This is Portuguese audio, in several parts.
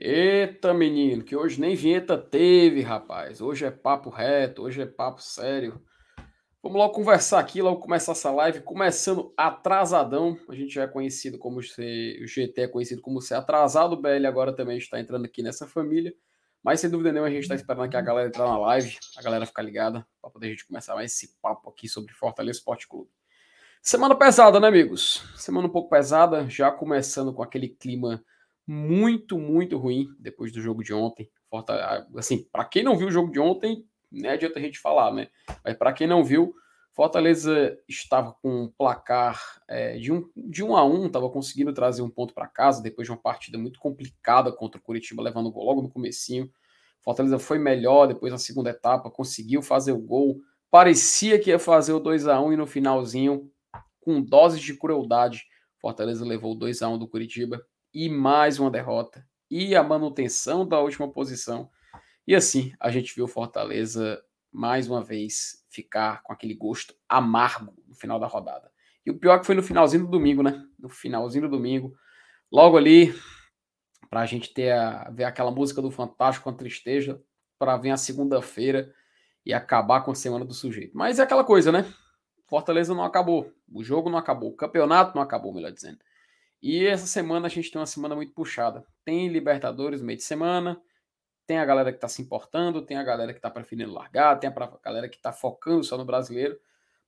Eita, menino, que hoje nem vinheta teve, rapaz. Hoje é papo reto, hoje é papo sério. Vamos logo conversar aqui, logo começar essa live, começando atrasadão. A gente já é conhecido como ser, o GT é conhecido como ser atrasado, o BL agora também está entrando aqui nessa família. Mas sem dúvida nenhuma, a gente está esperando aqui a galera entrar na live, a galera ficar ligada, para poder a gente começar mais esse papo aqui sobre Fortaleza Esporte Clube. Semana pesada, né, amigos? Semana um pouco pesada, já começando com aquele clima muito, muito ruim depois do jogo de ontem. Assim, para quem não viu o jogo de ontem, nem adianta a gente falar, né? Mas para quem não viu, Fortaleza estava com um placar é, de, um, de um a um, estava conseguindo trazer um ponto para casa depois de uma partida muito complicada contra o Curitiba, levando o gol logo no comecinho. Fortaleza foi melhor depois na segunda etapa, conseguiu fazer o gol. Parecia que ia fazer o 2 a 1 e no finalzinho, com doses de crueldade, Fortaleza levou o 2 a 1 do Curitiba e mais uma derrota e a manutenção da última posição. E assim, a gente viu Fortaleza mais uma vez ficar com aquele gosto amargo no final da rodada. E o pior que foi no finalzinho do domingo, né? No finalzinho do domingo, logo ali, para a gente ter a, ver aquela música do Fantástico com a tristeza, para vir a segunda-feira e acabar com a semana do sujeito. Mas é aquela coisa, né? Fortaleza não acabou, o jogo não acabou, o campeonato não acabou, melhor dizendo. E essa semana a gente tem uma semana muito puxada. Tem Libertadores no meio de semana, tem a galera que está se importando, tem a galera que está preferindo largar, tem a galera que está focando só no brasileiro.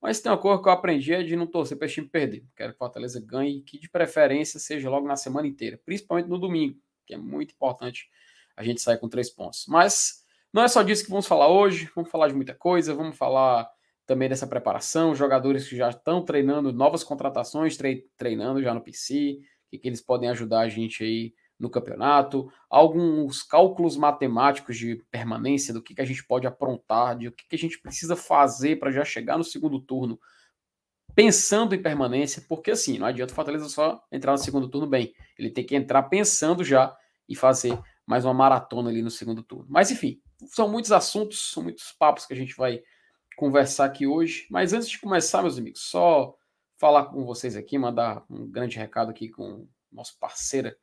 Mas tem uma coisa que eu aprendi é de não torcer para esse time perder. Quero que o Fortaleza ganhe e que de preferência seja logo na semana inteira, principalmente no domingo, que é muito importante a gente sair com três pontos. Mas não é só disso que vamos falar hoje, vamos falar de muita coisa, vamos falar também dessa preparação, jogadores que já estão treinando, novas contratações, treinando já no PC, que, que eles podem ajudar a gente aí no campeonato, alguns cálculos matemáticos de permanência, do que, que a gente pode aprontar, de o que, que a gente precisa fazer para já chegar no segundo turno pensando em permanência, porque assim, não adianta o Fortaleza só entrar no segundo turno bem, ele tem que entrar pensando já e fazer mais uma maratona ali no segundo turno. Mas enfim, são muitos assuntos, são muitos papos que a gente vai conversar aqui hoje. Mas antes de começar, meus amigos, só falar com vocês aqui, mandar um grande recado aqui com nosso parceiro,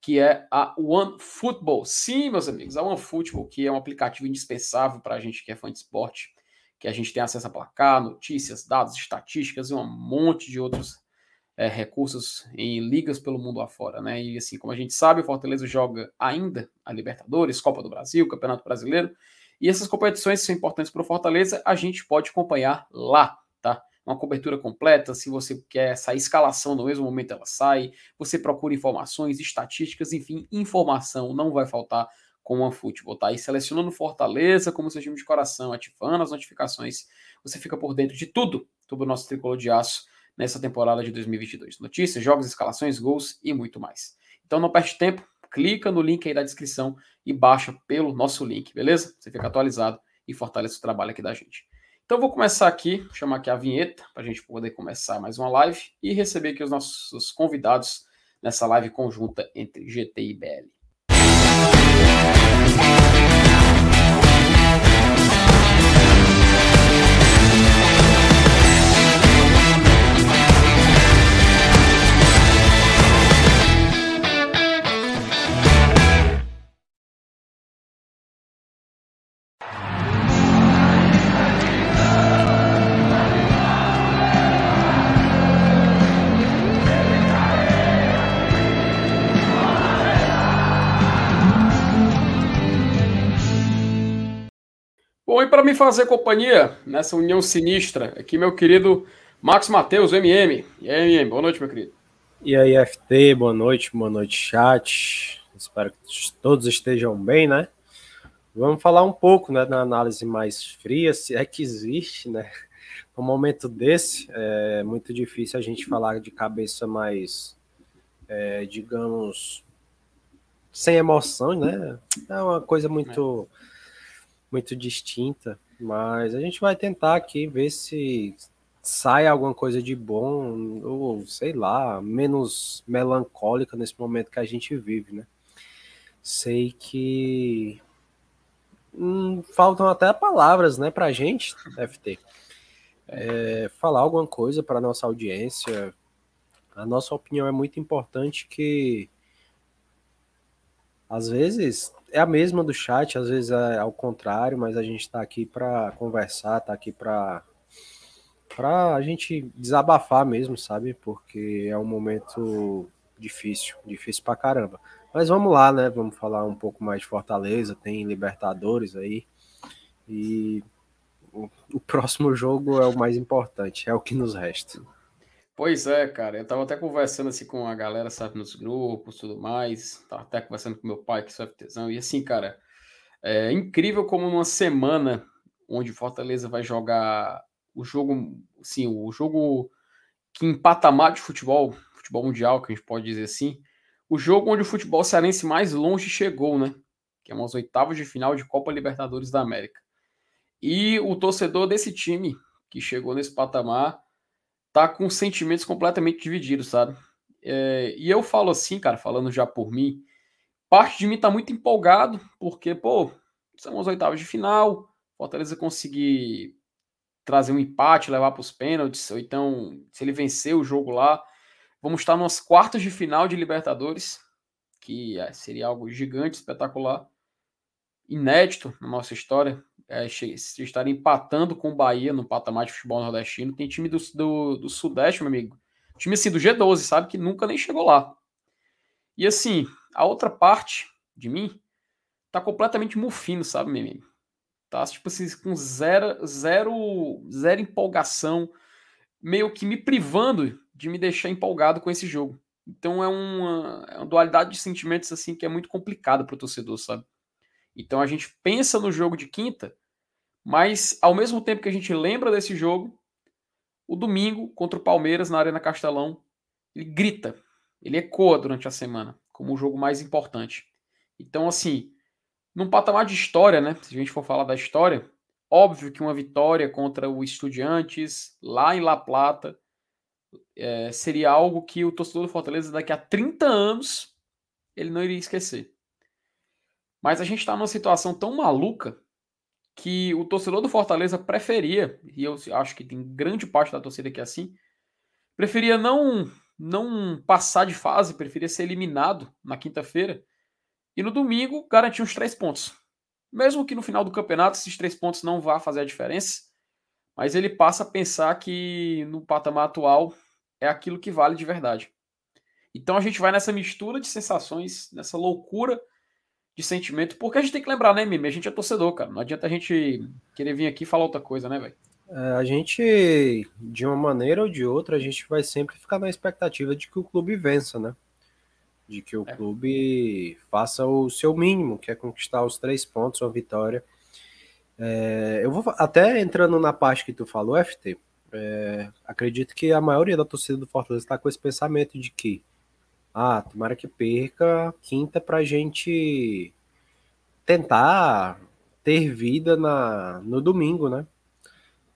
que é a One Football. Sim, meus amigos, a One Football, que é um aplicativo indispensável para a gente que é fã de esporte, que a gente tem acesso a placar, notícias, dados, estatísticas e um monte de outros é, recursos em ligas pelo mundo afora, né? E assim, como a gente sabe, o Fortaleza joga ainda a Libertadores, Copa do Brasil, Campeonato Brasileiro, e essas competições são importantes para o Fortaleza, a gente pode acompanhar lá, tá? Uma cobertura completa, se você quer essa escalação no mesmo momento ela sai, você procura informações, estatísticas, enfim, informação não vai faltar com o OneFootball, tá? E selecionando Fortaleza como seu time de coração, ativando as notificações, você fica por dentro de tudo sobre o nosso tricolor de aço nessa temporada de 2022. Notícias, jogos, escalações, gols e muito mais. Então não perde tempo, clica no link aí da descrição e baixa pelo nosso link, beleza? Você fica atualizado e fortalece o trabalho aqui da gente. Então vou começar aqui, chamar aqui a vinheta para a gente poder começar mais uma live e receber aqui os nossos convidados nessa live conjunta entre GT e BL. Bom, e para me fazer companhia nessa união sinistra, aqui meu querido Max Matheus, MM. E aí, MM, boa noite, meu querido. E aí, FT, boa noite, boa noite, chat. Espero que todos estejam bem, né? Vamos falar um pouco, né, da análise mais fria, se é que existe, né? No momento desse, é muito difícil a gente falar de cabeça mais, é, digamos, sem emoção, né? É uma coisa muito. É muito distinta, mas a gente vai tentar aqui ver se sai alguma coisa de bom, ou sei lá, menos melancólica nesse momento que a gente vive, né? Sei que hum, faltam até palavras, né, pra gente, FT. É, falar alguma coisa para nossa audiência. A nossa opinião é muito importante que às vezes é a mesma do chat, às vezes é ao contrário, mas a gente está aqui para conversar, está aqui para para a gente desabafar mesmo, sabe? Porque é um momento difícil, difícil pra caramba. Mas vamos lá, né? Vamos falar um pouco mais de Fortaleza, tem Libertadores aí. E o, o próximo jogo é o mais importante, é o que nos resta. Pois é, cara. Eu tava até conversando assim com a galera, sabe, nos grupos, tudo mais. Tava até conversando com meu pai, que é FTzão. E assim, cara, é incrível como numa semana onde Fortaleza vai jogar o jogo, assim, o jogo que em patamar de futebol, futebol mundial, que a gente pode dizer assim, o jogo onde o futebol cearense mais longe chegou, né? Que é umas oitavas de final de Copa Libertadores da América. E o torcedor desse time que chegou nesse patamar tá com sentimentos completamente divididos, sabe? É, e eu falo assim, cara, falando já por mim, parte de mim tá muito empolgado, porque, pô, são as oitavas de final, Fortaleza conseguir trazer um empate, levar para os pênaltis, ou então, se ele vencer o jogo lá, vamos estar nas quartas de final de Libertadores, que é, seria algo gigante, espetacular, inédito na nossa história é, estar empatando com o Bahia no patamar de futebol nordestino. Tem time do, do, do Sudeste, meu amigo. Time assim do G12, sabe? Que nunca nem chegou lá. E assim, a outra parte de mim tá completamente mufino, sabe, meu amigo? Tá tipo assim, com zero, zero, zero empolgação, meio que me privando de me deixar empolgado com esse jogo. Então é uma, é uma dualidade de sentimentos assim que é muito complicada para o torcedor, sabe? Então a gente pensa no jogo de quinta, mas ao mesmo tempo que a gente lembra desse jogo, o domingo contra o Palmeiras na Arena Castelão, ele grita, ele ecoa durante a semana como o jogo mais importante. Então, assim, num patamar de história, né? Se a gente for falar da história, óbvio que uma vitória contra o Estudiantes lá em La Plata é, seria algo que o torcedor do Fortaleza daqui a 30 anos ele não iria esquecer. Mas a gente está numa situação tão maluca que o torcedor do Fortaleza preferia, e eu acho que tem grande parte da torcida que é assim, preferia não não passar de fase, preferia ser eliminado na quinta-feira e no domingo garantir uns três pontos. Mesmo que no final do campeonato esses três pontos não vá fazer a diferença, mas ele passa a pensar que no patamar atual é aquilo que vale de verdade. Então a gente vai nessa mistura de sensações, nessa loucura de sentimento, porque a gente tem que lembrar, né, Mimi? A gente é torcedor, cara. Não adianta a gente querer vir aqui e falar outra coisa, né, velho? É, a gente, de uma maneira ou de outra, a gente vai sempre ficar na expectativa de que o clube vença, né? De que o é. clube faça o seu mínimo, que é conquistar os três pontos, uma vitória. É, eu vou até entrando na parte que tu falou, FT. É, acredito que a maioria da torcida do Fortaleza está com esse pensamento de que ah, tomara que perca quinta pra gente tentar ter vida na, no domingo, né?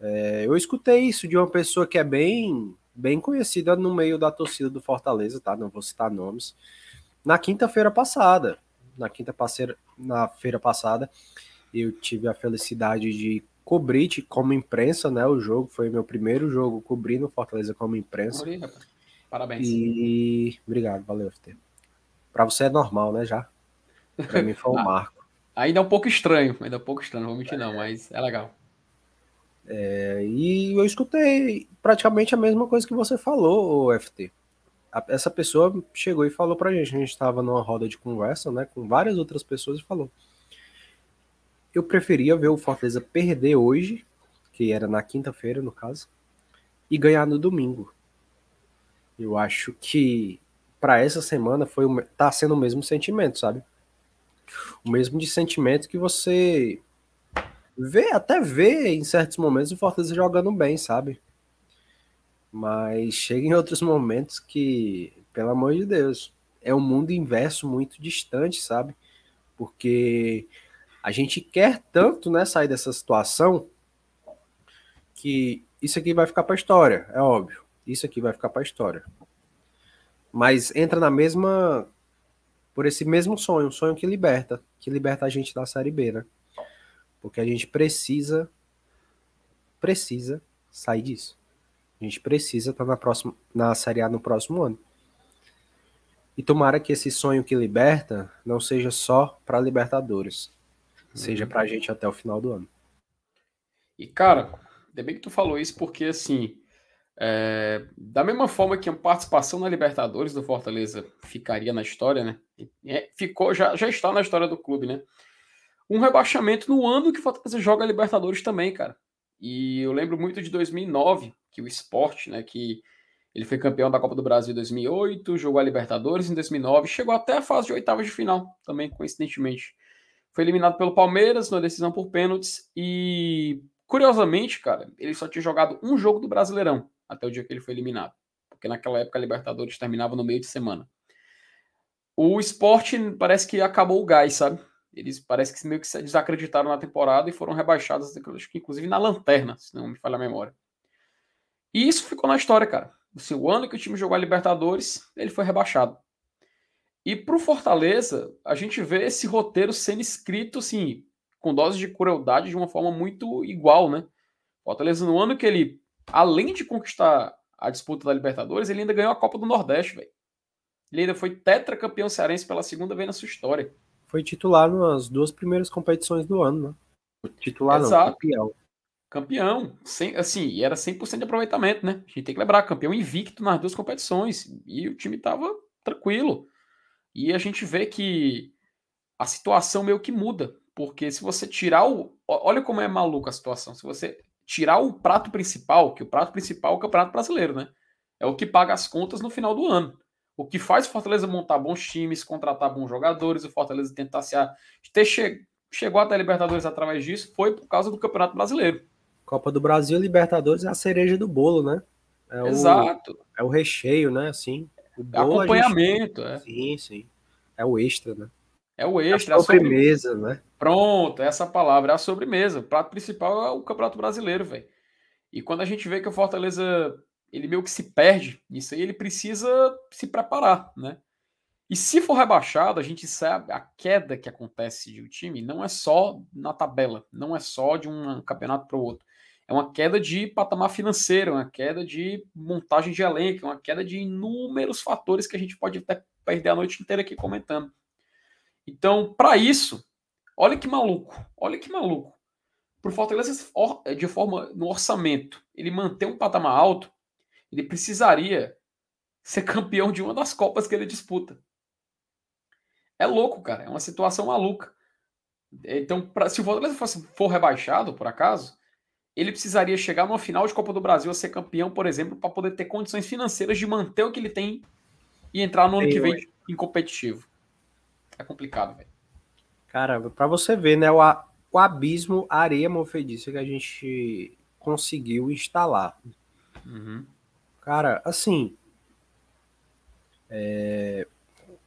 É, eu escutei isso de uma pessoa que é bem, bem conhecida no meio da torcida do Fortaleza, tá? Não vou citar nomes. Na quinta-feira passada, na quinta-feira na feira passada, eu tive a felicidade de cobrir como imprensa, né? O jogo foi meu primeiro jogo cobrindo Fortaleza como imprensa. Parabéns. E obrigado, valeu, FT. Para você é normal, né, já? Para mim foi um ah, marco. Ainda é um pouco estranho, ainda é um pouco estranho, não vou mentir não, mas é legal. É, e eu escutei praticamente a mesma coisa que você falou, FT. Essa pessoa chegou e falou pra gente, a gente estava numa roda de conversa, né, com várias outras pessoas e falou: "Eu preferia ver o Fortaleza perder hoje, que era na quinta-feira, no caso, e ganhar no domingo. Eu acho que para essa semana foi tá sendo o mesmo sentimento, sabe? O mesmo de sentimento que você vê, até vê em certos momentos o Fortaleza jogando bem, sabe? Mas chega em outros momentos que, pelo amor de Deus, é um mundo inverso muito distante, sabe? Porque a gente quer tanto, né, sair dessa situação que isso aqui vai ficar para história, é óbvio isso aqui vai ficar para a história. Mas entra na mesma. Por esse mesmo sonho, um sonho que liberta, que liberta a gente da Série B, né? Porque a gente precisa. Precisa sair disso. A gente precisa estar tá na, próxima, na Série A no próximo ano. E tomara que esse sonho que liberta não seja só para Libertadores, uhum. seja para a gente até o final do ano. E cara, ainda bem que tu falou isso, porque assim, é, da mesma forma que a participação na Libertadores do Fortaleza ficaria na história, né? É, ficou, já, já está na história do clube, né? Um rebaixamento no ano que o Fortaleza joga a Libertadores também, cara. E eu lembro muito de 2009, que o esporte, né? Que ele foi campeão da Copa do Brasil em 2008, jogou a Libertadores em 2009, chegou até a fase de oitavas de final, também coincidentemente. Foi eliminado pelo Palmeiras na decisão por pênaltis e, curiosamente, cara, ele só tinha jogado um jogo do Brasileirão até o dia que ele foi eliminado. Porque naquela época a Libertadores terminava no meio de semana. O esporte parece que acabou o gás, sabe? Eles parece que meio que se desacreditaram na temporada e foram rebaixados, acho que inclusive na lanterna, se não me falha a memória. E isso ficou na história, cara. Assim, o ano que o time jogou a Libertadores, ele foi rebaixado. E pro Fortaleza, a gente vê esse roteiro sendo escrito, assim, com doses de crueldade de uma forma muito igual, né? Fortaleza, no ano que ele além de conquistar a disputa da Libertadores, ele ainda ganhou a Copa do Nordeste, velho. Ele ainda foi tetracampeão cearense pela segunda vez na sua história. Foi titular nas duas primeiras competições do ano, né? Titular Exato. não, campeão. Campeão, sem, assim, e era 100% de aproveitamento, né? A gente tem que lembrar, campeão invicto nas duas competições. E o time tava tranquilo. E a gente vê que a situação meio que muda. Porque se você tirar o. Olha como é maluca a situação. Se você tirar o prato principal, que o prato principal é o Campeonato Brasileiro, né? É o que paga as contas no final do ano. O que faz o Fortaleza montar bons times, contratar bons jogadores, o Fortaleza tentar se a... ter che... chegou até a Libertadores através disso foi por causa do Campeonato Brasileiro. Copa do Brasil, Libertadores é a cereja do bolo, né? É Exato. O... É o recheio, né? Assim, o bolo, Acompanhamento, gente... é. Sim, sim. É o extra, né? É o extra. É a sobremesa, sobre... né? Pronto, essa palavra é a sobremesa. O prato principal é o Campeonato Brasileiro, velho. E quando a gente vê que o Fortaleza, ele meio que se perde nisso aí, ele precisa se preparar, né? E se for rebaixado, a gente sabe a queda que acontece de um time não é só na tabela, não é só de um campeonato para o outro. É uma queda de patamar financeiro, uma queda de montagem de elenco, uma queda de inúmeros fatores que a gente pode até perder a noite inteira aqui comentando. Então, para isso, olha que maluco, olha que maluco. Por Fortaleza, de forma no orçamento, ele manter um patamar alto, ele precisaria ser campeão de uma das Copas que ele disputa. É louco, cara. É uma situação maluca. Então, pra, se o Fortaleza fosse, for rebaixado, por acaso, ele precisaria chegar numa final de Copa do Brasil a ser campeão, por exemplo, para poder ter condições financeiras de manter o que ele tem e entrar no ano que vem em competitivo. É complicado, velho. Cara, pra você ver, né? O, o abismo areia movediça que a gente conseguiu instalar. Uhum. Cara, assim. É,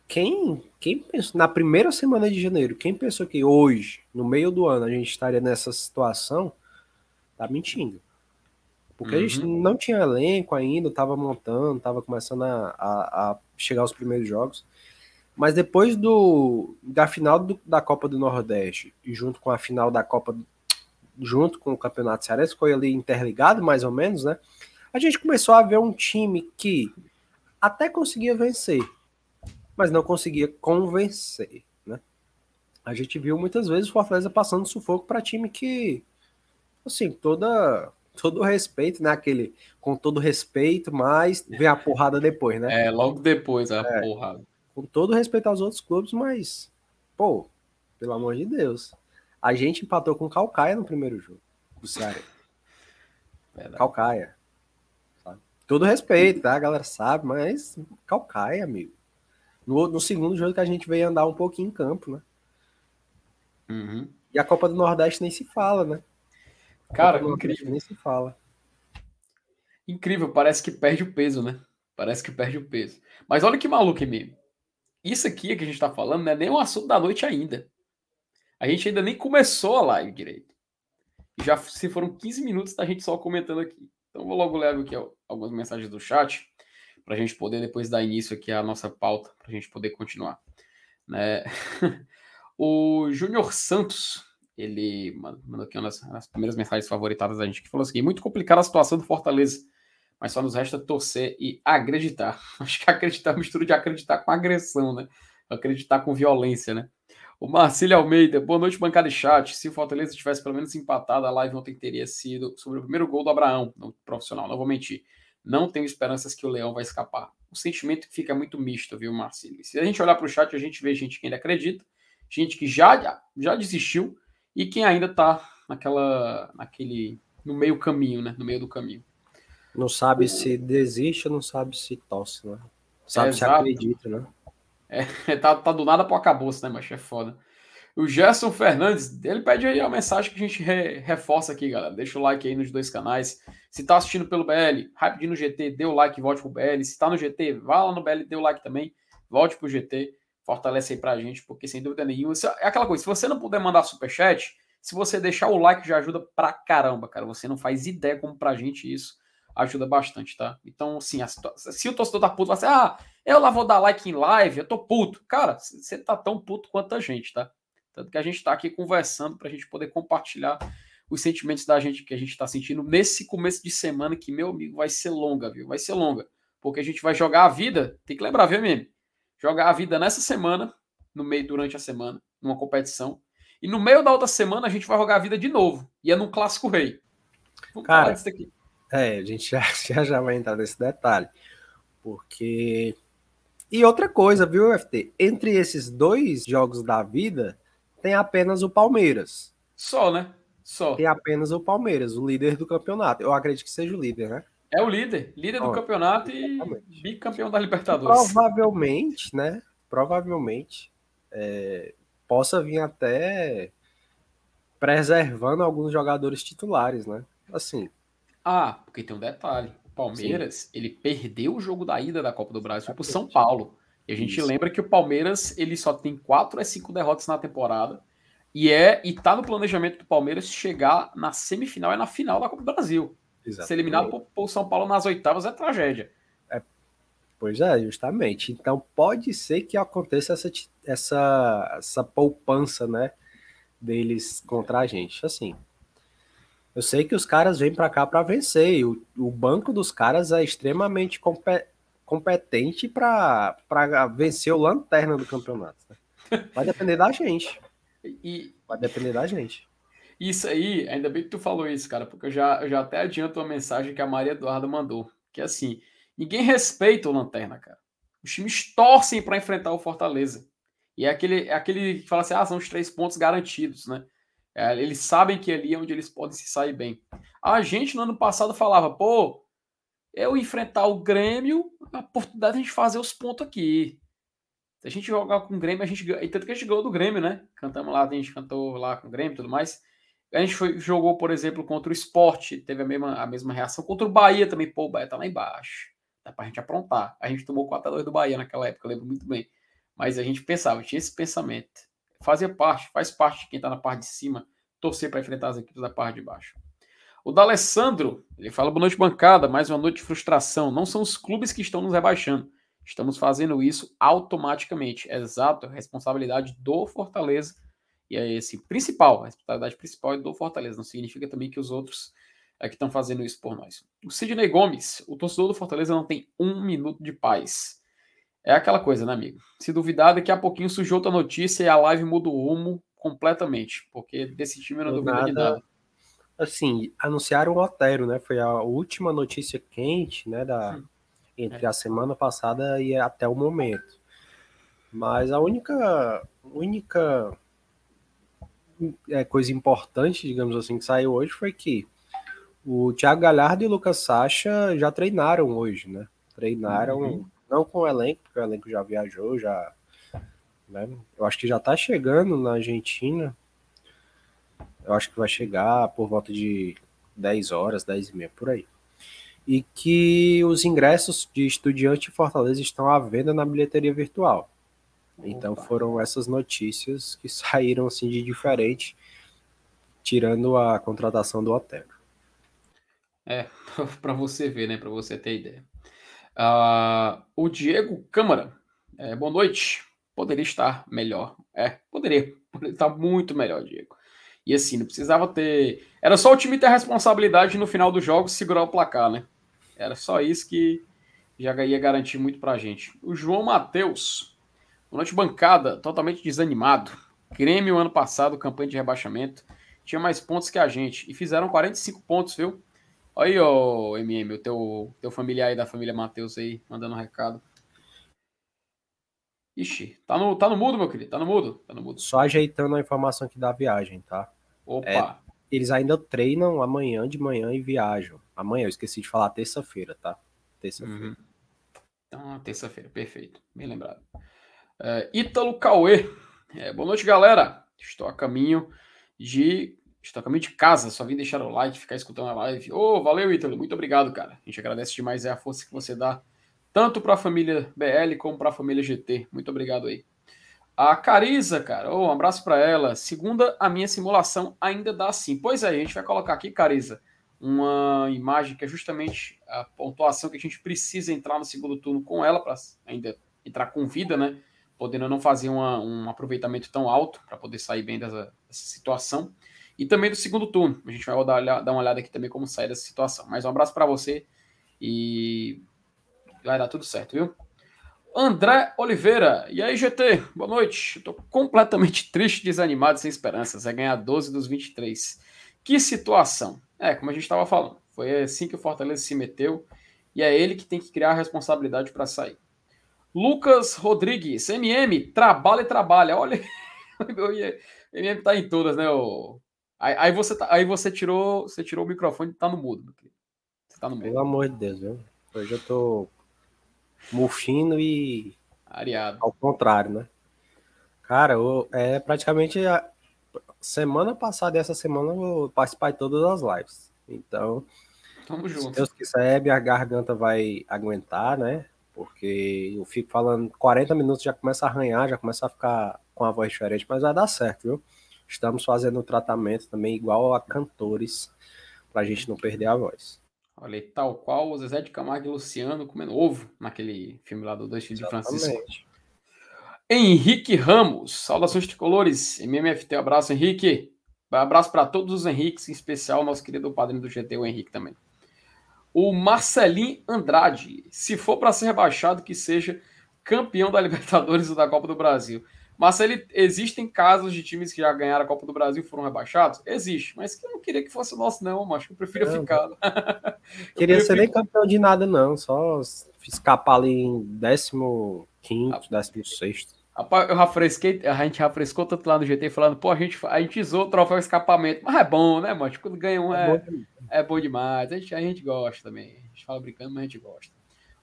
quem, quem pensou, na primeira semana de janeiro, quem pensou que hoje, no meio do ano, a gente estaria nessa situação, tá mentindo. Porque uhum. a gente uhum. não tinha elenco ainda, tava montando, tava começando a, a, a chegar os primeiros jogos. Mas depois do, da final do, da Copa do Nordeste e junto com a final da Copa, junto com o Campeonato Cearense, foi ali interligado mais ou menos, né? A gente começou a ver um time que até conseguia vencer, mas não conseguia convencer, né? A gente viu muitas vezes o Fortaleza passando sufoco para time que, assim, toda todo respeito, né? Aquele com todo respeito, mas vem a porrada depois, né? É, logo depois a é. porrada com todo respeito aos outros clubes, mas, pô, pelo amor de Deus. A gente empatou com Calcaia no primeiro jogo do Ceará. Calcaia. Sabe? Todo respeito, tá? A galera sabe, mas Calcaia, amigo. No, no, segundo jogo que a gente veio andar um pouquinho em campo, né? Uhum. E a Copa do Nordeste nem se fala, né? A Cara, incrível. Nem se fala. Incrível, parece que perde o peso, né? Parece que perde o peso. Mas olha que maluco, mesmo isso aqui que a gente está falando não é nem um assunto da noite ainda. A gente ainda nem começou a live direito. Já se foram 15 minutos da gente só comentando aqui. Então vou logo ler aqui algumas mensagens do chat para a gente poder depois dar início aqui à nossa pauta, para a gente poder continuar. Né? o Júnior Santos, ele mandou aqui uma das, primeiras mensagens favoritadas da gente, que falou assim, muito complicada a situação do Fortaleza, mas só nos resta torcer e acreditar. Acho que acreditar é mistura de acreditar com agressão, né? Acreditar com violência, né? O Marcílio Almeida, boa noite, bancada de chat. Se o Fortaleza tivesse pelo menos empatado, a live ontem teria sido sobre o primeiro gol do Abraão, no profissional, não vou mentir. Não tenho esperanças que o Leão vai escapar. O sentimento fica muito misto, viu, Marcílio? Se a gente olhar para o chat, a gente vê gente que ainda acredita, gente que já, já desistiu e quem ainda está naquela, naquele, no meio caminho, né? No meio do caminho. Não sabe se desiste, não sabe se tosse, né? Sabe é, se acredita, né? É, tá, tá do nada pro acabouço, né, mas é foda. O Gerson Fernandes, ele pede aí a mensagem que a gente re, reforça aqui, galera. Deixa o like aí nos dois canais. Se tá assistindo pelo BL, rapidinho no GT, dê o like e volte pro BL. Se tá no GT, vá lá no BL, dê o like também, volte pro GT. Fortalece aí pra gente, porque sem dúvida nenhuma. É aquela coisa, se você não puder mandar superchat, se você deixar o like já ajuda pra caramba, cara. Você não faz ideia como pra gente isso ajuda bastante, tá? Então, assim, se o torcedor tá puto, vai ser, ah, eu lá vou dar like em live, eu tô puto. Cara, você tá tão puto quanto a gente, tá? Tanto que a gente tá aqui conversando pra gente poder compartilhar os sentimentos da gente que a gente tá sentindo nesse começo de semana que, meu amigo, vai ser longa, viu? Vai ser longa. Porque a gente vai jogar a vida, tem que lembrar, viu, meme? Jogar a vida nessa semana, no meio, durante a semana, numa competição. E no meio da outra semana a gente vai jogar a vida de novo. E é num clássico rei. Vamos Cara, falar disso aqui. É, a gente já, já, já vai entrar nesse detalhe. Porque. E outra coisa, viu, FT? Entre esses dois jogos da vida, tem apenas o Palmeiras. Só, né? Só. Tem apenas o Palmeiras, o líder do campeonato. Eu acredito que seja o líder, né? É o líder, líder do campeonato e exatamente. bicampeão da Libertadores. Provavelmente, né? Provavelmente é, possa vir até preservando alguns jogadores titulares, né? Assim, ah, porque tem um detalhe. O Palmeiras, Sim. ele perdeu o jogo da ida da Copa do Brasil para o São Paulo. E a gente Isso. lembra que o Palmeiras, ele só tem quatro a cinco derrotas na temporada. E é e tá no planejamento do Palmeiras chegar na semifinal e na final da Copa do Brasil. Exatamente. Ser eliminado por, por São Paulo nas oitavas é tragédia. É, pois é, justamente. Então pode ser que aconteça essa, essa, essa poupança, né, deles contra a gente. Assim, eu sei que os caras vêm para cá para vencer. E o, o banco dos caras é extremamente competente para vencer o lanterna do campeonato. Né? Vai depender da gente. E, Vai depender da gente. Isso aí, ainda bem que tu falou isso, cara, porque eu já, eu já até adianto uma mensagem que a Maria Eduarda mandou. Que é assim: ninguém respeita o lanterna, cara. Os times torcem para enfrentar o Fortaleza. E é aquele, é aquele que fala assim: ah, são os três pontos garantidos, né? É, eles sabem que ali é onde eles podem se sair bem. A gente no ano passado falava, pô, eu enfrentar o Grêmio, a oportunidade de a gente fazer os pontos aqui. Se a gente jogar com o Grêmio, a gente ganha. E tanto que a gente ganhou do Grêmio, né? Cantamos lá, a gente cantou lá com o Grêmio e tudo mais. A gente foi, jogou, por exemplo, contra o Sport, teve a mesma, a mesma reação. Contra o Bahia também, pô, o Bahia tá lá embaixo. Dá pra gente aprontar. A gente tomou 4x2 do Bahia naquela época, eu lembro muito bem. Mas a gente pensava, tinha esse pensamento fazia parte, faz parte de quem está na parte de cima, torcer para enfrentar as equipes da parte de baixo. O D'Alessandro, ele fala, boa noite bancada, mais uma noite de frustração. Não são os clubes que estão nos rebaixando. Estamos fazendo isso automaticamente. Exato, responsabilidade do Fortaleza. E é esse principal, a responsabilidade principal é do Fortaleza. Não significa também que os outros é que estão fazendo isso por nós. O Sidney Gomes, o torcedor do Fortaleza não tem um minuto de paz. É aquela coisa, né, amigo? Se duvidar, daqui a pouquinho surge outra notícia e a live muda o rumo completamente, porque desse time eu não duvido nada, de nada. Assim, anunciaram o Otero, né? Foi a última notícia quente, né, da entre é. a semana passada e até o momento. Mas a única única é, coisa importante, digamos assim, que saiu hoje foi que o Thiago Galhardo e o Lucas Sacha já treinaram hoje, né? Treinaram uhum. Não com o elenco, porque o elenco já viajou, já. Né? Eu acho que já está chegando na Argentina. Eu acho que vai chegar por volta de 10 horas, 10 e meia, por aí. E que os ingressos de estudiante e Fortaleza estão à venda na bilheteria virtual. Então Opa. foram essas notícias que saíram assim de diferente, tirando a contratação do Otero. É, para você ver, né? Para você ter ideia. Uh, o Diego Câmara, é, boa noite. Poderia estar melhor. É, poderia. Poderia estar muito melhor, Diego. E assim, não precisava ter. Era só o time ter a responsabilidade no final do jogo segurar o placar, né? Era só isso que já ia garantir muito pra gente. O João Matheus, noite bancada, totalmente desanimado. Grêmio, ano passado, campanha de rebaixamento, tinha mais pontos que a gente. E fizeram 45 pontos, viu? Aí, ó, MM, o teu, teu familiar aí da família Matheus aí, mandando um recado. Ixi, tá no, tá no mudo, meu querido, tá no mudo, tá no mudo. Só ajeitando a informação aqui da viagem, tá? Opa! É, eles ainda treinam amanhã de manhã e viajam. Amanhã, eu esqueci de falar terça-feira, tá? Terça-feira. Uhum. Então, terça-feira, perfeito, bem lembrado. É, Ítalo Cauê, é, boa noite, galera. Estou a caminho de. Caminho de casa, só vim deixar o like, ficar escutando a live. Ô, oh, valeu, Ítalo, muito obrigado, cara. A gente agradece demais é a força que você dá, tanto para a família BL como para a família GT. Muito obrigado aí. A Cariza, cara, oh, um abraço para ela. Segunda, a minha simulação ainda dá sim. Pois é, a gente vai colocar aqui, Cariza, uma imagem que é justamente a pontuação que a gente precisa entrar no segundo turno com ela, para ainda entrar com vida, né? podendo não fazer uma, um aproveitamento tão alto para poder sair bem dessa, dessa, situação. E também do segundo turno. A gente vai dar, dar uma olhada aqui também como sair dessa situação. Mas um abraço para você e vai dar tudo certo, viu? André Oliveira. E aí, GT? Boa noite. Estou completamente triste, desanimado, sem esperanças. É ganhar 12 dos 23. Que situação. É, como a gente estava falando. Foi assim que o Fortaleza se meteu. E é ele que tem que criar a responsabilidade para sair. Lucas Rodrigues, MM, trabalha e trabalha. Olha, o MM tá em todas, né? Aí, aí, você, tá, aí você tirou você tirou o microfone e tá no mudo. Você tá no mudo. Pelo amor de Deus, viu? Hoje eu tô mufino e. Areado. Ao contrário, né? Cara, eu, é praticamente a semana passada e essa semana eu vou participar de todas as lives. Então, Tamo junto. se Deus quiser, minha garganta vai aguentar, né? porque eu fico falando 40 minutos, já começa a arranhar, já começa a ficar com a voz diferente, mas vai dar certo, viu? Estamos fazendo o tratamento também igual a cantores, para a gente não perder a voz. Olha tal qual o Zezé de Camargo e Luciano comendo ovo naquele filme lá do Dois Filhos de Francisco. Henrique Ramos, saudações tricolores, MMFT, abraço Henrique. Abraço para todos os Henriques, em especial nosso querido padrinho do GT, o Henrique também. O Marcelinho Andrade, se for para ser rebaixado, que seja campeão da Libertadores ou da Copa do Brasil. Marcelo, existem casos de times que já ganharam a Copa do Brasil e foram rebaixados? Existe, mas que eu não queria que fosse nosso, não, mas eu prefiro não, ficar. queria ser nem campeão de nada, não, só escapar ali em 15, 16. Rapaz, eu refresquei, a gente refrescou tanto lá no GT falando, pô, a gente, a gente usou o troféu escapamento, mas é bom, né, mano? Quando ganha um é, é, bom, é bom demais. A gente, a gente gosta também. A gente fala brincando, mas a gente gosta.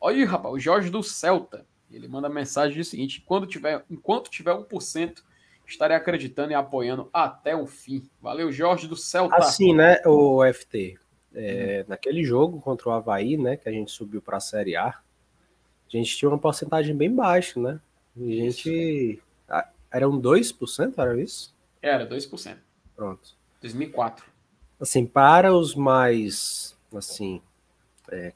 Olha aí, rapaz, o Jorge do Celta. Ele manda mensagem o seguinte: quando tiver, enquanto tiver 1%, estarei acreditando e apoiando até o fim. Valeu, Jorge do Celta. Assim, né, o FT. É, hum. Naquele jogo contra o Havaí, né, que a gente subiu para a Série A, a gente tinha uma porcentagem bem baixa, né? A gente. Eram 2%, era isso? Era, 2%. Pronto. 2004. Assim, para os mais. Assim. É,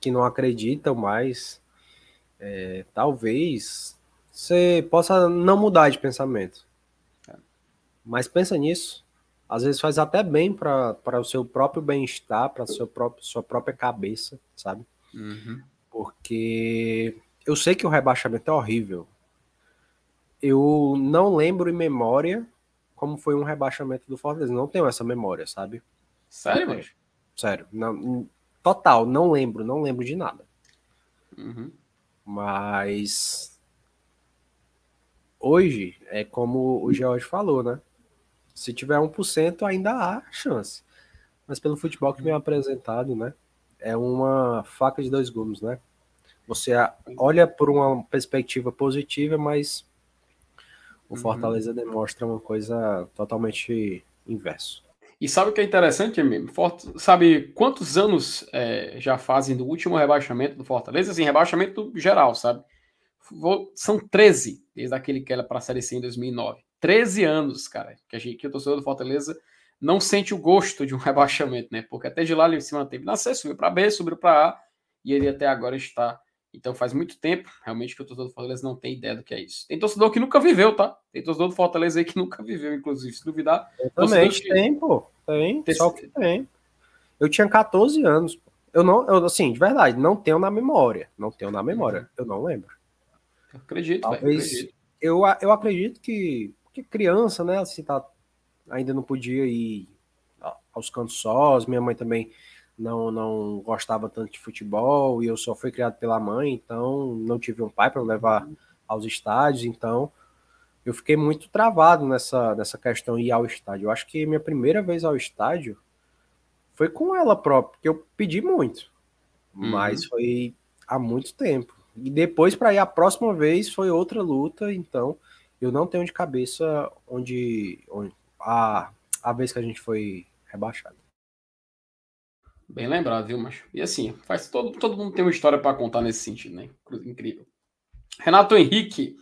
que não acreditam mais, é, talvez você possa não mudar de pensamento. É. Mas pensa nisso. Às vezes faz até bem para o seu próprio bem-estar, para sua própria cabeça, sabe? Uhum. Porque eu sei que o rebaixamento é horrível. Eu não lembro em memória como foi um rebaixamento do Fortaleza. Não tenho essa memória, sabe? Sério, mano? Sério. Não, total, não lembro, não lembro de nada. Uhum. Mas hoje é como o George falou, né? Se tiver 1%, ainda há chance. Mas pelo futebol que me é apresentado, né? É uma faca de dois gumes, né? Você olha por uma perspectiva positiva, mas o uhum. Fortaleza demonstra uma coisa totalmente inverso. E sabe o que é interessante, mesmo? Sabe quantos anos é, já fazem do último rebaixamento do Fortaleza? Assim, rebaixamento geral, sabe? São 13, desde aquele que era para a Série C em 2009. 13 anos, cara, que, a gente, que o torcedor do Fortaleza não sente o gosto de um rebaixamento, né? Porque até de lá ele se manteve na C, subiu para B, subiu para A, e ele até agora está então faz muito tempo, realmente, que o torcedor do Fortaleza não tem ideia do que é isso. Tem torcedor que nunca viveu, tá? Tem torcedor do Fortaleza aí que nunca viveu, inclusive, se duvidar. Eu também que... tem, pô. Tem, tem, só que tem. Eu tinha 14 anos. Eu não, eu, assim, de verdade, não tenho na memória. Não tenho na memória. Uhum. Eu não lembro. Eu acredito, Talvez, acredito. Eu, eu acredito que, que criança, né? Assim, tá, ainda não podia ir aos cantos sós. Minha mãe também não, não gostava tanto de futebol e eu só fui criado pela mãe, então não tive um pai para levar aos estádios, então eu fiquei muito travado nessa, nessa questão de ir ao estádio. Eu acho que minha primeira vez ao estádio foi com ela própria, porque eu pedi muito, uhum. mas foi há muito tempo. E depois, para ir a próxima vez, foi outra luta, então eu não tenho de cabeça onde, onde a, a vez que a gente foi rebaixado. Bem lembrado, viu, macho? E assim, faz todo, todo mundo tem uma história para contar nesse sentido, né? Incrível. Renato Henrique,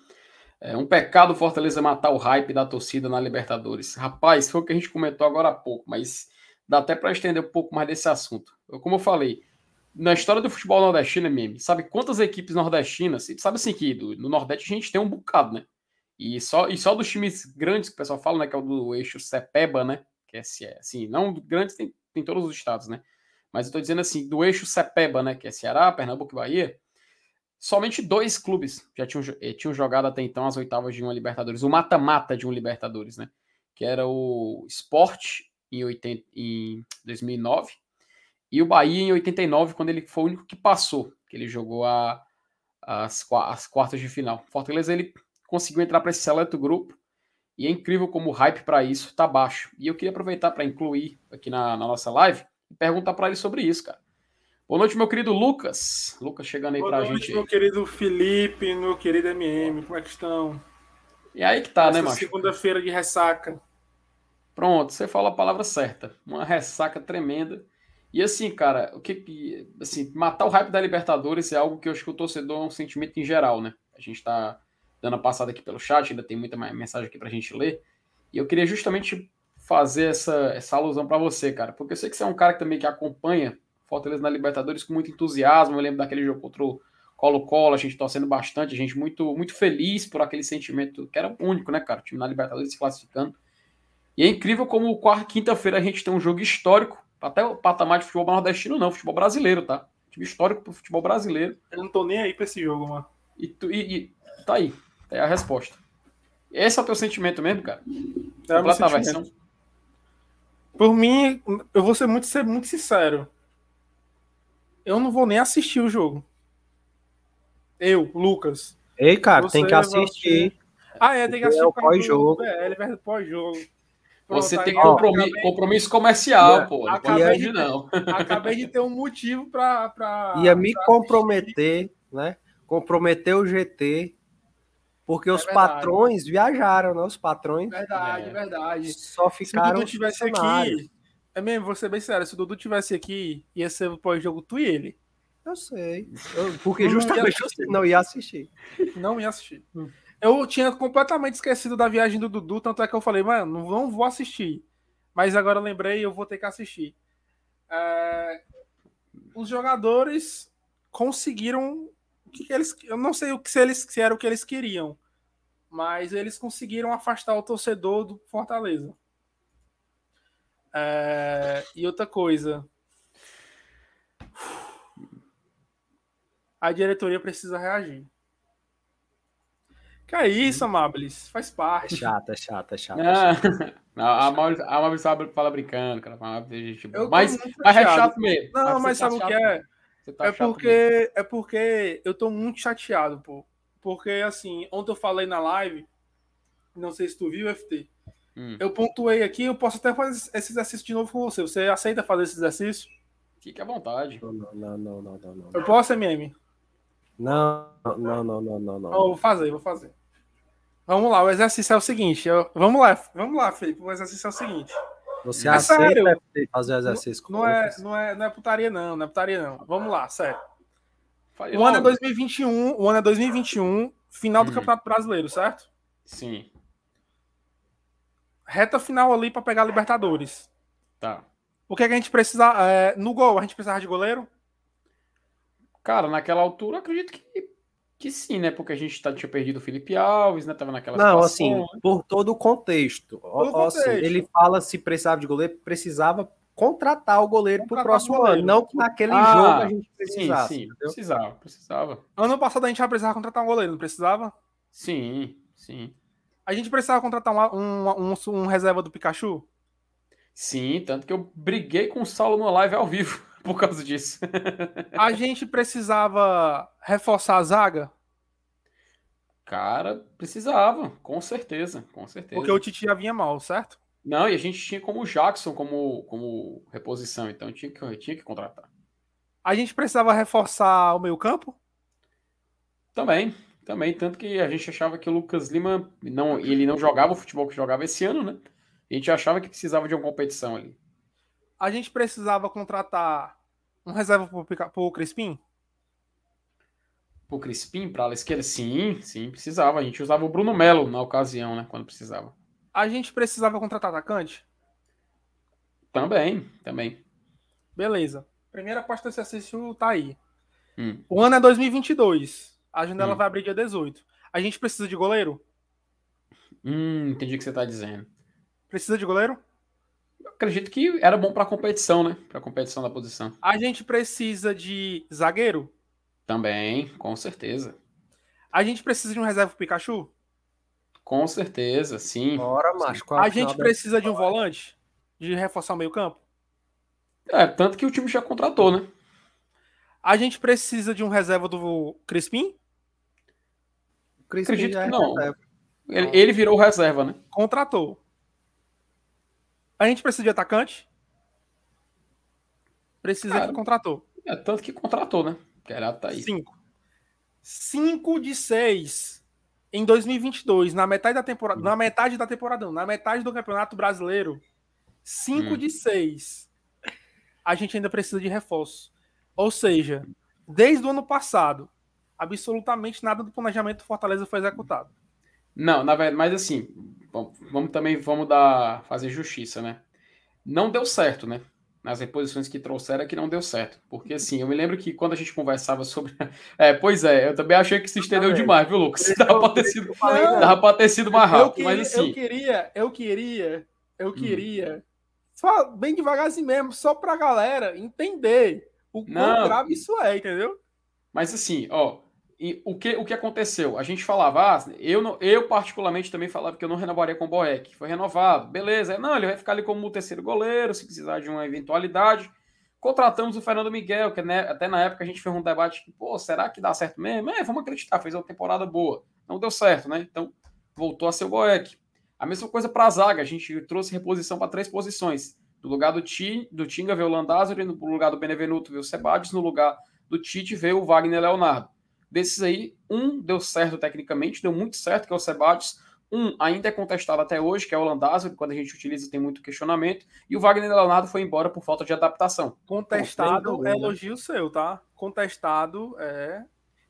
é um pecado Fortaleza matar o hype da torcida na Libertadores. Rapaz, foi o que a gente comentou agora há pouco, mas dá até para estender um pouco mais desse assunto. Eu, como eu falei, na história do futebol nordestino, meme, sabe quantas equipes nordestinas, sabe assim que no Nordeste a gente tem um bocado, né? E só, e só dos times grandes que o pessoal fala, né, que é o do eixo Cepeba, né? Que é assim, não grandes tem, tem todos os estados, né? Mas eu tô dizendo assim, do eixo Cepeba, né, que é Ceará, Pernambuco e Bahia, somente dois clubes já tinham, eh, tinham jogado até então as oitavas de uma Libertadores, o mata-mata de um Libertadores, né? Que era o Sport em, 80, em 2009 e o Bahia em 89, quando ele foi o único que passou, que ele jogou a, as, as quartas de final. Fortaleza ele conseguiu entrar para esse seleto grupo e é incrível como o hype para isso tá baixo. E eu queria aproveitar para incluir aqui na, na nossa live perguntar para ele sobre isso, cara. Boa noite, meu querido Lucas. Lucas chegando aí para a gente. Boa noite, meu querido Felipe, meu querido MM. Como é que estão? E aí que tá, né, Essa né, macho? Segunda-feira de ressaca. Pronto, você falou a palavra certa. Uma ressaca tremenda. E assim, cara, o que assim, matar o hype da Libertadores é algo que eu acho que o torcedor é um sentimento em geral, né? A gente tá dando a passada aqui pelo chat, ainda tem muita mensagem aqui pra gente ler. E eu queria justamente fazer essa, essa alusão para você, cara, porque eu sei que você é um cara que também que acompanha Fortaleza na Libertadores com muito entusiasmo. Eu lembro daquele jogo contra o Colo-Colo, a gente torcendo bastante, a gente muito, muito feliz por aquele sentimento que era único, né, cara? O time na Libertadores se classificando. E é incrível como quinta-feira a gente tem um jogo histórico, até o patamar de futebol nordestino, não, futebol brasileiro, tá? Time histórico pro futebol brasileiro. Eu não tô nem aí pra esse jogo, mano. E, tu, e, e tá aí, tá aí a resposta. Esse é o teu sentimento mesmo, cara? É Completa a versão. Por mim, eu vou ser muito, ser muito sincero eu não vou nem assistir o jogo. Eu, Lucas. Ei, cara, tem que assistir. Ah, é, tem que assistir é o pós-jogo. É, pós-jogo. Você tem compromisso, acabei... compromisso comercial, yeah. pô. Não acabei, de, não. acabei de ter um motivo para. Pra, Ia me comprometer, assistir. né? Comprometer o GT. Porque é os verdade. patrões viajaram, né? Os patrões. Verdade, é. verdade. Só ficaram. Se o tivesse aqui, é mesmo, vou ser bem sério, se o Dudu tivesse aqui, ia ser o pós-jogo tu e ele. Eu sei. Eu, porque justamente eu não ia assistir. Não ia assistir. Hum. Eu tinha completamente esquecido da viagem do Dudu, tanto é que eu falei, mano, não vou assistir. Mas agora eu lembrei e eu vou ter que assistir. É... Os jogadores conseguiram que eles. Eu não sei o que se, eles, se era o que eles queriam. Mas eles conseguiram afastar o torcedor do Fortaleza. É, e outra coisa. A diretoria precisa reagir. Que é isso, Amabilis? Faz parte. É chata, é chata, é chata. Não, a Amabilis fala brincando, cara. Mas, mas é chato mesmo. Não, mas, mas tá sabe o que é? Tá é porque, é porque eu tô muito chateado, pô. Porque, assim, ontem eu falei na live, não sei se tu viu, FT, Hum. Eu pontuei aqui, eu posso até fazer esse exercício de novo com você. Você aceita fazer esse exercício? Fique à vontade. Não, não, não, não, não, não. Eu posso, MM? Não, não, não, não, não, não. Oh, vou fazer, vou fazer. Vamos lá, o exercício é o seguinte. Eu... Vamos lá, vamos lá, Felipe. O exercício é o seguinte. Você é aceita sério, fazer o exercício não, não é, não é, não é putaria, não, não é putaria, não. Vamos lá, sério. o ano é 2021, o ano é 2021, final do hum. Campeonato Brasileiro, certo? Sim reta final ali para pegar a Libertadores. Tá. O que, é que a gente precisa. É, no gol, a gente precisava de goleiro? Cara, naquela altura, acredito que, que sim, né? Porque a gente tá, tinha perdido o Felipe Alves, né? Tava naquela Não, situação, assim, né? por todo o contexto. Todo o assim, contexto. ele fala se precisava de goleiro, precisava contratar o goleiro para o próximo ano, não que naquele ah, jogo a gente precisasse. Sim, sim, precisava, precisava. Ano passado a gente já precisava contratar um goleiro, não precisava? Sim, sim. A gente precisava contratar um, um, um, um reserva do Pikachu? Sim, tanto que eu briguei com o Saulo no live ao vivo por causa disso. a gente precisava reforçar a zaga? Cara, precisava, com certeza, com certeza. Porque o Titi já vinha mal, certo? Não, e a gente tinha como Jackson como, como reposição, então tinha que, tinha que contratar. A gente precisava reforçar o meio campo? Também, também. Tanto que a gente achava que o Lucas Lima, não, ele não jogava o futebol que jogava esse ano, né? A gente achava que precisava de uma competição ali. A gente precisava contratar um reserva para o Crispim? Pro Crispim, para a esquerda? Sim, sim, precisava. A gente usava o Bruno Melo na ocasião, né? Quando precisava. A gente precisava contratar atacante? Também, também. Beleza. Primeira aposta que você assistiu tá aí. Hum. O ano é 2022. A janela hum. vai abrir dia 18. A gente precisa de goleiro? Hum, entendi o que você tá dizendo. Precisa de goleiro? Acredito que era bom para competição, né? Para competição da posição. A gente precisa de zagueiro? Também, com certeza. A gente precisa de um reserva pro Pikachu? Com certeza, sim. Bora, macho. A gente precisa de um volante? De reforçar o meio-campo? É, tanto que o time já contratou, né? A gente precisa de um reserva do Crispim? Crispim Acredito que é não. Ele, ele, virou reserva, né? Contratou. A gente precisa de atacante? Precisa Cara, que contratou. É, tanto que contratou, né? Querado tá aí. Cinco. Cinco de seis em 2022, na metade da temporada, na metade da temporada, na metade do Campeonato Brasileiro, 5 hum. de 6, a gente ainda precisa de reforço. Ou seja, desde o ano passado, absolutamente nada do planejamento do Fortaleza foi executado. Não, na verdade, mas assim, vamos também vamos dar fazer justiça, né? Não deu certo, né? nas reposições que trouxeram que não deu certo. Porque assim, eu me lembro que quando a gente conversava sobre. É, pois é, eu também achei que se estendeu ah, demais, viu, Lucas? Dava pra ter sido, dava pra ter sido mais rápido. Queria, mas assim. Eu queria, eu queria, eu hum. queria. Hum. Bem devagarzinho mesmo, só pra galera entender o quão grave isso é, entendeu? Mas assim, ó, e o que, o que aconteceu? A gente falava, ah, eu, eu particularmente também falava que eu não renovaria com o Boeck. Foi renovado, beleza. Não, ele vai ficar ali como o terceiro goleiro, se precisar de uma eventualidade. Contratamos o Fernando Miguel, que né, até na época a gente fez um debate, pô, será que dá certo mesmo? É, vamos acreditar, fez uma temporada boa. Não deu certo, né? Então voltou a ser o Boeck. A mesma coisa para a zaga, a gente trouxe reposição para três posições. No lugar do, Ti, do Tinga veio o Landázuri, no lugar do Benevenuto veio o Sebades, no lugar do Tite veio o Wagner Leonardo. Desses aí, um deu certo tecnicamente, deu muito certo, que é o Sebadios. Um ainda é contestado até hoje, que é o Landázuri, quando a gente utiliza tem muito questionamento. E o Wagner Leonardo foi embora por falta de adaptação. Contestado é elogio seu, tá? Contestado é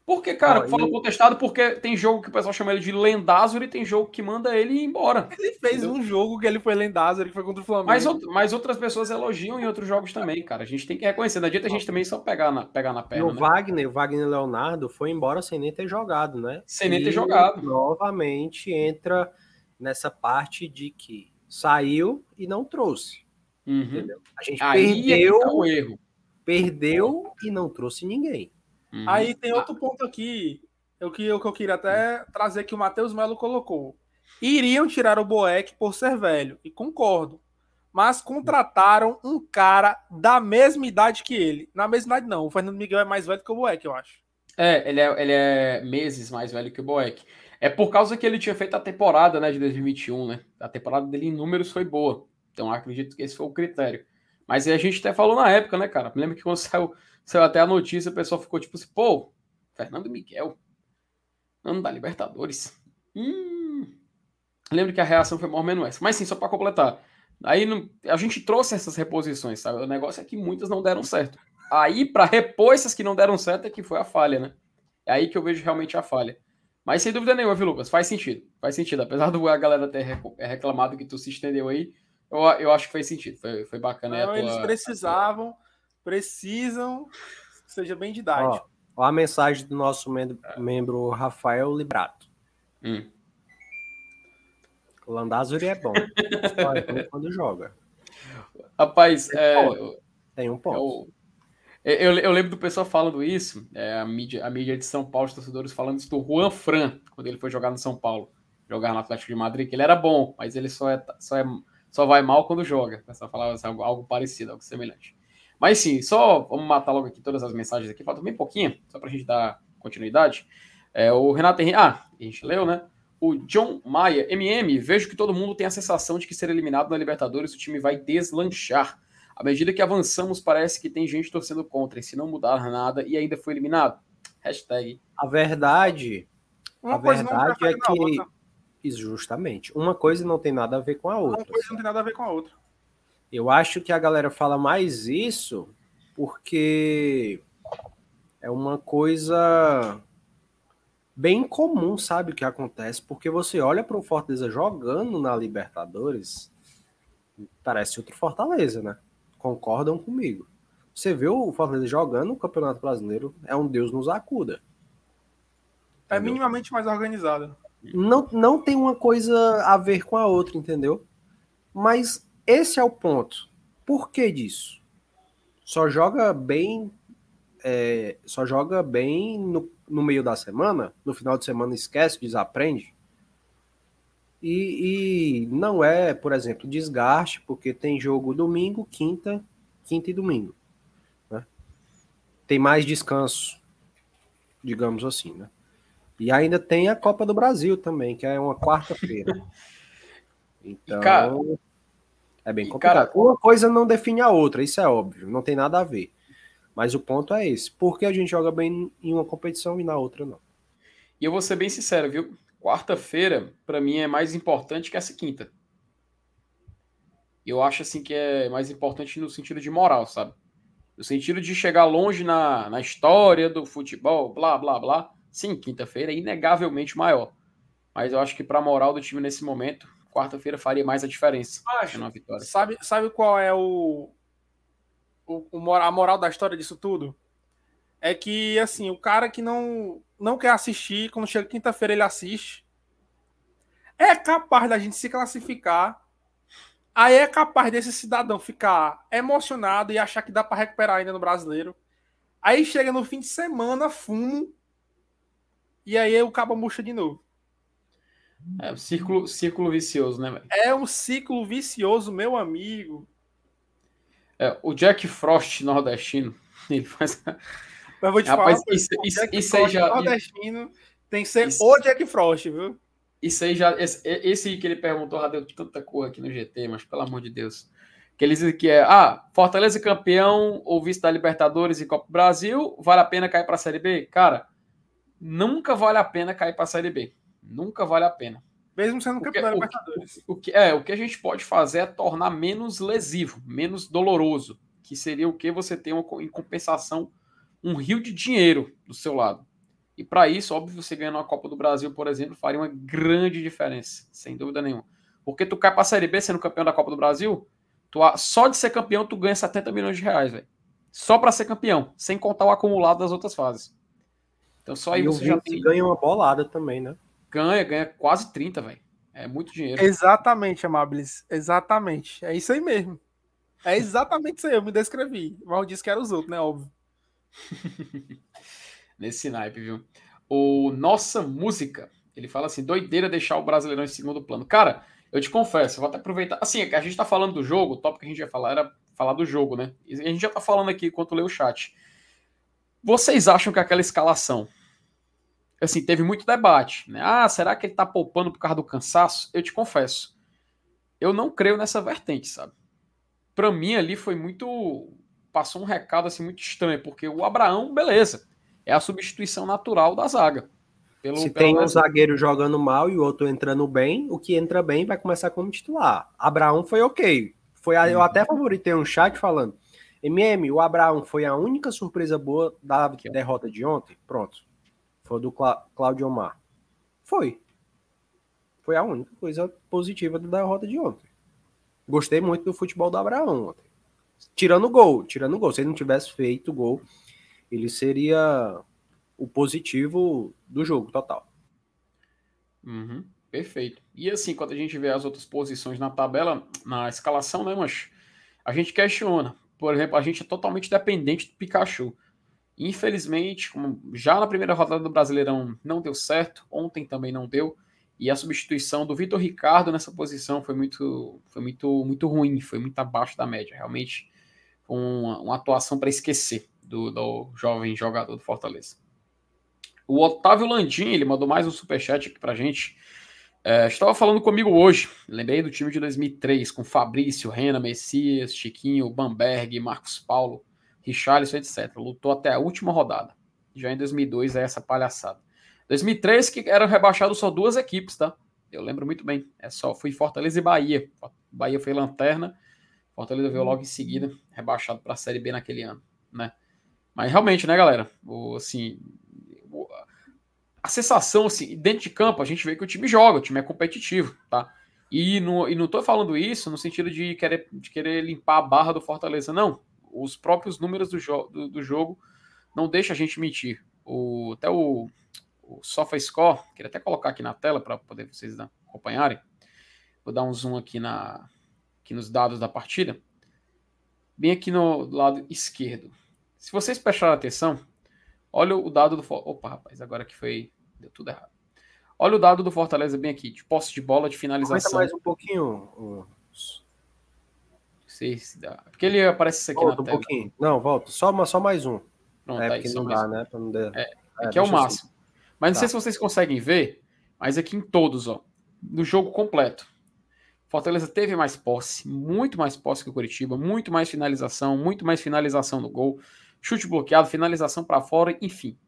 porque, cara, ah, falo contestado porque tem jogo que o pessoal chama ele de Lendázuri e tem jogo que manda ele ir embora. Ele fez entendeu? um jogo que ele foi Lendázuri, que foi contra o Flamengo. Mas, mas outras pessoas elogiam em outros jogos também, cara. A gente tem que reconhecer. Não adianta a gente também só pegar na, pegar na perna. E o né? Wagner, o Wagner Leonardo foi embora sem nem ter jogado, né? Sem nem ter jogado. Novamente entra nessa parte de que saiu e não trouxe. Uhum. Entendeu? A gente Aí perdeu, é tá o erro. perdeu e não trouxe ninguém. Uhum. Aí tem outro ponto aqui, o que, eu, que eu queria até trazer que o Matheus Melo colocou. Iriam tirar o Boeck por ser velho, e concordo. Mas contrataram um cara da mesma idade que ele. Na mesma idade, não. O Fernando Miguel é mais velho que o Boeck, eu acho. É, ele é, ele é meses mais velho que o Boeck. É por causa que ele tinha feito a temporada né, de 2021, né? A temporada dele em números foi boa. Então acredito que esse foi o critério. Mas a gente até falou na época, né, cara? Lembra que quando saiu Saiu até a notícia, o pessoal ficou tipo assim, pô, Fernando Miguel, ano da Libertadores. Hum. Lembro que a reação foi mais ou menos essa. Mas sim, só para completar. Aí a gente trouxe essas reposições, sabe? O negócio é que muitas não deram certo. Aí, para repor essas que não deram certo, é que foi a falha, né? É aí que eu vejo realmente a falha. Mas sem dúvida nenhuma, viu, Lucas? Faz sentido. Faz sentido. Apesar do a galera ter reclamado que tu se estendeu aí, eu, eu acho que fez sentido. Foi, foi bacana. Não, tua, eles precisavam precisam que seja bem didático. Ó, ó a mensagem do nosso membro, membro Rafael Librato. Hum. O Landázuri é bom. quando joga. Rapaz, é, tem um ponto. Eu, eu, eu, lembro do pessoal falando isso, é, a, mídia, a mídia de São Paulo, os torcedores falando isso do Juan Fran, quando ele foi jogar no São Paulo, jogar no Atlético de Madrid, que ele era bom, mas ele só, é, só, é, só vai mal quando joga. O pessoal falava assim, algo, algo parecido, algo semelhante. Mas sim, só vamos matar logo aqui todas as mensagens aqui, falta bem pouquinho, só para a gente dar continuidade. É, o Renato Henrique, ah, a gente leu, né? O John Maia, MM, vejo que todo mundo tem a sensação de que ser eliminado na Libertadores o time vai deslanchar. À medida que avançamos, parece que tem gente torcendo contra, e se não mudar nada e ainda foi eliminado. Hashtag. A verdade, uma a verdade é que. Justamente. Uma coisa não tem nada a ver com a outra. Uma coisa não tem nada a ver com a outra. Eu acho que a galera fala mais isso porque é uma coisa bem comum, sabe, o que acontece, porque você olha para o Fortaleza jogando na Libertadores, parece outro Fortaleza, né? Concordam comigo. Você vê o Fortaleza jogando no Campeonato Brasileiro, é um Deus nos acuda. É minimamente mais organizado. Não, não tem uma coisa a ver com a outra, entendeu? Mas esse é o ponto. Por que disso? Só joga bem é, só joga bem no, no meio da semana, no final de semana esquece, desaprende. E, e, não é, por exemplo, desgaste, porque tem jogo domingo, quinta, quinta e domingo. Né? Tem mais descanso, digamos assim, né? E ainda tem a Copa do Brasil também, que é uma quarta-feira. Então, cara, é bem complicado. Cara, uma coisa não define a outra, isso é óbvio, não tem nada a ver. Mas o ponto é esse. Por que a gente joga bem em uma competição e na outra não? E eu vou ser bem sincero, viu? Quarta-feira, para mim, é mais importante que essa quinta. Eu acho assim que é mais importante no sentido de moral, sabe? No sentido de chegar longe na, na história do futebol, blá, blá, blá. Sim, quinta-feira é inegavelmente maior. Mas eu acho que para a moral do time nesse momento, quarta-feira faria mais a diferença. Vitória. Sabe, sabe qual é o, o, o, a moral da história disso tudo é que, assim, o cara que não, não quer assistir, quando chega quinta-feira ele assiste, é capaz da gente se classificar, aí é capaz desse cidadão ficar emocionado e achar que dá para recuperar ainda no brasileiro. Aí chega no fim de semana, fumo, e aí o cabo murcha de novo. É um círculo, círculo vicioso, né, velho? É um ciclo vicioso, meu amigo. É, o Jack Frost nordestino, ele faz. Mas vou te Rapaz, falar, isso, isso, Jack isso Frost já... nordestino tem que ser isso... o Jack Frost, viu? Isso aí já. Esse, esse que ele perguntou já deu tanta cor aqui no GT, mas pelo amor de Deus. Que ele diz que é: ah, Fortaleza campeão ou vice da Libertadores e Copa do Brasil, vale a pena cair para a Série B? Cara, nunca vale a pena cair para a Série B. Nunca vale a pena. Mesmo sendo campeão da Libertadores. O, o, que, é, o que a gente pode fazer é tornar menos lesivo, menos doloroso, que seria o que você tem uma, em compensação um rio de dinheiro do seu lado. E para isso, óbvio, você ganhando a Copa do Brasil, por exemplo, faria uma grande diferença, sem dúvida nenhuma. Porque tu cai para a Série B sendo campeão da Copa do Brasil, tu, só de ser campeão tu ganha 70 milhões de reais, velho. Só para ser campeão, sem contar o acumulado das outras fases. Então só aí e você já tem... ganha uma bolada também, né? Ganha, ganha quase 30, velho. É muito dinheiro. Exatamente, Amabilis. Exatamente. É isso aí mesmo. É exatamente isso aí. Eu me descrevi. O Mal disse que era os outros, né? Óbvio. Nesse naipe, viu? O Nossa Música, ele fala assim: doideira deixar o Brasileirão em segundo plano. Cara, eu te confesso, eu vou até aproveitar. Assim, a gente tá falando do jogo, o tópico que a gente ia falar era falar do jogo, né? E a gente já tá falando aqui enquanto lê o chat. Vocês acham que aquela escalação assim, teve muito debate, né? Ah, será que ele tá poupando por causa do cansaço? Eu te confesso, eu não creio nessa vertente, sabe? Para mim ali foi muito passou um recado assim muito estranho, porque o Abraão, beleza, é a substituição natural da zaga. Pelo, Se tem um zagueiro jogando mal e o outro entrando bem, o que entra bem vai começar como titular. Abraão foi ok. Foi a, eu uhum. até favoritei um chat falando. MM, o Abraão foi a única surpresa boa da derrota de ontem. Pronto. Foi do Clá Claudio Omar. Foi. Foi a única coisa positiva da derrota de ontem. Gostei muito do futebol do Abraão ontem. Tirando o gol, tirando gol. Se ele não tivesse feito o gol, ele seria o positivo do jogo total. Uhum, perfeito. E assim, quando a gente vê as outras posições na tabela, na escalação, né, mas a gente questiona. Por exemplo, a gente é totalmente dependente do Pikachu. Infelizmente, já na primeira rodada do Brasileirão não deu certo, ontem também não deu, e a substituição do Vitor Ricardo nessa posição foi muito, foi muito, muito ruim, foi muito abaixo da média. Realmente, uma, uma atuação para esquecer do, do jovem jogador do Fortaleza. O Otávio Landim, ele mandou mais um superchat aqui pra gente. É, estava falando comigo hoje, lembrei do time de 2003, com Fabrício, Rena, Messias, Chiquinho, Bamberg, Marcos Paulo, Richarlison, etc. Lutou até a última rodada. Já em 2002 é essa palhaçada. 2003 que eram rebaixados só duas equipes, tá? Eu lembro muito bem. É só foi Fortaleza e Bahia. Bahia foi lanterna, Fortaleza veio logo em seguida, rebaixado para a Série B naquele ano, né? Mas realmente, né, galera? O, assim, a sensação, assim, dentro de campo, a gente vê que o time joga, o time é competitivo, tá? E, e não tô falando isso no sentido de querer, de querer limpar a barra do Fortaleza, não. Os próprios números do, jo do, do jogo não deixam a gente mentir. O, até o, o SofaScore, queria até colocar aqui na tela para poder vocês acompanharem. Vou dar um zoom aqui, na, aqui nos dados da partida. Bem aqui no lado esquerdo. Se vocês prestarem atenção, olha o dado do. Opa, rapaz, agora que foi Deu tudo errado. Olha o dado do Fortaleza bem aqui, de posse de bola, de finalização. Comenta mais um pouquinho. Sei se dá. Porque ele aparece isso aqui volta na um tela. pouquinho. Não, volta. Só, só mais um. Pronto, é, tá porque não dá, né? Não der... É, é, aqui é o máximo. Assim. Mas não tá. sei se vocês conseguem ver, mas aqui em todos, ó. No jogo completo. Fortaleza teve mais posse, muito mais posse que o Curitiba, muito mais finalização, muito mais finalização no gol, chute bloqueado, finalização para fora, enfim.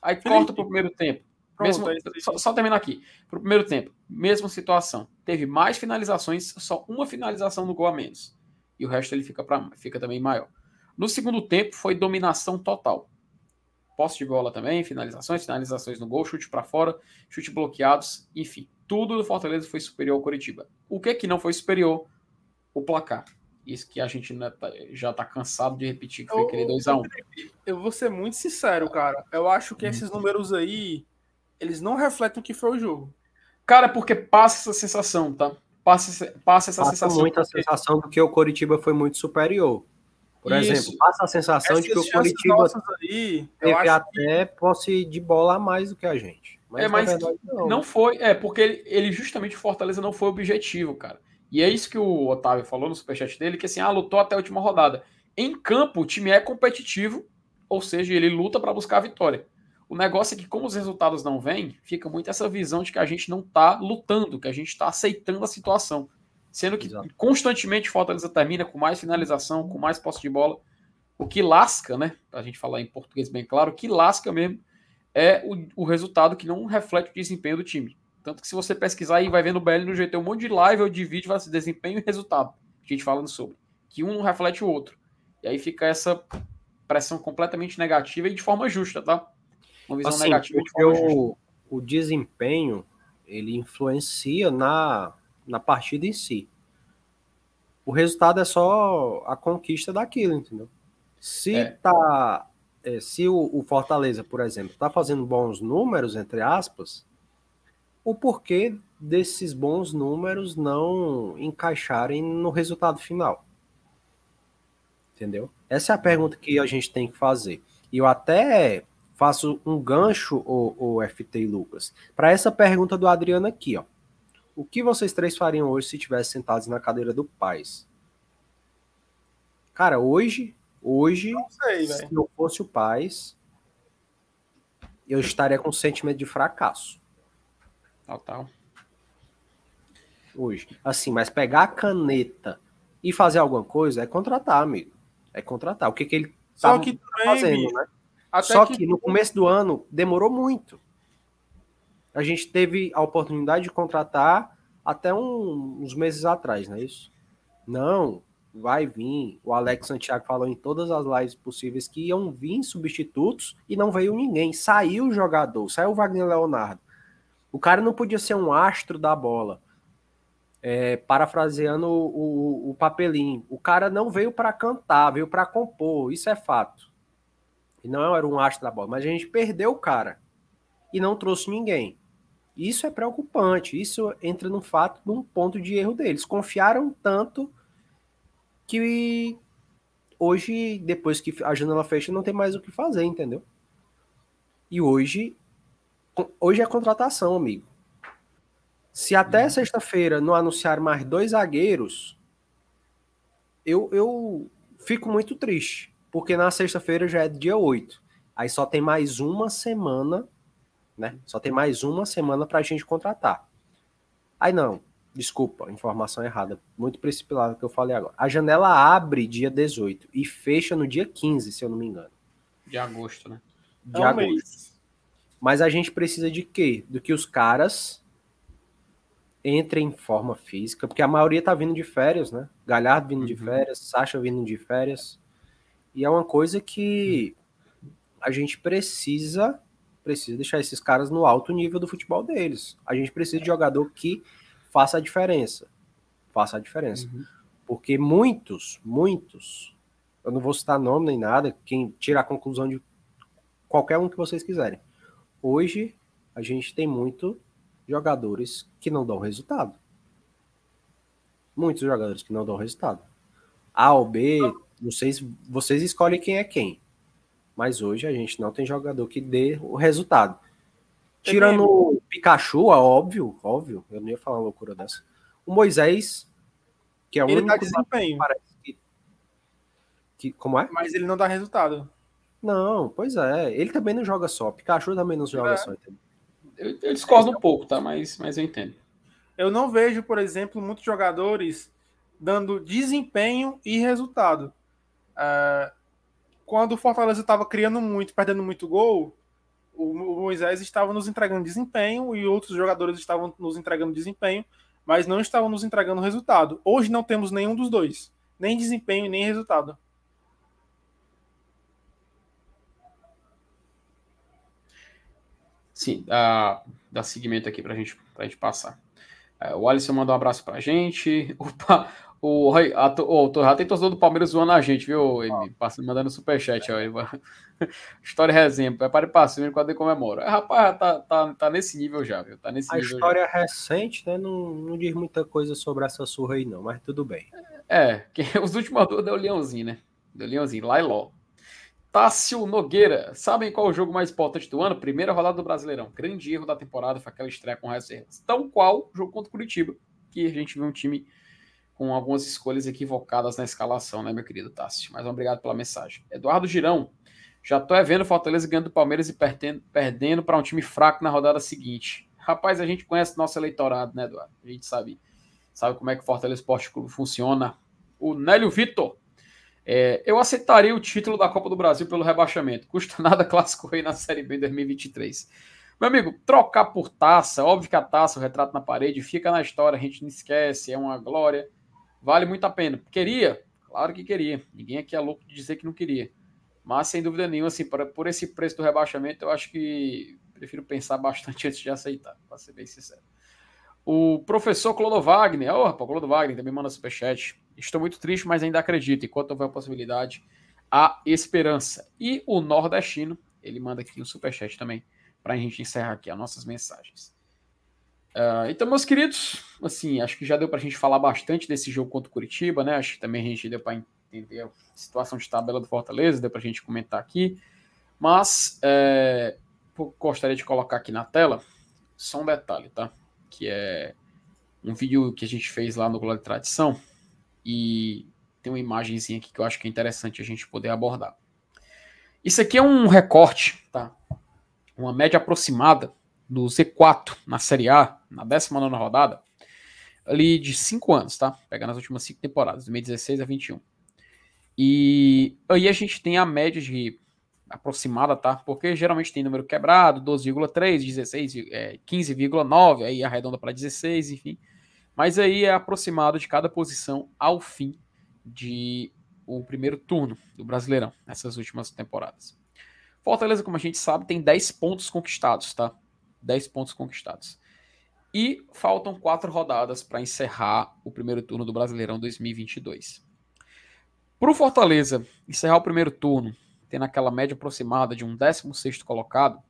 Aí Felipe. corta pro primeiro tempo. Pronto, mesmo, é só, só terminar aqui. Pro primeiro tempo, mesma situação. Teve mais finalizações, só uma finalização no gol a menos. E o resto ele fica, pra, fica também maior. No segundo tempo, foi dominação total. Posse de bola também, finalizações, finalizações no gol, chute para fora, chute bloqueados, enfim. Tudo do Fortaleza foi superior ao Curitiba. O que que não foi superior? O placar. Isso que a gente né, tá, já tá cansado de repetir, que foi aquele 2x1. Um. Eu vou ser muito sincero, cara. Eu acho que esses números aí eles não refletem o que foi o jogo. Cara, porque passa essa sensação, tá? Passa, passa essa passa sensação. muita porque... sensação de que o Coritiba foi muito superior. Por Isso. exemplo, passa a sensação Essas de que o Coritiba aí, teve até que... posse de bola a mais do que a gente. Mas, é, mas verdade, não. não foi. É, porque ele, ele justamente Fortaleza não foi objetivo, cara. E é isso que o Otávio falou no superchat dele, que assim, ah, lutou até a última rodada. Em campo, o time é competitivo, ou seja, ele luta para buscar a vitória. O negócio é que, como os resultados não vêm, fica muito essa visão de que a gente não está lutando, que a gente está aceitando a situação. Sendo que Exato. constantemente Fortaleza termina com mais finalização, com mais posse de bola. O que lasca, né? Para a gente falar em português bem claro, o que lasca mesmo é o, o, resultado que não reflete o desempenho do time. Tanto que se você pesquisar aí, vai ver no BL no GT um monte de live ou de vídeo, vai ser desempenho e resultado. A gente falando sobre. Que um não reflete o outro. E aí fica essa pressão completamente negativa e de forma justa, tá? Uma visão assim, negativa o, o desempenho ele influencia na, na partida em si. O resultado é só a conquista daquilo, entendeu? Se é. tá é, se o, o, Fortaleza, por exemplo, está fazendo bons números, entre aspas, o porquê desses bons números não encaixarem no resultado final? Entendeu? Essa é a pergunta que a gente tem que fazer. E eu até faço um gancho, o, o FT e Lucas, para essa pergunta do Adriano aqui, ó. O que vocês três fariam hoje se estivessem sentados na cadeira do Paz? Cara, hoje, hoje, sei, se eu fosse o Paz, eu estaria com sentimento de fracasso. Total. Hoje. Assim, mas pegar a caneta e fazer alguma coisa é contratar, amigo. É contratar. O que, que ele tá, Só que tá fazendo, né? Até Só que... que no começo do ano demorou muito. A gente teve a oportunidade de contratar até um, uns meses atrás, não é isso? Não, vai vir. O Alex Santiago falou em todas as lives possíveis que iam vir substitutos e não veio ninguém. Saiu o jogador, saiu o Wagner Leonardo. O cara não podia ser um astro da bola. É, parafraseando o, o, o papelinho. O cara não veio para cantar, veio para compor. Isso é fato e não era um astro da bola, mas a gente perdeu o cara e não trouxe ninguém. Isso é preocupante. Isso entra no fato de um ponto de erro deles. Confiaram tanto que hoje, depois que a janela fecha, não tem mais o que fazer, entendeu? E hoje, hoje é contratação, amigo. Se até uhum. sexta-feira não anunciar mais dois zagueiros, eu, eu fico muito triste, porque na sexta-feira já é dia 8. Aí só tem mais uma semana, né? Só tem mais uma semana para a gente contratar. Aí não, desculpa, informação errada, muito precipitada que eu falei agora. A janela abre dia 18 e fecha no dia 15, se eu não me engano. De agosto, né? De é um agosto. Mês. Mas a gente precisa de quê? Do que os caras entrem em forma física, porque a maioria tá vindo de férias, né? Galhardo vindo uhum. de férias, Sacha vindo de férias. E é uma coisa que a gente precisa precisa deixar esses caras no alto nível do futebol deles. A gente precisa de jogador que faça a diferença. Faça a diferença. Uhum. Porque muitos, muitos, eu não vou citar nome nem nada, quem tira a conclusão de qualquer um que vocês quiserem. Hoje a gente tem muito jogadores que não dão resultado. Muitos jogadores que não dão resultado. A ou B, não sei se vocês escolhem quem é quem. Mas hoje a gente não tem jogador que dê o resultado. Tirando o Pikachu, é óbvio, óbvio, eu não ia falar uma loucura dessa. O Moisés, que é o ele único dá desempenho. parece que, que, como é? Mas ele não dá resultado. Não, pois é. Ele também não joga só. Pikachu também não joga é. só, entendeu? Eu, eu discordo um pouco, tá? Mas, mas eu entendo. Eu não vejo, por exemplo, muitos jogadores dando desempenho e resultado. Uh, quando o Fortaleza estava criando muito, perdendo muito gol, o, o Moisés estava nos entregando desempenho e outros jogadores estavam nos entregando desempenho, mas não estavam nos entregando resultado. Hoje não temos nenhum dos dois, nem desempenho nem resultado. Sim, dá, dá seguimento aqui para gente, a gente passar. É, o Alisson mandou um abraço para a gente. Opa, o, a, o, o, já tem torcedor do Palmeiras zoando a gente, viu? Ele passando, mandando superchat. Ó, história resenha, prepare cima quando ele comemora. É, rapaz, tá, tá, tá nesse nível já, viu? Tá nesse a nível história já. recente, né? Não, não diz muita coisa sobre essa surra aí, não, mas tudo bem. É, os últimos duas deu Leãozinho, né? Deu Leãozinho, lá e Ló. Tássio Nogueira. Sabem qual é o jogo mais importante do ano? Primeira rodada do Brasileirão. Grande erro da temporada foi aquela estreia com reservas. Tão qual o jogo contra o Curitiba, que a gente viu um time com algumas escolhas equivocadas na escalação, né, meu querido Tássio? Mas obrigado pela mensagem. Eduardo Girão. Já tô é vendo Fortaleza ganhando do Palmeiras e perdendo, para um time fraco na rodada seguinte. Rapaz, a gente conhece nosso eleitorado, né, Eduardo? A gente sabe, sabe como é que o Fortaleza Esporte Clube funciona. O Nélio Vitor. É, eu aceitaria o título da Copa do Brasil pelo rebaixamento. Custa nada clássico rei na Série B 2023. Meu amigo, trocar por taça, óbvio que a taça, o retrato na parede, fica na história, a gente não esquece, é uma glória. Vale muito a pena. Queria? Claro que queria. Ninguém aqui é louco de dizer que não queria. Mas, sem dúvida nenhuma, assim, por, por esse preço do rebaixamento, eu acho que prefiro pensar bastante antes de aceitar, para ser bem sincero. O professor Clodo Wagner, oh, rapaz, Clodo Wagner também manda superchat. Estou muito triste, mas ainda acredito. Enquanto houver a possibilidade, a esperança. E o nordestino, ele manda aqui um superchat também, para a gente encerrar aqui as nossas mensagens. Uh, então, meus queridos, assim, acho que já deu para a gente falar bastante desse jogo contra o Curitiba, né? Acho que também a gente deu para entender a situação de tabela do Fortaleza, deu para a gente comentar aqui. Mas é, gostaria de colocar aqui na tela só um detalhe, tá? Que é um vídeo que a gente fez lá no Glória de Tradição e tem uma imagenzinha aqui que eu acho que é interessante a gente poder abordar. Isso aqui é um recorte, tá? Uma média aproximada do Z4 na Série A, na 19 rodada, ali de 5 anos, tá? Pegando as últimas 5 temporadas, 2016 a 21. E aí a gente tem a média de aproximada, tá? Porque geralmente tem número quebrado, 12,3, 16, é, 15,9, aí arredonda para 16, enfim. Mas aí é aproximado de cada posição ao fim de o primeiro turno do Brasileirão, nessas últimas temporadas. Fortaleza, como a gente sabe, tem 10 pontos conquistados, tá? 10 pontos conquistados. E faltam quatro rodadas para encerrar o primeiro turno do Brasileirão 2022. Para o Fortaleza encerrar o primeiro turno, tendo aquela média aproximada de um 16 colocado,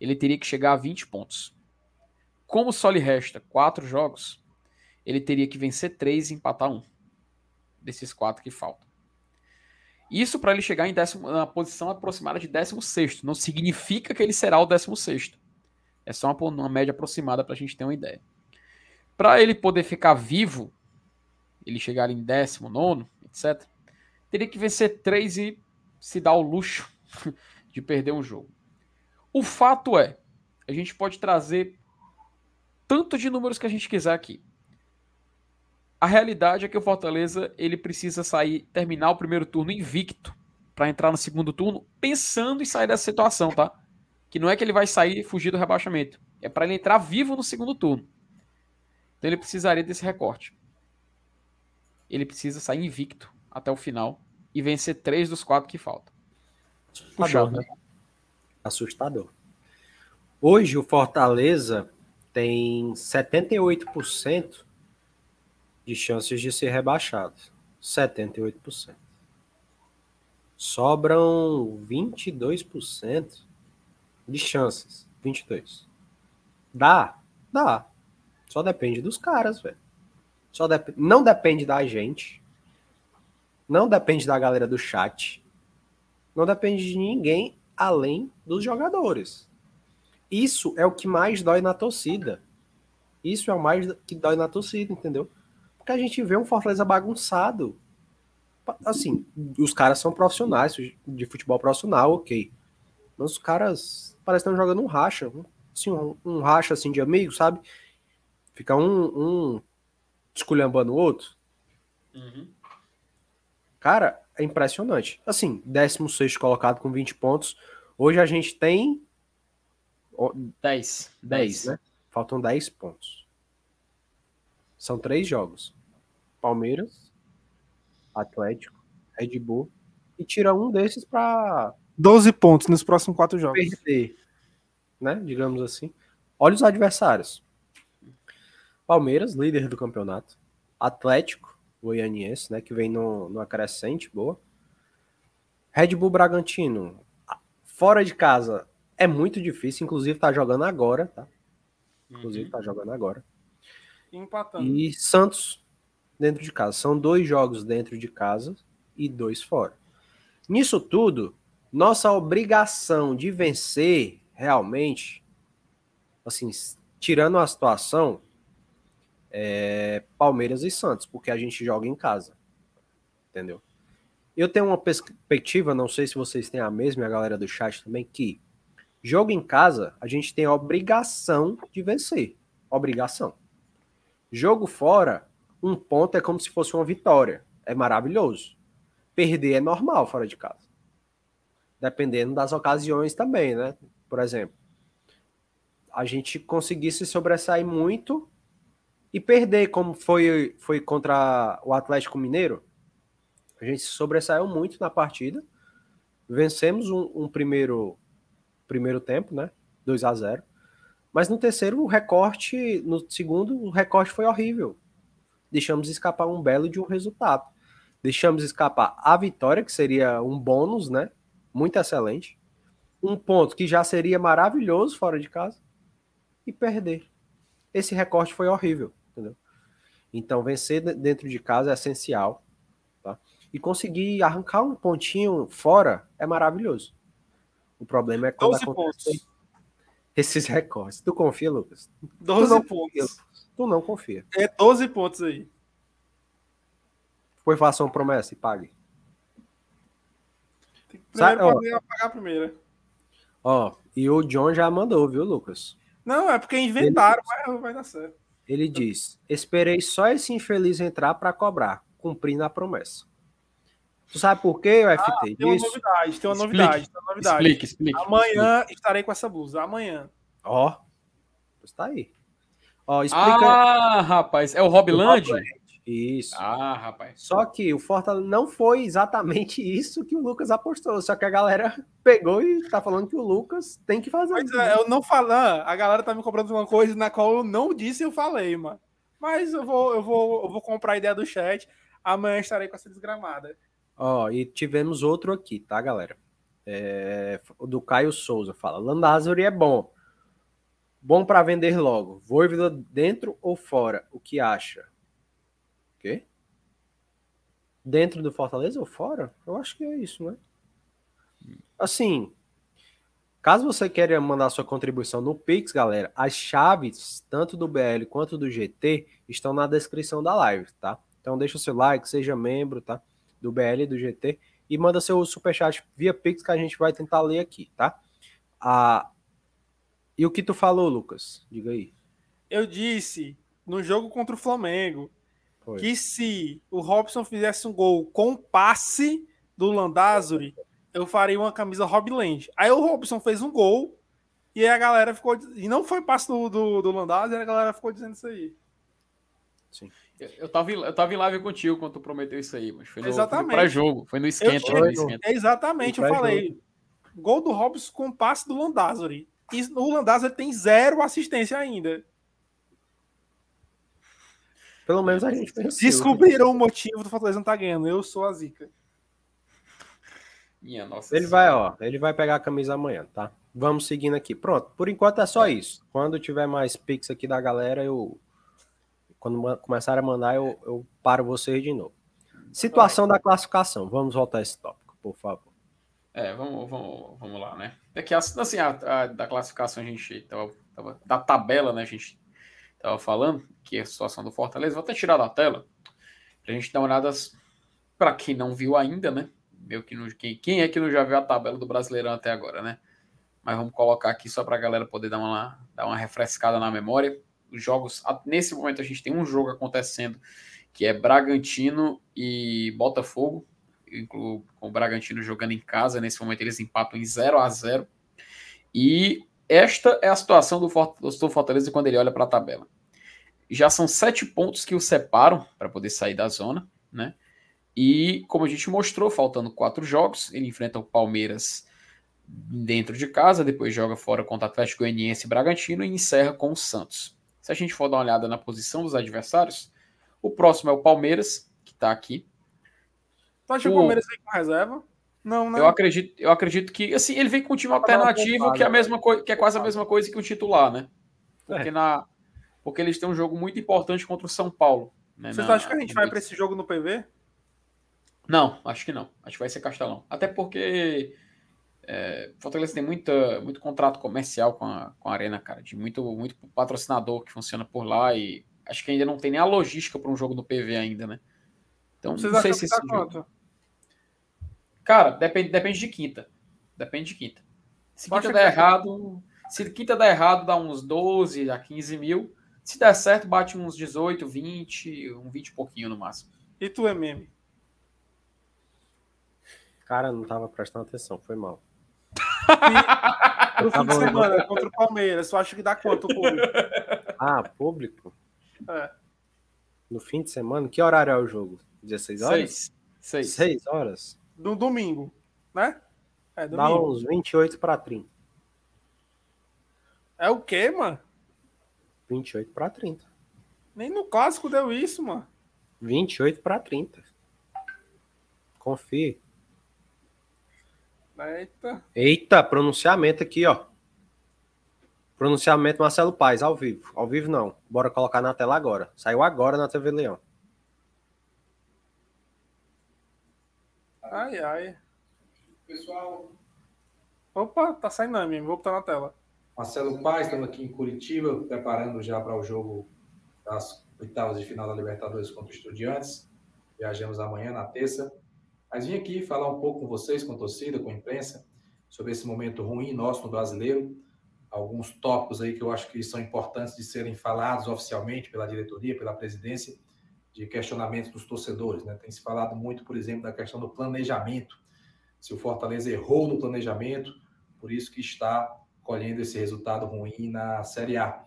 ele teria que chegar a 20 pontos. Como só lhe resta quatro jogos, ele teria que vencer três e empatar um. desses quatro que faltam. Isso para ele chegar em décimo, na posição aproximada de 16. Não significa que ele será o 16. É só uma, uma média aproximada para a gente ter uma ideia. Para ele poder ficar vivo, ele chegar em 19, etc., teria que vencer 3 e se dar o luxo de perder um jogo. O fato é, a gente pode trazer tanto de números que a gente quiser aqui. A realidade é que o Fortaleza ele precisa sair, terminar o primeiro turno invicto para entrar no segundo turno, pensando em sair dessa situação, tá? Que não é que ele vai sair e fugir do rebaixamento, é para ele entrar vivo no segundo turno. Então ele precisaria desse recorte. Ele precisa sair invicto até o final e vencer três dos quatro que faltam. Puxado, né? Assustador. Hoje o Fortaleza tem 78% de chances de ser rebaixado. 78%. Sobram 22% de chances. 22. Dá? Dá. Só depende dos caras, velho. Só dep não depende da gente. Não depende da galera do chat. Não depende de ninguém além dos jogadores. Isso é o que mais dói na torcida. Isso é o mais que dói na torcida, entendeu? Porque a gente vê um Fortaleza bagunçado. Assim, os caras são profissionais de futebol profissional, ok. Mas os caras parecem estar jogando um racha. Assim, um, um, racha assim de amigos, sabe? Fica um, um esculhambando o outro. Uhum. Cara, é impressionante. Assim, 16 colocado com 20 pontos. Hoje a gente tem 10. 10, né? Faltam 10 pontos. São três jogos. Palmeiras, Atlético, Red Bull. E tira um desses para 12 pontos nos próximos quatro jogos. Perder, né? Digamos assim. Olha os adversários. Palmeiras, líder do campeonato. Atlético, goianiense, né? Que vem no, no acrescente, boa. Red Bull Bragantino, fora de casa, é muito difícil. Inclusive, tá jogando agora, tá? Inclusive, uhum. tá jogando agora empatando. E Santos dentro de casa. São dois jogos dentro de casa e dois fora. Nisso tudo, nossa obrigação de vencer realmente, assim, tirando a situação, é Palmeiras e Santos, porque a gente joga em casa. Entendeu? Eu tenho uma perspectiva, não sei se vocês têm a mesma e a galera do chat também, que jogo em casa, a gente tem a obrigação de vencer. Obrigação. Jogo fora, um ponto é como se fosse uma vitória. É maravilhoso. Perder é normal fora de casa. Dependendo das ocasiões também, né? Por exemplo, a gente conseguisse sobressair muito e perder, como foi, foi contra o Atlético Mineiro. A gente sobressaiu muito na partida. Vencemos um, um primeiro, primeiro tempo, né? 2 a 0 mas no terceiro, o recorte, no segundo, o recorte foi horrível. Deixamos escapar um belo de um resultado. Deixamos escapar a vitória, que seria um bônus, né? Muito excelente. Um ponto que já seria maravilhoso fora de casa. E perder. Esse recorte foi horrível, entendeu? Então, vencer dentro de casa é essencial. Tá? E conseguir arrancar um pontinho fora é maravilhoso. O problema é quando acontece... Esses recortes. Tu confia, Lucas? 12 tu pontos. Confia, tu não confia. É 12 pontos aí. Foi faça uma promessa e pague. Tem que primeiro pagar a primeira. Ó, e o John já mandou, viu, Lucas? Não, é porque inventaram, ele, mas vai dar certo. Ele diz: Esperei só esse infeliz entrar para cobrar, cumprindo a promessa. Tu sabe por quê, o FT? Ah, tem uma novidade, tem uma explique, novidade, tem uma novidade. Explique, explique. Amanhã explique. estarei com essa blusa. Amanhã. Ó, está aí. Ó, explica. Ah, rapaz, é o Hobland? Isso. Ah, rapaz. Só que o Fortaleza não foi exatamente isso que o Lucas apostou. Só que a galera pegou e tá falando que o Lucas tem que fazer. Mas é, eu não falando, a galera tá me comprando uma coisa na qual eu não disse e eu falei, mano. Mas eu vou, eu vou, eu vou comprar a ideia do chat. Amanhã estarei com essa desgramada. Ó, e tivemos outro aqui, tá, galera? É, do Caio Souza fala: Landázuri é bom. Bom para vender logo. Voivoda dentro ou fora? O que acha? Quê? dentro do Fortaleza ou fora? Eu acho que é isso, né? Assim, caso você queira mandar sua contribuição no Pix, galera, as chaves, tanto do BL quanto do GT, estão na descrição da live, tá? Então deixa o seu like, seja membro, tá? Do BL e do GT e manda seu superchat via Pix que a gente vai tentar ler aqui, tá? Ah, e o que tu falou, Lucas? Diga aí. Eu disse no jogo contra o Flamengo Foi. que se o Robson fizesse um gol com passe do Landázuri, eu faria uma camisa Land. Aí o Robson fez um gol e a galera ficou. E não foi passe do, do, do Landázuri, a galera ficou dizendo isso aí. Sim. Eu tava, eu tava em live contigo quando tu prometeu isso aí, mas foi no, exatamente. Foi pré-jogo, foi no esquenta. Eu, no esquenta. Exatamente, eu falei. Gol do Robson com passe do Landázuri. E o Landázuri tem zero assistência ainda. Pelo menos a gente pensou. Descobriram o motivo do Fortaleza não estar tá ganhando. Eu sou a zica. Minha nossa ele vai, ó, ele vai pegar a camisa amanhã, tá? Vamos seguindo aqui. Pronto, por enquanto é só isso. Quando tiver mais pics aqui da galera, eu quando começar a mandar, eu, eu paro vocês de novo. Situação da classificação. Vamos voltar a esse tópico, por favor. É, vamos, vamos, vamos lá, né? É que assim, a, a, da classificação a gente tava, tava, da tabela, né? A gente tava falando que é a situação do Fortaleza. Vou até tirar da tela pra gente dar uma olhada para quem não viu ainda, né? Meu que não, quem, quem é que não já viu a tabela do Brasileirão até agora, né? Mas vamos colocar aqui só para a galera poder dar uma, dar uma refrescada na memória os jogos. Nesse momento a gente tem um jogo acontecendo que é Bragantino e Botafogo, com o Bragantino jogando em casa. Nesse momento eles empatam em 0 a 0 E esta é a situação do Fortaleza quando ele olha para a tabela. Já são sete pontos que o separam para poder sair da zona, né? E como a gente mostrou, faltando quatro jogos, ele enfrenta o Palmeiras dentro de casa, depois joga fora contra o Atlético Goianiense e Bragantino e encerra com o Santos. Se a gente for dar uma olhada na posição dos adversários, o próximo é o Palmeiras, que está aqui. Tu acha o... que o Palmeiras vem com reserva? Não, né? Eu acredito, eu acredito que assim, ele vem com um time alternativo que é a mesma coisa, que é quase a mesma coisa que o titular, né? Porque é. na porque eles têm um jogo muito importante contra o São Paulo. Né, Vocês acham que a gente vai para esse jogo no PV? Não, acho que não. Acho que vai ser Castelão. Até porque é, Fortaleza tem muita, muito contrato comercial com a, com a Arena, cara, de muito, muito patrocinador que funciona por lá e acho que ainda não tem nem a logística para um jogo do PV ainda, né? Então, Vocês não sei se esse tá jogo... Cara, depende, depende de quinta. Depende de quinta. Se quinta der errado, se quinta der errado, dá uns 12 a 15 mil. Se der certo, bate uns 18, 20, um 20 e pouquinho no máximo. E tu é meme? Cara, não tava prestando atenção, foi mal. no fim de semana, contra o Palmeiras, eu acho que dá quanto o público? Ah, público? É. No fim de semana? Que horário é o jogo? 16 horas? 6. 6 horas? No domingo, né? É, domingo. Dá uns 28 para 30. É o quê, mano? 28 para 30. Nem no clássico deu isso, mano. 28 para 30. Confie. Eita. Eita, pronunciamento aqui, ó. Pronunciamento Marcelo Paz, ao vivo. Ao vivo não. Bora colocar na tela agora. Saiu agora na TV Leão. Ai, ai. Pessoal. Opa, tá saindo não, Vou botar na tela. Marcelo Paz, estamos aqui em Curitiba, preparando já para o jogo das oitavas de final da Libertadores contra o Estudiantes. Viajamos amanhã, na terça. Mas vim aqui falar um pouco com vocês, com a torcida, com a imprensa, sobre esse momento ruim nosso no brasileiro. Alguns tópicos aí que eu acho que são importantes de serem falados oficialmente pela diretoria, pela presidência, de questionamentos dos torcedores. Né? Tem se falado muito, por exemplo, da questão do planejamento. Se o Fortaleza errou no planejamento, por isso que está colhendo esse resultado ruim na Série A.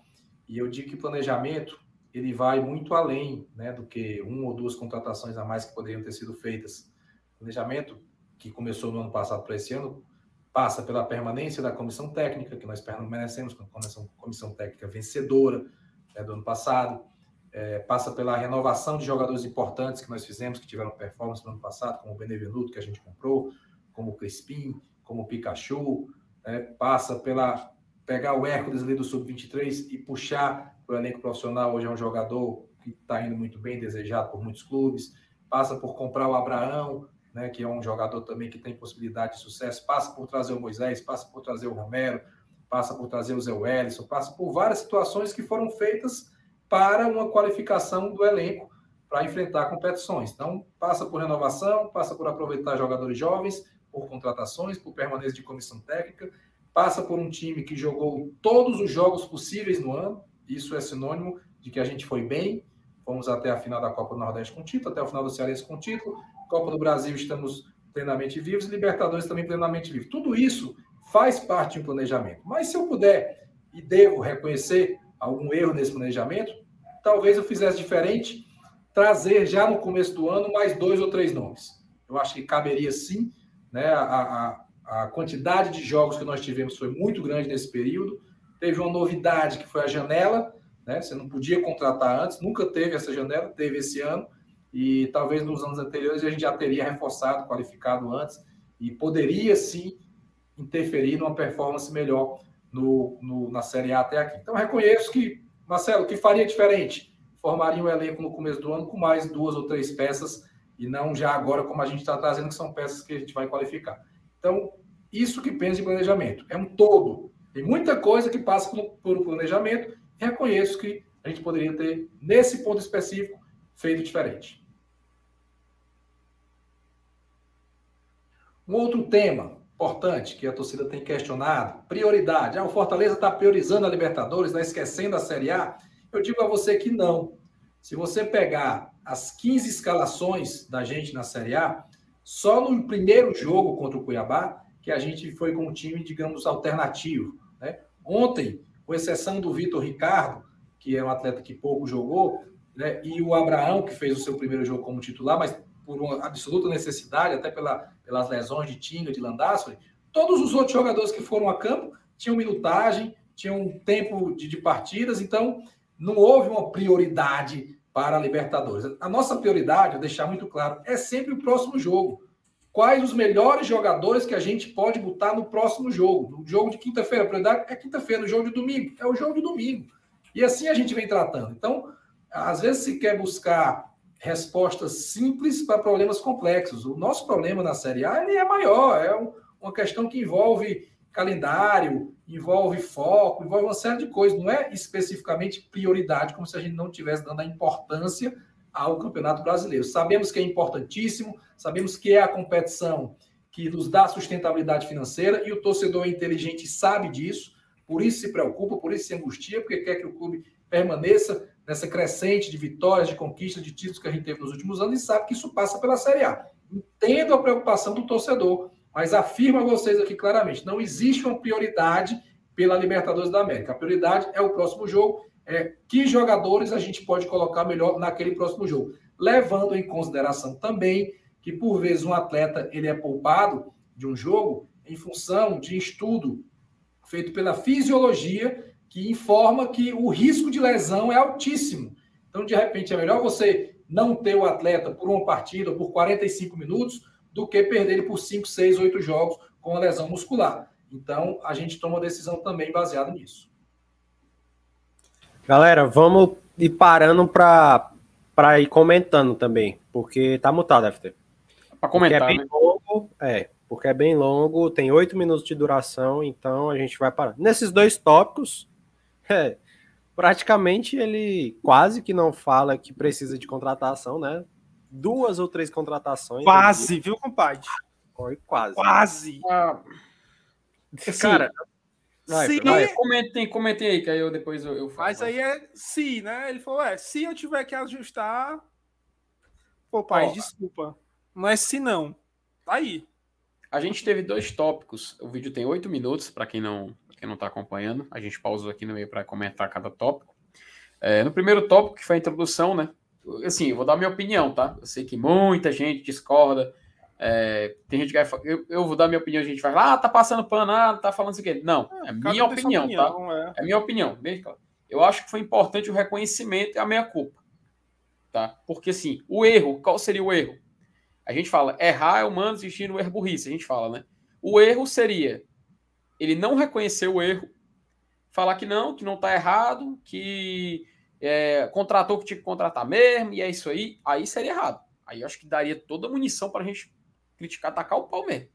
E eu digo que o planejamento ele vai muito além né, do que uma ou duas contratações a mais que poderiam ter sido feitas planejamento que começou no ano passado para esse ano passa pela permanência da comissão técnica, que nós permanecemos com a comissão, comissão técnica vencedora né, do ano passado, é, passa pela renovação de jogadores importantes que nós fizemos, que tiveram performance no ano passado, como o Benevenuto, que a gente comprou, como o Crispim, como o Pikachu, né, passa pela pegar o Hércules ali do Sub-23 e puxar para o elenco profissional, hoje é um jogador que está indo muito bem, desejado por muitos clubes, passa por comprar o Abraão, né, que é um jogador também que tem possibilidade de sucesso, passa por trazer o Moisés, passa por trazer o Romero, passa por trazer o Zé Wellison, passa por várias situações que foram feitas para uma qualificação do elenco para enfrentar competições. Então, passa por renovação, passa por aproveitar jogadores jovens, por contratações, por permanência de comissão técnica, passa por um time que jogou todos os jogos possíveis no ano, isso é sinônimo de que a gente foi bem, fomos até a final da Copa do Nordeste com título, até o final do Cearense com título, Copa do Brasil estamos plenamente vivos, Libertadores também plenamente vivos. Tudo isso faz parte de um planejamento. Mas se eu puder e devo reconhecer algum erro nesse planejamento, talvez eu fizesse diferente, trazer já no começo do ano mais dois ou três nomes. Eu acho que caberia sim, né? A, a, a quantidade de jogos que nós tivemos foi muito grande nesse período. Teve uma novidade que foi a janela, né? Você não podia contratar antes, nunca teve essa janela, teve esse ano e talvez nos anos anteriores a gente já teria reforçado, qualificado antes e poderia sim interferir numa performance melhor no, no, na Série A até aqui. Então, reconheço que, Marcelo, que faria diferente? Formaria um elenco no começo do ano com mais duas ou três peças e não já agora, como a gente está trazendo, que são peças que a gente vai qualificar. Então, isso que pensa de planejamento. É um todo. Tem muita coisa que passa por, por planejamento. Reconheço que a gente poderia ter, nesse ponto específico, feito diferente. Um outro tema importante que a torcida tem questionado, prioridade. Ah, o Fortaleza está priorizando a Libertadores, está esquecendo a Série A. Eu digo a você que não. Se você pegar as 15 escalações da gente na Série A, só no primeiro jogo contra o Cuiabá, que a gente foi com um time, digamos, alternativo. Né? Ontem, com exceção do Vitor Ricardo, que é um atleta que pouco jogou, né? e o Abraão, que fez o seu primeiro jogo como titular, mas por uma absoluta necessidade, até pela, pelas lesões de Tinga, de Landassori, todos os outros jogadores que foram a campo tinham minutagem, tinham tempo de, de partidas, então não houve uma prioridade para a Libertadores. A nossa prioridade, deixar muito claro, é sempre o próximo jogo. Quais os melhores jogadores que a gente pode botar no próximo jogo? No jogo de quinta-feira, a prioridade é quinta-feira, no jogo de domingo, é o jogo de domingo. E assim a gente vem tratando. Então, às vezes se quer buscar respostas simples para problemas complexos. O nosso problema na Série A ele é maior, é um, uma questão que envolve calendário, envolve foco, envolve uma série de coisas, não é especificamente prioridade, como se a gente não estivesse dando a importância ao Campeonato Brasileiro. Sabemos que é importantíssimo, sabemos que é a competição que nos dá sustentabilidade financeira e o torcedor inteligente sabe disso, por isso se preocupa, por isso se angustia, porque quer que o clube permaneça nessa crescente de vitórias, de conquistas, de títulos que a gente teve nos últimos anos e sabe que isso passa pela Série A. Entendo a preocupação do torcedor, mas afirmo a vocês aqui claramente: não existe uma prioridade pela Libertadores da América. A prioridade é o próximo jogo, é que jogadores a gente pode colocar melhor naquele próximo jogo, levando em consideração também que por vezes um atleta ele é poupado de um jogo em função de estudo feito pela fisiologia que informa que o risco de lesão é altíssimo. Então, de repente, é melhor você não ter o atleta por uma partida por 45 minutos do que perder ele por 5, 6, 8 jogos com a lesão muscular. Então, a gente toma decisão também baseada nisso. Galera, vamos ir parando para ir comentando também, porque tá mutado, FT. Para comentar, porque é bem né? longo, é, porque é bem longo, tem oito minutos de duração, então a gente vai parar. Nesses dois tópicos, é, praticamente ele quase que não fala que precisa de contratação, né? Duas ou três contratações. Quase, viu, compadre? Foi quase. Quase. Ah, assim, Cara, vai, se... vai. Comentem, comentem aí, que aí eu depois eu, eu falo. Mas aí é se, né? Ele falou: é, se eu tiver que ajustar. Pô, pai, desculpa. Não é se não. Tá aí. A gente teve dois tópicos. O vídeo tem oito minutos, para quem não quem não está acompanhando. A gente pausou aqui no meio para comentar cada tópico. É, no primeiro tópico, que foi a introdução, né? Assim, eu vou dar minha opinião, tá? Eu sei que muita gente discorda. É, tem gente que vai. Eu, eu vou dar minha opinião, a gente vai lá, ah, tá passando pano, ah, tá falando isso aqui. Não, é, é minha opinião, opinião, tá? É. é minha opinião, bem claro. Eu acho que foi importante o reconhecimento e a meia-culpa. Tá? Porque, assim, o erro, qual seria o erro? A gente fala, errar é humano existir no erro burrice, a gente fala, né? O erro seria ele não reconheceu o erro, falar que não, que não está errado, que é, contratou que tinha que contratar mesmo, e é isso aí, aí seria errado. Aí eu acho que daria toda a munição para a gente criticar, atacar o Palmeiras.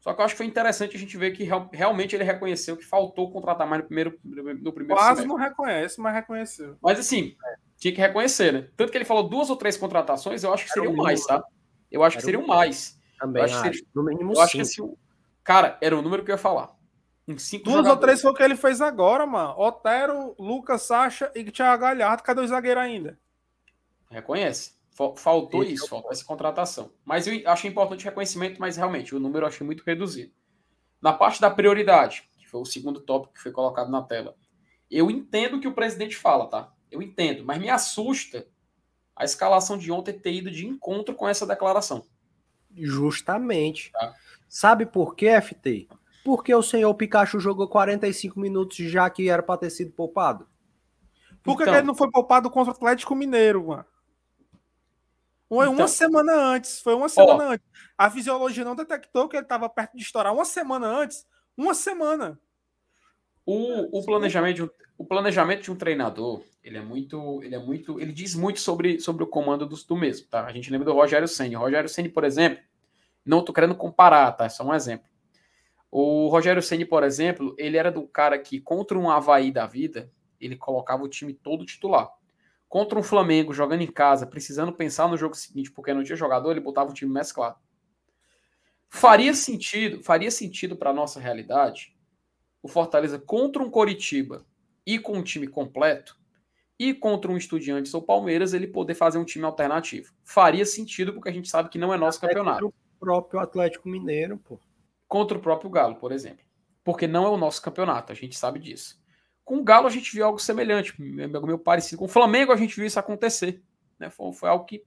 Só que eu acho que foi interessante a gente ver que real, realmente ele reconheceu que faltou contratar mais no primeiro, no primeiro Quase semestre. não reconhece, mas reconheceu. Mas assim, tinha que reconhecer, né? Tanto que ele falou duas ou três contratações, eu acho que seriam mais, tá? Eu acho que seriam mais. Também eu acho, acho. Seria, no mínimo eu acho que assim, Cara, era o número que eu ia falar. Em cinco Duas jogadores. ou três foi o que ele fez agora, mano. Otero, Lucas, Sacha e Thiago Galhardo. Cadê o zagueiro ainda? Reconhece. Faltou isso, isso faltou essa contratação. Mas eu achei importante o reconhecimento, mas realmente o número eu achei muito reduzido. Na parte da prioridade, que foi o segundo tópico que foi colocado na tela, eu entendo o que o presidente fala, tá? Eu entendo, mas me assusta a escalação de ontem ter ido de encontro com essa declaração. Justamente. Tá? Sabe por quê, FT? Porque o senhor Pikachu jogou 45 minutos já que era para ter sido poupado. Por que, então, que ele não foi poupado contra o Atlético Mineiro, mano? Uma, então, uma semana antes, foi uma semana ó, antes. A fisiologia não detectou que ele estava perto de estourar uma semana antes. Uma semana. O, o, planejamento, de um, o planejamento de um treinador, ele é muito, ele é muito, ele diz muito sobre, sobre o comando do, do mesmo, tá? A gente lembra do Rogério Ceni. O Rogério Ceni, por exemplo, não estou querendo comparar, tá? É só um exemplo. O Rogério Ceni, por exemplo, ele era do cara que contra um Havaí da vida, ele colocava o time todo titular. Contra um Flamengo jogando em casa, precisando pensar no jogo seguinte, porque não tinha jogador, ele botava o time mesclado. Faria sentido, faria sentido para nossa realidade o Fortaleza contra um Coritiba e com um time completo, e contra um Estudiantes ou Palmeiras, ele poder fazer um time alternativo. Faria sentido, porque a gente sabe que não é nosso Até campeonato. O próprio Atlético Mineiro, pô. Contra o próprio Galo, por exemplo. Porque não é o nosso campeonato, a gente sabe disso. Com o Galo, a gente viu algo semelhante, algo meio parecido. Com o Flamengo, a gente viu isso acontecer. Né? Foi, foi algo que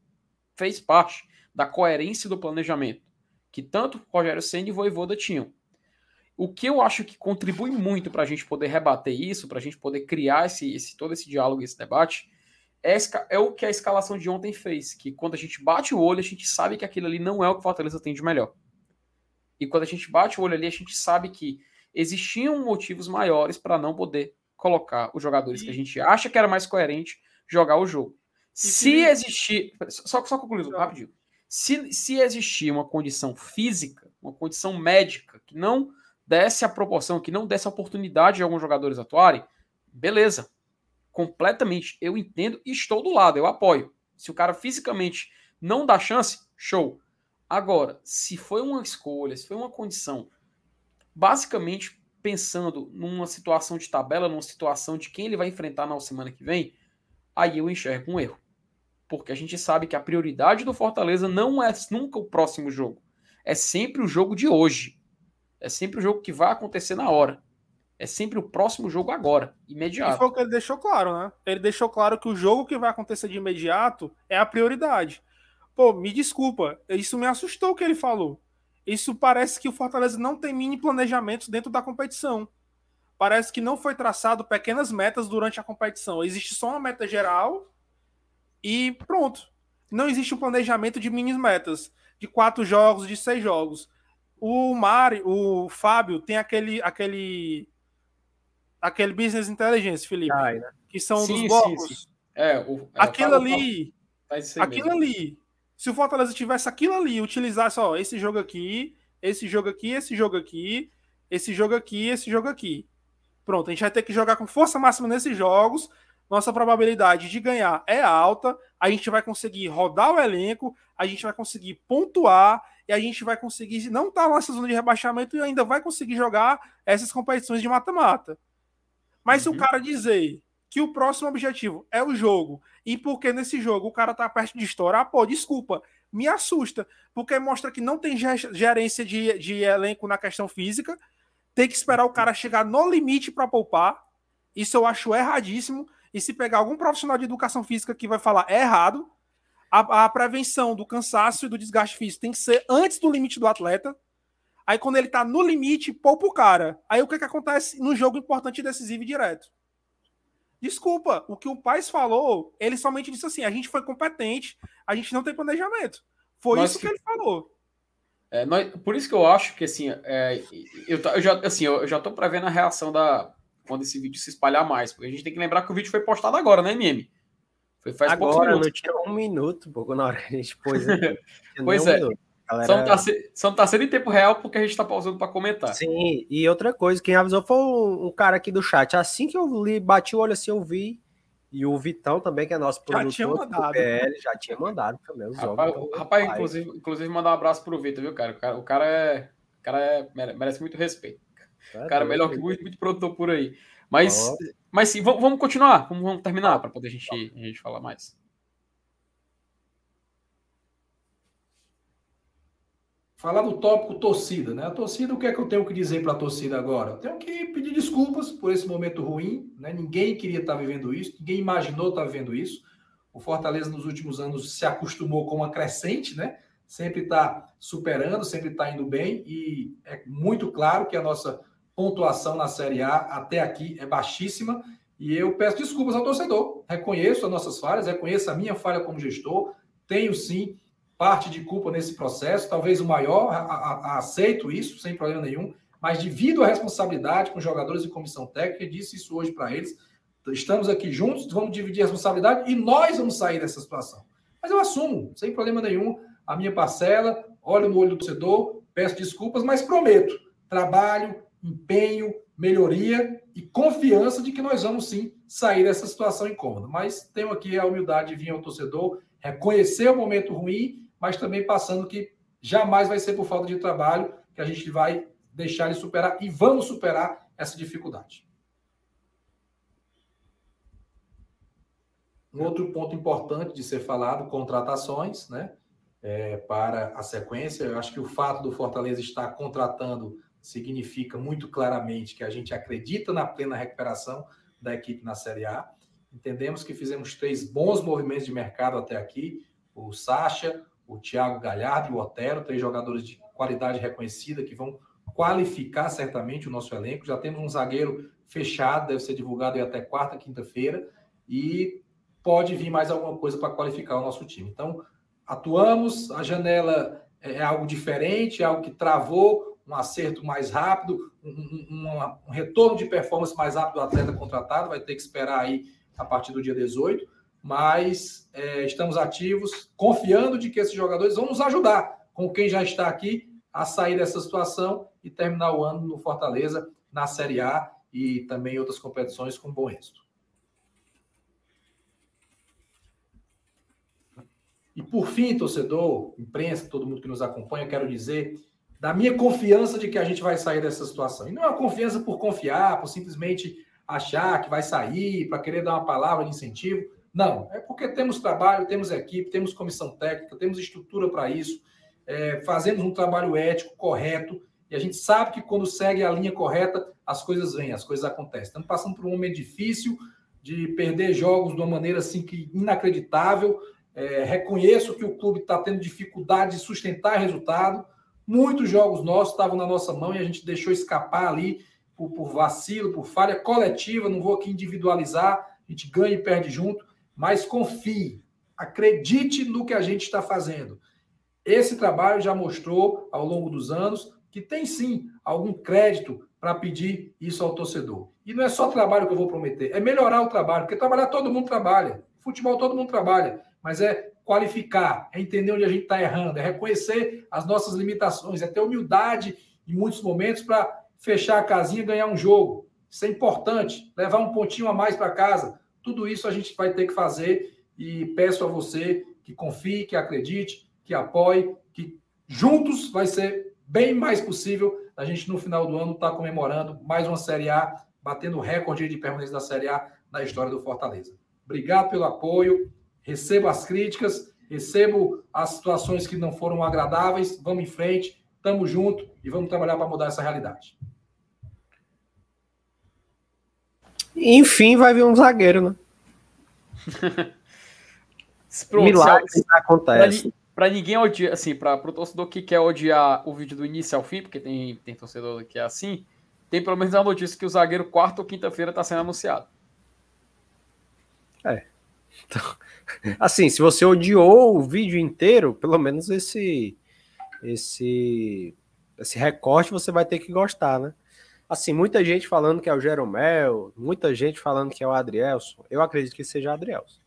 fez parte da coerência do planejamento que tanto Rogério Senna e Voivoda tinham. O que eu acho que contribui muito para a gente poder rebater isso, para a gente poder criar esse, esse, todo esse diálogo, esse debate, é, é, o que a escalação de ontem fez. Que quando a gente bate o olho, a gente sabe que aquilo ali não é o que o Fortaleza tem de melhor. E quando a gente bate o olho ali, a gente sabe que existiam motivos maiores para não poder colocar os jogadores e... que a gente acha que era mais coerente jogar o jogo. E se que... existir. Só, só concluindo, rapidinho. Se, se existir uma condição física, uma condição médica que não desse a proporção, que não desse a oportunidade de alguns jogadores atuarem, beleza. Completamente. Eu entendo e estou do lado, eu apoio. Se o cara fisicamente não dá chance, show. Agora, se foi uma escolha, se foi uma condição, basicamente pensando numa situação de tabela, numa situação de quem ele vai enfrentar na semana que vem, aí eu enxergo um erro. Porque a gente sabe que a prioridade do Fortaleza não é nunca o próximo jogo. É sempre o jogo de hoje. É sempre o jogo que vai acontecer na hora. É sempre o próximo jogo agora, imediato. E foi o que ele deixou claro, né? Ele deixou claro que o jogo que vai acontecer de imediato é a prioridade. Pô, me desculpa, isso me assustou o que ele falou. Isso parece que o Fortaleza não tem mini planejamentos dentro da competição. Parece que não foi traçado pequenas metas durante a competição. Existe só uma meta geral e pronto. Não existe um planejamento de mini metas, de quatro jogos, de seis jogos. O Mari, o Fábio tem aquele aquele aquele business intelligence, Felipe, Ai, né? que são sim, dos blocos. Sim, sim. É, o, é, aquilo ali, aquilo mesmo. ali. Se o Fortaleza tivesse aquilo ali, utilizasse, ó, esse jogo aqui, esse jogo aqui, esse jogo aqui, esse jogo aqui, esse jogo aqui. Pronto, a gente vai ter que jogar com força máxima nesses jogos. Nossa probabilidade de ganhar é alta. A gente vai conseguir rodar o elenco, a gente vai conseguir pontuar e a gente vai conseguir não estar tá nessa zona de rebaixamento e ainda vai conseguir jogar essas competições de mata-mata. Mas uhum. se o uhum. cara dizer que o próximo objetivo é o jogo e porque nesse jogo o cara tá perto de estourar, pô, desculpa, me assusta, porque mostra que não tem gerência de, de elenco na questão física, tem que esperar o cara chegar no limite para poupar. Isso eu acho erradíssimo. E se pegar algum profissional de educação física que vai falar é errado, a, a, prevenção do cansaço e do desgaste físico tem que ser antes do limite do atleta. Aí, quando ele tá no limite, poupa o cara. Aí, o que, que acontece no jogo importante, decisivo e direto? Desculpa, o que o Paz falou, ele somente disse assim: a gente foi competente, a gente não tem planejamento. Foi Nós isso que, que ele falou. É, nós, por isso que eu acho que assim, é, eu, eu, já assim, eu, eu já tô prevendo a reação da quando esse vídeo se espalhar mais, porque a gente tem que lembrar que o vídeo foi postado agora, né, MM? Foi faz Agora não tinha um minuto, pouco na hora que a gente pôs. pois é. Um Galera... Só, não tá, só não tá sendo em tempo real porque a gente tá pausando para comentar. Sim, e outra coisa, quem avisou foi um, um, cara aqui do chat. Assim que eu li, bati o olho assim, eu vi. E o Vitão também, que é nosso produtor já tinha mandado, PL, já tinha mandado também. rapaz, rapaz inclusive, inclusive, mandar um abraço pro Vitor, viu, cara? O cara, o cara, é, o cara é, merece muito respeito. É, o cara é melhor que muito, muito produtor por aí. Mas, mas sim, vamos, vamos continuar, vamos, vamos terminar para poder a gente, a gente falar mais. Falar do tópico torcida, né? A torcida, o que é que eu tenho que dizer para a torcida agora? Eu tenho que pedir desculpas por esse momento ruim, né? Ninguém queria estar tá vivendo isso, ninguém imaginou estar tá vivendo isso. O Fortaleza nos últimos anos se acostumou com uma crescente, né? Sempre está superando, sempre está indo bem e é muito claro que a nossa pontuação na Série A até aqui é baixíssima e eu peço desculpas ao torcedor. Reconheço as nossas falhas, reconheço a minha falha como gestor, tenho sim parte de culpa nesse processo, talvez o maior, a, a, a, aceito isso sem problema nenhum, mas devido à responsabilidade com jogadores e comissão técnica, disse isso hoje para eles, estamos aqui juntos, vamos dividir a responsabilidade e nós vamos sair dessa situação. Mas eu assumo, sem problema nenhum, a minha parcela, olho no olho do torcedor, peço desculpas, mas prometo trabalho, empenho, melhoria e confiança de que nós vamos sim sair dessa situação incômoda. Mas tenho aqui a humildade de vir ao torcedor, reconhecer o momento ruim mas também passando que jamais vai ser por falta de trabalho que a gente vai deixar de superar e vamos superar essa dificuldade. Um outro ponto importante de ser falado, contratações, né? É, para a sequência, eu acho que o fato do Fortaleza estar contratando significa muito claramente que a gente acredita na plena recuperação da equipe na Série A. Entendemos que fizemos três bons movimentos de mercado até aqui: o Sacha, o Thiago Galhardo e o Otero, três jogadores de qualidade reconhecida que vão qualificar certamente o nosso elenco. Já temos um zagueiro fechado, deve ser divulgado até quarta, quinta-feira, e pode vir mais alguma coisa para qualificar o nosso time. Então, atuamos, a janela é, é algo diferente, é algo que travou um acerto mais rápido, um, um, um retorno de performance mais rápido do atleta contratado, vai ter que esperar aí a partir do dia 18 mas é, estamos ativos, confiando de que esses jogadores vão nos ajudar, com quem já está aqui, a sair dessa situação e terminar o ano no Fortaleza, na Série A e também em outras competições com bom êxito. E por fim, torcedor, imprensa, todo mundo que nos acompanha, quero dizer da minha confiança de que a gente vai sair dessa situação. E não é uma confiança por confiar, por simplesmente achar que vai sair, para querer dar uma palavra de incentivo. Não, é porque temos trabalho, temos equipe, temos comissão técnica, temos estrutura para isso, é, fazemos um trabalho ético correto e a gente sabe que quando segue a linha correta, as coisas vêm, as coisas acontecem. Estamos passando por um momento difícil de perder jogos de uma maneira assim que inacreditável. É, reconheço que o clube está tendo dificuldade de sustentar resultado. Muitos jogos nossos estavam na nossa mão e a gente deixou escapar ali por, por vacilo, por falha coletiva. Não vou aqui individualizar, a gente ganha e perde junto mas confie, acredite no que a gente está fazendo. Esse trabalho já mostrou ao longo dos anos que tem sim algum crédito para pedir isso ao torcedor. E não é só trabalho que eu vou prometer, é melhorar o trabalho, porque trabalhar todo mundo trabalha, futebol todo mundo trabalha, mas é qualificar, é entender onde a gente está errando, é reconhecer as nossas limitações, é ter humildade em muitos momentos para fechar a casinha e ganhar um jogo. Isso é importante, levar um pontinho a mais para casa, tudo isso a gente vai ter que fazer e peço a você que confie, que acredite, que apoie, que juntos vai ser bem mais possível a gente no final do ano estar tá comemorando mais uma Série A, batendo recorde de permanência da Série A na história do Fortaleza. Obrigado pelo apoio, recebo as críticas, recebo as situações que não foram agradáveis, vamos em frente, estamos juntos e vamos trabalhar para mudar essa realidade. Enfim, vai vir um zagueiro, né? Pronto, Milagres se, acontece. Para ninguém odiar, assim, para o torcedor que quer odiar o vídeo do início ao fim, porque tem, tem torcedor que é assim, tem pelo menos a notícia que o zagueiro quarta ou quinta-feira está sendo anunciado. É. Então, assim, se você odiou o vídeo inteiro, pelo menos esse esse esse recorte você vai ter que gostar, né? Assim, muita gente falando que é o Jeromel, muita gente falando que é o Adrielson. Eu acredito que seja o Adrielson.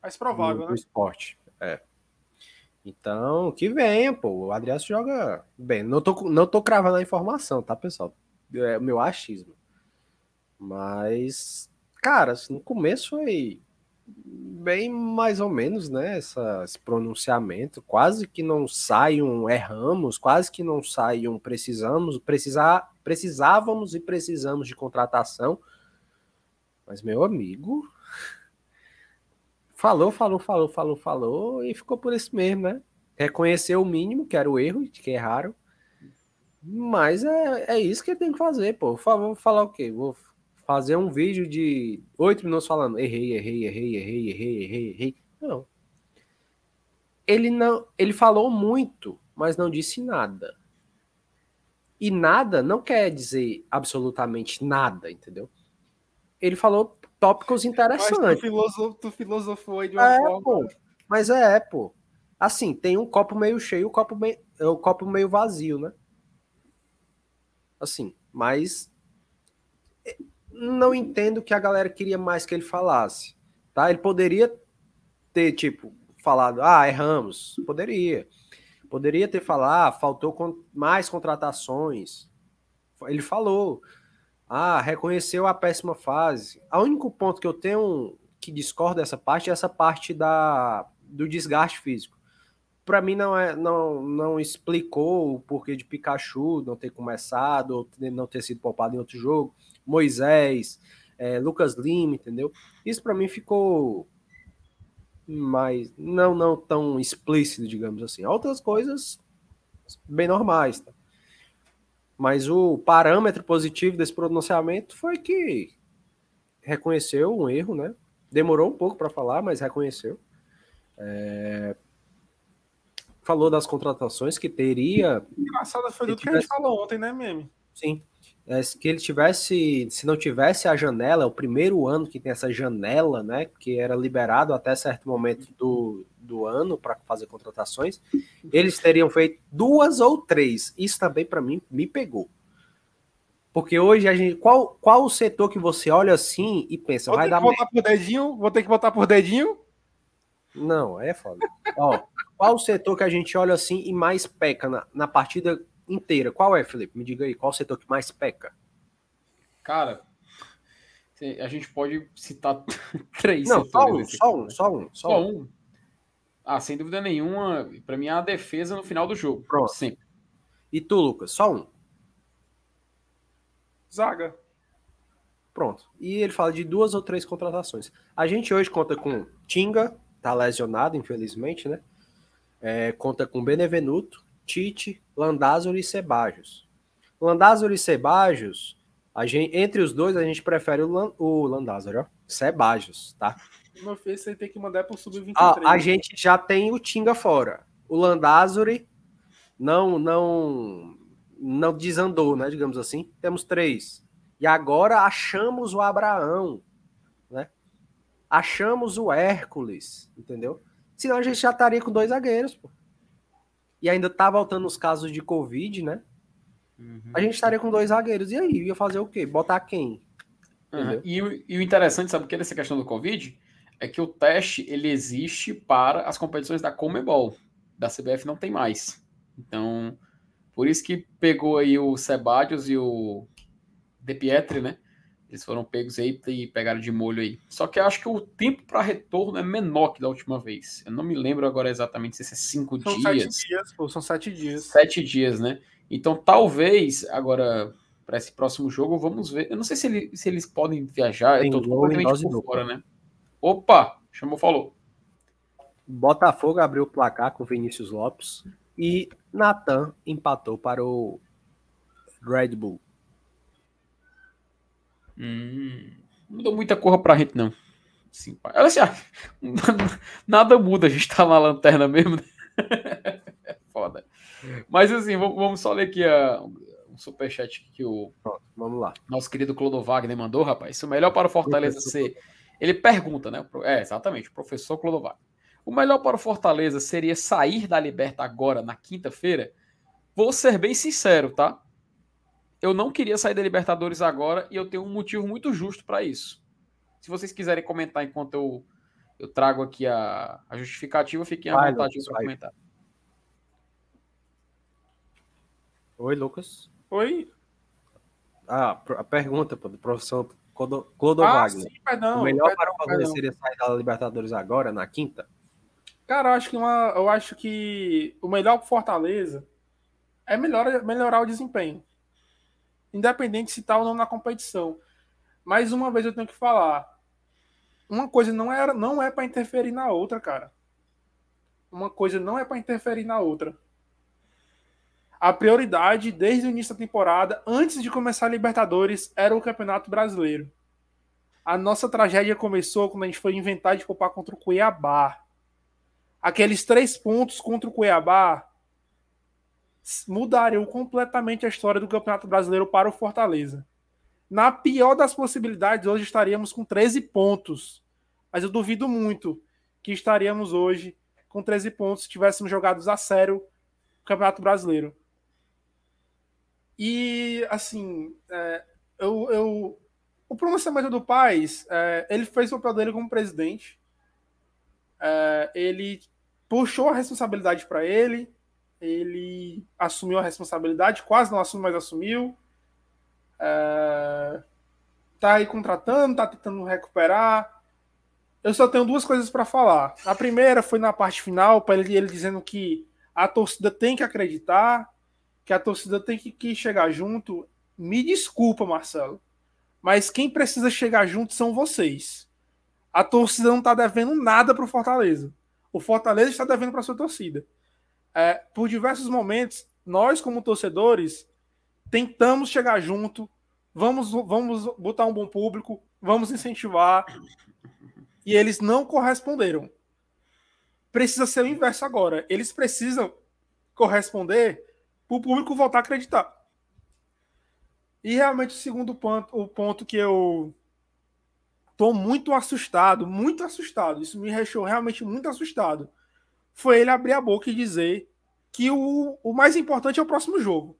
Mais provável, no, né? no esporte. É. Então, que venha, pô. O Adriano joga bem. Não tô, não tô cravando a informação, tá, pessoal? É o meu achismo. Mas, cara, assim, no começo foi bem mais ou menos, né? Essa, esse pronunciamento. Quase que não sai um erramos, quase que não sai um precisamos, precisar, precisávamos e precisamos de contratação. Mas, meu amigo, falou, falou, falou, falou, falou e ficou por isso mesmo, né? Reconheceu o mínimo, que era o erro, que erraram. Mas é, é isso que tem que fazer, pô. Vou falar o quê? Vou fazer um vídeo de oito minutos falando errei, errei, errei, errei, errei, errei, errei. Não. Ele não, ele falou muito, mas não disse nada. E nada não quer dizer absolutamente nada, entendeu? Ele falou tópicos interessantes. Mas tu, filosof, tu filosofou aí de uma é, forma. Pô, mas é, pô. Assim, tem um copo meio cheio, o copo meio, o copo meio vazio, né? Assim, mas não entendo que a galera queria mais que ele falasse, tá? Ele poderia ter, tipo, falado, ah, erramos. Poderia. Poderia ter falado, ah, faltou mais contratações. Ele falou, ah, reconheceu a péssima fase. O único ponto que eu tenho que discordo dessa parte é essa parte da, do desgaste físico. Para mim não é não, não explicou o porquê de Pikachu não ter começado ou não ter sido poupado em outro jogo. Moisés, é, Lucas Lima, entendeu? Isso para mim ficou mais não não tão explícito, digamos assim. Outras coisas bem normais, tá? Mas o parâmetro positivo desse pronunciamento foi que reconheceu um erro, né? Demorou um pouco para falar, mas reconheceu. É... Falou das contratações que teria. Engraçado foi do que, tivesse... que a gente falou ontem, né, Meme? Sim é, que ele tivesse, se não tivesse a janela, o primeiro ano que tem essa janela, né, que era liberado até certo momento do, do ano para fazer contratações, eles teriam feito duas ou três. Isso também para mim me pegou. Porque hoje a gente, qual, qual o setor que você olha assim e pensa, vou vai dar botar por dedinho, vou ter que botar por dedinho? Não, é foda. Ó, qual o setor que a gente olha assim e mais peca na, na partida inteira, qual é, Felipe? Me diga aí, qual o setor que mais peca? Cara, a gente pode citar três Não, só um, só um, só um, só, um. um. Ah, sem dúvida nenhuma, para mim é a defesa no final do jogo. Pronto. Sempre. E tu, Lucas, só um. Zaga. Pronto. E ele fala de duas ou três contratações. A gente hoje conta com Tinga, tá lesionado, infelizmente, né? É, conta com Benevenuto, Tite, Landázuri e Sebajos. Landázuri e Sebajos, a gente, entre os dois, a gente prefere o, Lan, o Landázuri, ó. Sebajos, tá? Meu filho, você tem que mandar pro Sub-23. Ah, a gente já tem o Tinga fora. O Landázuri não, não, não desandou, né? Digamos assim. Temos três. E agora achamos o Abraão, né? Achamos o Hércules, entendeu? Senão a gente já estaria com dois zagueiros, pô e ainda tá voltando os casos de Covid, né? Uhum. A gente estaria com dois zagueiros. E aí? Ia fazer o quê? Botar quem? Uhum. E, e, o interessante, sabe o que é dessa questão do Covid? É que o teste ele existe para as competições da Comebol. Da CBF não tem mais. Então, por isso que pegou aí o Sebadios e o De Pietri, né? Eles foram pegos aí e pegaram de molho aí. Só que eu acho que o tempo para retorno é menor que da última vez. Eu não me lembro agora exatamente se é cinco são dias. Sete dias, pô, são sete dias. Sete dias, né? Então talvez agora para esse próximo jogo vamos ver. Eu não sei se, ele, se eles podem viajar. Tem eu tô completamente por fora, né? Opa, chamou, falou. Botafogo abriu o placar com Vinícius Lopes e Natan empatou para o Red Bull. Hum, não mudou muita cor pra gente, não. Sim, Olha assim, nada muda, a gente tá na lanterna mesmo. Né? Foda. Mas assim, vamos só ler aqui a, um superchat que o. Vamos lá. Nosso querido Clodo Wagner mandou, rapaz. O melhor para o Fortaleza ser. Ele pergunta, né? É, exatamente, o professor Clodo Wagner. O melhor para o Fortaleza seria sair da Liberta agora, na quinta-feira? Vou ser bem sincero, tá? Eu não queria sair da Libertadores agora e eu tenho um motivo muito justo para isso. Se vocês quiserem comentar enquanto eu, Eu trago aqui a, a justificativa, fiquem à vontade para comentar. Oi, Lucas. Oi. Ah, a pergunta do professor Clodovagner. Ah, sim, perdão, o melhor perdão, para fazer seria sair da Libertadores agora, na quinta? Cara, eu acho que, uma, eu acho que o melhor para Fortaleza é melhor, melhorar o desempenho. Independente se está ou não na competição. Mais uma vez eu tenho que falar. Uma coisa não é, não é para interferir na outra, cara. Uma coisa não é para interferir na outra. A prioridade desde o início da temporada, antes de começar a Libertadores, era o Campeonato Brasileiro. A nossa tragédia começou quando a gente foi inventar de poupar contra o Cuiabá. Aqueles três pontos contra o Cuiabá mudariam completamente a história do Campeonato Brasileiro para o Fortaleza. Na pior das possibilidades, hoje estaríamos com 13 pontos. Mas eu duvido muito que estaríamos hoje com 13 pontos se tivéssemos jogados a sério o Campeonato Brasileiro. E, assim, é, eu, eu, o pronunciamento do Paz, é, ele fez o papel dele como presidente. É, ele puxou a responsabilidade para ele, ele assumiu a responsabilidade, quase não assumiu, mas assumiu. É, tá aí contratando, tá tentando recuperar. Eu só tenho duas coisas para falar. A primeira foi na parte final, para ele, ele dizendo que a torcida tem que acreditar, que a torcida tem que, que chegar junto. Me desculpa, Marcelo, mas quem precisa chegar junto são vocês. A torcida não está devendo nada para o Fortaleza. O Fortaleza está devendo para sua torcida. É, por diversos momentos, nós, como torcedores, tentamos chegar junto, vamos, vamos botar um bom público, vamos incentivar, e eles não corresponderam. Precisa ser o inverso agora. Eles precisam corresponder para o público voltar a acreditar. E realmente o segundo ponto, o ponto que eu tô muito assustado, muito assustado, isso me deixou realmente muito assustado, foi ele abrir a boca e dizer que o, o mais importante é o próximo jogo.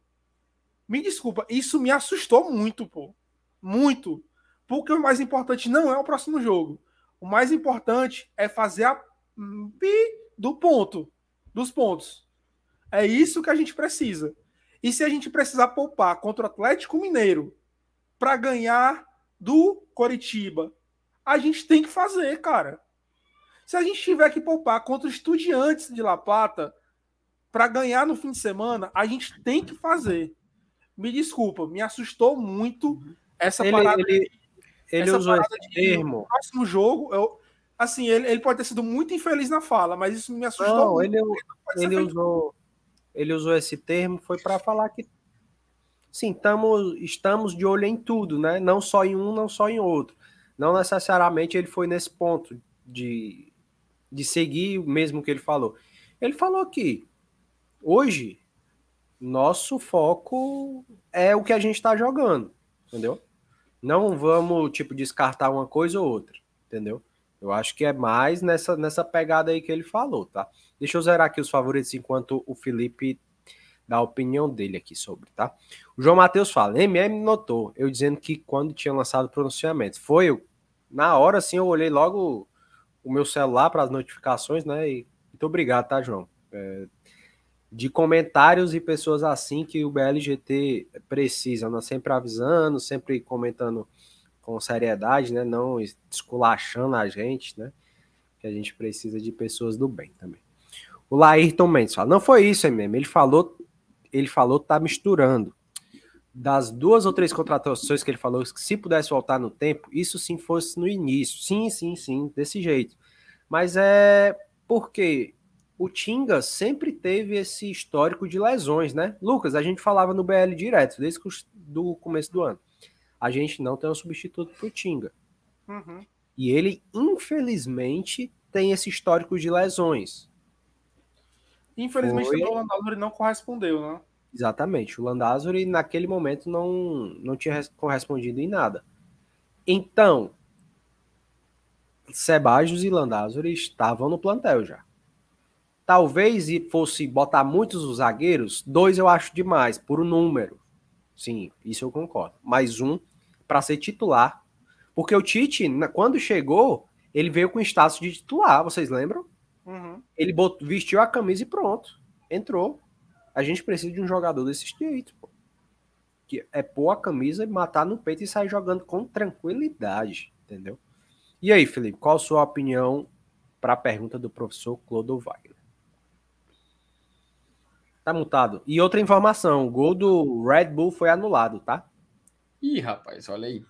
Me desculpa, isso me assustou muito, pô. Muito. Porque o mais importante não é o próximo jogo. O mais importante é fazer a do ponto, dos pontos. É isso que a gente precisa. E se a gente precisar poupar contra o Atlético Mineiro para ganhar do Coritiba, a gente tem que fazer, cara. Se a gente tiver que poupar contra Estudiantes de La Plata para ganhar no fim de semana, a gente tem que fazer. Me desculpa, me assustou muito essa ele, parada. Ele, ele essa usou parada esse termo. No próximo jogo, eu, assim, ele, ele pode ter sido muito infeliz na fala, mas isso me assustou Não, muito. Ele, ele usou ele usou esse termo foi para falar que sim, tamo, estamos de olho em tudo, né? Não só em um, não só em outro. Não necessariamente ele foi nesse ponto de, de seguir o mesmo que ele falou. Ele falou que hoje nosso foco é o que a gente está jogando, entendeu? Não vamos tipo descartar uma coisa ou outra, entendeu? Eu acho que é mais nessa, nessa pegada aí que ele falou, tá? Deixa eu zerar aqui os favoritos enquanto o Felipe dá a opinião dele aqui sobre, tá? O João Matheus fala: MM notou, eu dizendo que quando tinha lançado o pronunciamento. Foi eu. Na hora, assim, eu olhei logo o meu celular para as notificações, né? E muito obrigado, tá, João? É, de comentários e pessoas assim que o BLGT precisa, né? sempre avisando, sempre comentando com seriedade, né? Não esculachando a gente, né? Que a gente precisa de pessoas do bem também. O Laírton Mendes fala: não foi isso, mesmo. Ele falou, ele falou, tá misturando. Das duas ou três contratações que ele falou, que se pudesse voltar no tempo, isso sim fosse no início. Sim, sim, sim, desse jeito. Mas é porque o Tinga sempre teve esse histórico de lesões, né? Lucas, a gente falava no BL direto, desde o começo do ano a gente não tem um substituto para o Tinga. Uhum. E ele, infelizmente, tem esse histórico de lesões. Infelizmente, Foi... o Landázuri não correspondeu, né? Exatamente. O Landázuri, naquele momento, não, não tinha correspondido em nada. Então, Sebajos e Landázuri estavam no plantel já. Talvez fosse botar muitos os zagueiros, dois eu acho demais, por número. Sim, isso eu concordo. Mais um para ser titular. Porque o Tite, quando chegou, ele veio com status de titular, vocês lembram? Uhum. Ele botou, vestiu a camisa e pronto. Entrou. A gente precisa de um jogador desse jeito, pô. Que é pôr a camisa, matar no peito e sair jogando com tranquilidade, entendeu? E aí, Felipe, qual a sua opinião para a pergunta do professor Clodo Wagner? Tá mutado. E outra informação, o gol do Red Bull foi anulado, tá? Ih, rapaz, olha aí.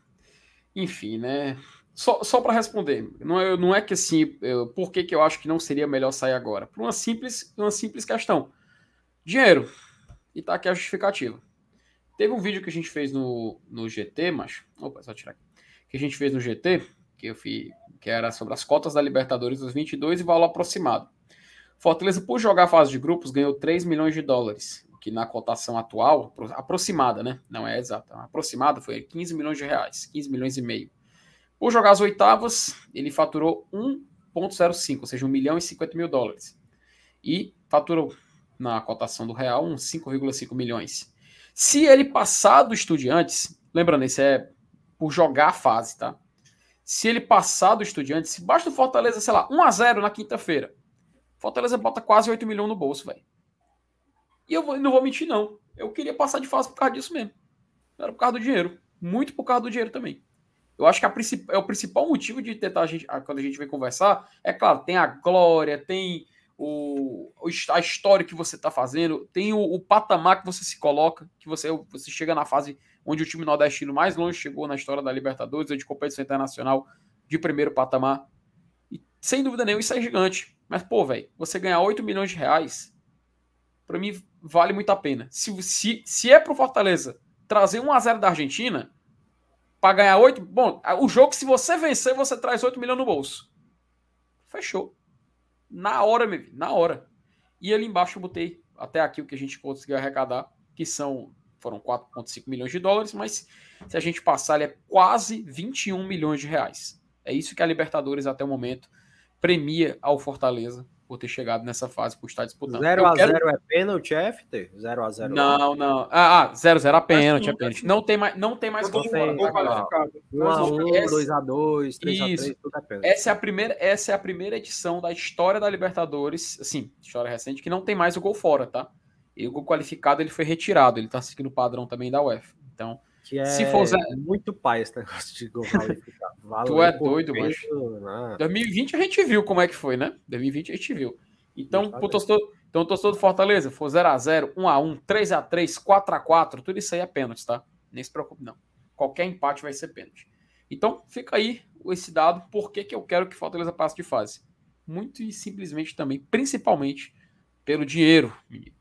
Enfim, né? Só, só para responder, não é, não é que assim, eu, por que, que eu acho que não seria melhor sair agora? Por uma simples, uma simples questão. Dinheiro. E tá aqui a justificativa. Teve um vídeo que a gente fez no, no GT, mas. Opa, só tirar aqui. Que a gente fez no GT, que eu fiz, que era sobre as cotas da Libertadores dos 22 e valor aproximado. Fortaleza, por jogar a fase de grupos, ganhou 3 milhões de dólares, que na cotação atual, aproximada, né? Não é exata, aproximada foi 15 milhões de reais, 15 milhões e meio. Por jogar as oitavas, ele faturou 1,05, ou seja, 1 milhão e 50 mil dólares. E faturou, na cotação do real, uns 5,5 milhões. Se ele passar do Estudiantes, lembrando, esse é por jogar a fase, tá? Se ele passar do Estudiantes, se basta o Fortaleza, sei lá, 1 a 0 na quinta-feira, Fortaleza bota quase 8 milhões no bolso, velho. E eu não vou mentir, não. Eu queria passar de fase por causa disso mesmo. Era por causa do dinheiro. Muito por causa do dinheiro também. Eu acho que a é o principal motivo de tentar a gente, quando a gente vem conversar, é claro, tem a glória, tem o, a história que você está fazendo, tem o, o, patamar que você se coloca, que você, você chega na fase onde o time nordestino mais longe chegou na história da Libertadores, ou de competição internacional de primeiro patamar. E sem dúvida nenhuma, isso é gigante. Mas, pô, velho, você ganhar 8 milhões de reais, para mim vale muito a pena. Se, se, se é pro Fortaleza trazer 1 a 0 da Argentina, para ganhar 8. Bom, o jogo, se você vencer, você traz 8 milhões no bolso. Fechou. Na hora, meu na hora. E ali embaixo eu botei até aqui o que a gente conseguiu arrecadar, que são foram 4,5 milhões de dólares, mas se a gente passar, ele é quase 21 milhões de reais. É isso que a Libertadores até o momento premia ao Fortaleza por ter chegado nessa fase, por estar disputando. 0x0 quero... é pênalti, FT? 0x0. Não, não. Ah, 0x0 ah, é pênalti, é pênalti. Não tem mais, não tem mais gol fora. 1x1, 2x2, 3x3, tudo é pênalti. Essa é, a primeira, essa é a primeira edição da história da Libertadores, assim, história recente, que não tem mais o gol fora, tá? E o gol qualificado ele foi retirado, ele tá seguindo o padrão também da UEFA. Então, que é Se for muito pai esse negócio de gol Valeu tu é doido, mano. 2020 a gente viu como é que foi, né? 2020 a gente viu. Então, pro torcedor, então o torcedor do Fortaleza, for 0x0, 1x1, 3x3, 4x4, tudo isso aí é pênalti, tá? Nem se preocupe, não. Qualquer empate vai ser pênalti. Então, fica aí esse dado, por que, que eu quero que Fortaleza passe de fase. Muito e simplesmente também, principalmente, pelo dinheiro, menino.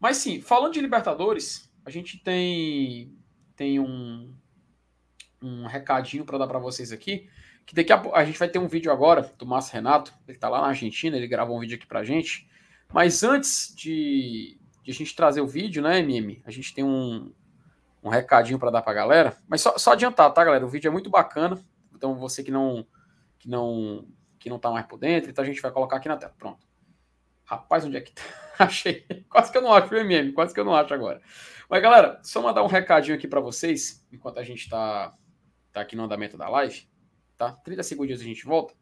Mas sim, falando de Libertadores, a gente tem tem um, um recadinho para dar para vocês aqui. Que daqui a, a gente vai ter um vídeo agora do Márcio Renato. Ele está lá na Argentina, ele gravou um vídeo aqui para gente. Mas antes de, de, a gente trazer o vídeo, né, MM? A gente tem um, um recadinho para dar para a galera. Mas só, só adiantar, tá, galera? O vídeo é muito bacana. Então você que não que não que não tá mais por dentro, então a gente vai colocar aqui na tela. Pronto. Rapaz, onde é que tá? Achei. Quase que eu não acho o MM, quase que eu não acho agora. Mas, galera, só mandar um recadinho aqui para vocês, enquanto a gente está tá aqui no andamento da live, tá? 30 segundos a gente volta.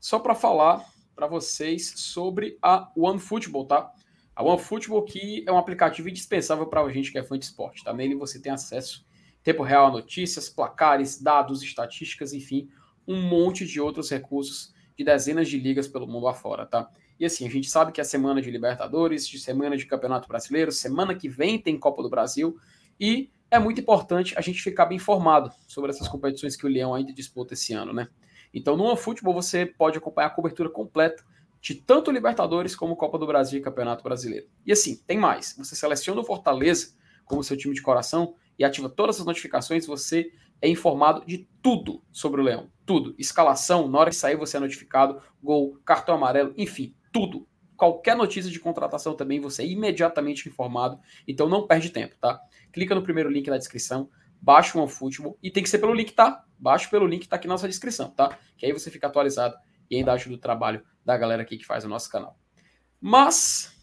Só para falar para vocês sobre a OneFootball, tá? A OneFootball que é um aplicativo indispensável para a gente que é fã de esporte, tá? Nele você tem acesso em tempo real a notícias, placares, dados, estatísticas, enfim, um monte de outros recursos de dezenas de ligas pelo mundo afora, tá? E assim, a gente sabe que é semana de Libertadores, de semana de Campeonato Brasileiro, semana que vem tem Copa do Brasil, e é muito importante a gente ficar bem informado sobre essas competições que o Leão ainda disputa esse ano, né? Então, no OneFootball você pode acompanhar a cobertura completa de tanto Libertadores como Copa do Brasil e Campeonato Brasileiro. E assim, tem mais. Você seleciona o Fortaleza como seu time de coração e ativa todas as notificações, você é informado de tudo sobre o Leão. Tudo. Escalação, na hora que sair você é notificado, gol, cartão amarelo, enfim, tudo. Qualquer notícia de contratação também você é imediatamente informado. Então não perde tempo, tá? Clica no primeiro link da descrição, baixa o OneFootball e tem que ser pelo link, tá? Baixa pelo link que tá aqui na nossa descrição, tá? Que aí você fica atualizado e ainda ajuda o trabalho da galera aqui que faz o nosso canal. Mas,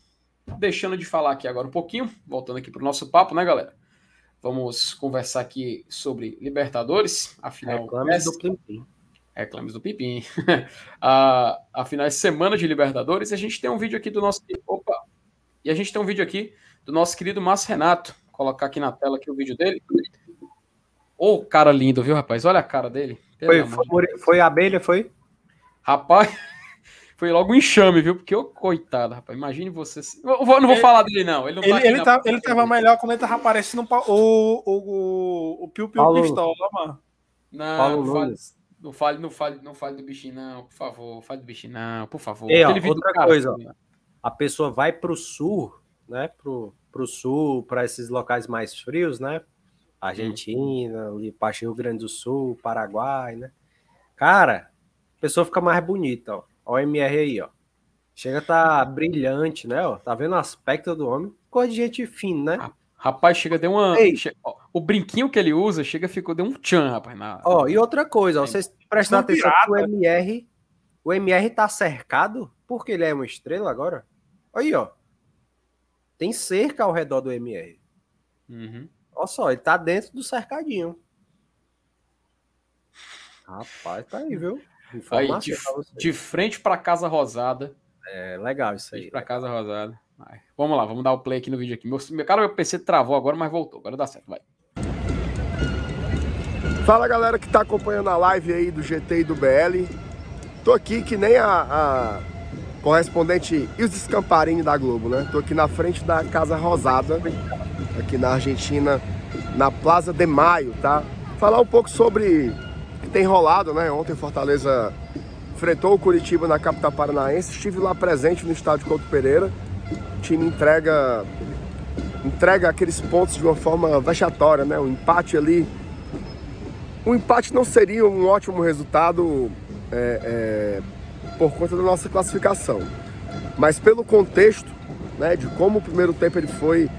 deixando de falar aqui agora um pouquinho, voltando aqui pro nosso papo, né, galera? Vamos conversar aqui sobre Libertadores, afinal... Reclame do Plim Reclames do Pipim. a, a finais de semana de Libertadores. E a gente tem um vídeo aqui do nosso. Opa! E a gente tem um vídeo aqui do nosso querido Márcio Renato. Vou colocar aqui na tela aqui o vídeo dele. Ô, oh, cara lindo, viu, rapaz? Olha a cara dele. Foi, foi, foi, a abelha, foi? Rapaz, foi logo um enxame, viu? Porque, ô, coitado, rapaz, imagine você. Eu não vou falar dele, não. Ele, não ele, tá ele, tá, ele tava melhor quando ele tava aparecendo o, o, o, o Piu Piu Pistola, mano. Não, Paulo não não fale, não fale, não fale do bichinho, não, por favor. Fale do bichinho, não, por favor. E, ó, outra coisa, ó, a pessoa vai pro sul, né? Pro, pro sul, para esses locais mais frios, né? Argentina, ali para Rio Grande do Sul, Paraguai, né? Cara, a pessoa fica mais bonita, ó. O MR aí, ó. Chega tá brilhante, né? Ó. Tá vendo o aspecto do homem? Cor de gente fina, né? Rapaz, chega deu uma. Ó, o brinquinho que ele usa, chega ficou deu um tchan, rapaz. Na... Ó, e outra coisa, ó, vocês prestam atenção que o MR, o MR tá cercado porque ele é uma estrela agora. Aí, ó. Tem cerca ao redor do MR. Uhum. Olha só, ele tá dentro do cercadinho. Rapaz, tá aí, viu? Aí, de, de, frente para Casa Rosada. É legal isso aí. Para Casa Rosada. Vai. Vamos lá, vamos dar o play aqui no vídeo aqui. Meu, meu cara, meu PC travou agora, mas voltou. Agora dá certo, vai. Fala galera que tá acompanhando a live aí do GT e do BL. Tô aqui que nem a, a correspondente Ilse Scamparini da Globo, né? Tô aqui na frente da Casa Rosada aqui na Argentina, na Plaza de Maio, tá? Falar um pouco sobre o que tem rolado, né? Ontem Fortaleza enfrentou o Curitiba na capital paranaense, estive lá presente no estádio Couto Pereira. O time entrega entrega aqueles pontos de uma forma vexatória, né? O empate ali. O empate não seria um ótimo resultado é, é, por conta da nossa classificação, mas pelo contexto, né, de como o primeiro tempo ele foi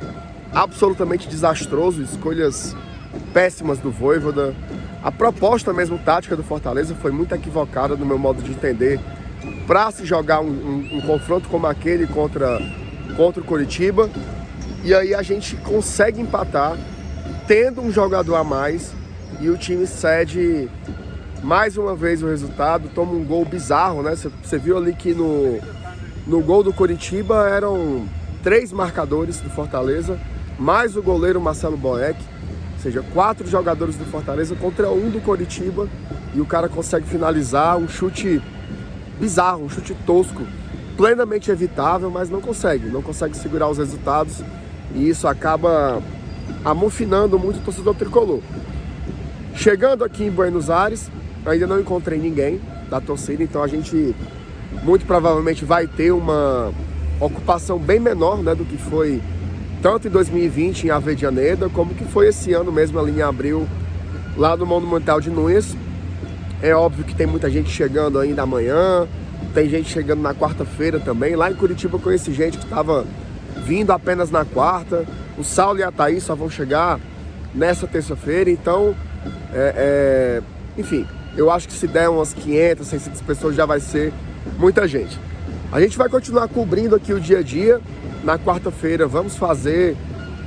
absolutamente desastroso, escolhas péssimas do Voivoda. A proposta mesmo tática do Fortaleza foi muito equivocada no meu modo de entender para se jogar um, um, um, confronto como aquele contra, contra o Curitiba. E aí a gente consegue empatar tendo um jogador a mais e o time cede mais uma vez o resultado, toma um gol bizarro, né? Você viu ali que no, no gol do Curitiba eram três marcadores do Fortaleza mais o goleiro Marcelo Boeck, ou seja, quatro jogadores do Fortaleza contra um do Coritiba e o cara consegue finalizar um chute bizarro, um chute tosco, plenamente evitável, mas não consegue, não consegue segurar os resultados e isso acaba amofinando muito o torcedor tricolor. Chegando aqui em Buenos Aires, ainda não encontrei ninguém da torcida, então a gente muito provavelmente vai ter uma ocupação bem menor né, do que foi tanto em 2020 em Avedianeda, como que foi esse ano mesmo ali em abril, lá no Monumental de Nunes. É óbvio que tem muita gente chegando ainda amanhã, tem gente chegando na quarta-feira também. Lá em Curitiba eu conheci gente que estava vindo apenas na quarta. O Saulo e a Thaís só vão chegar nessa terça-feira, então, é, é, enfim, eu acho que se der umas 500, 600 pessoas já vai ser muita gente. A gente vai continuar cobrindo aqui o dia a dia. Na quarta-feira vamos fazer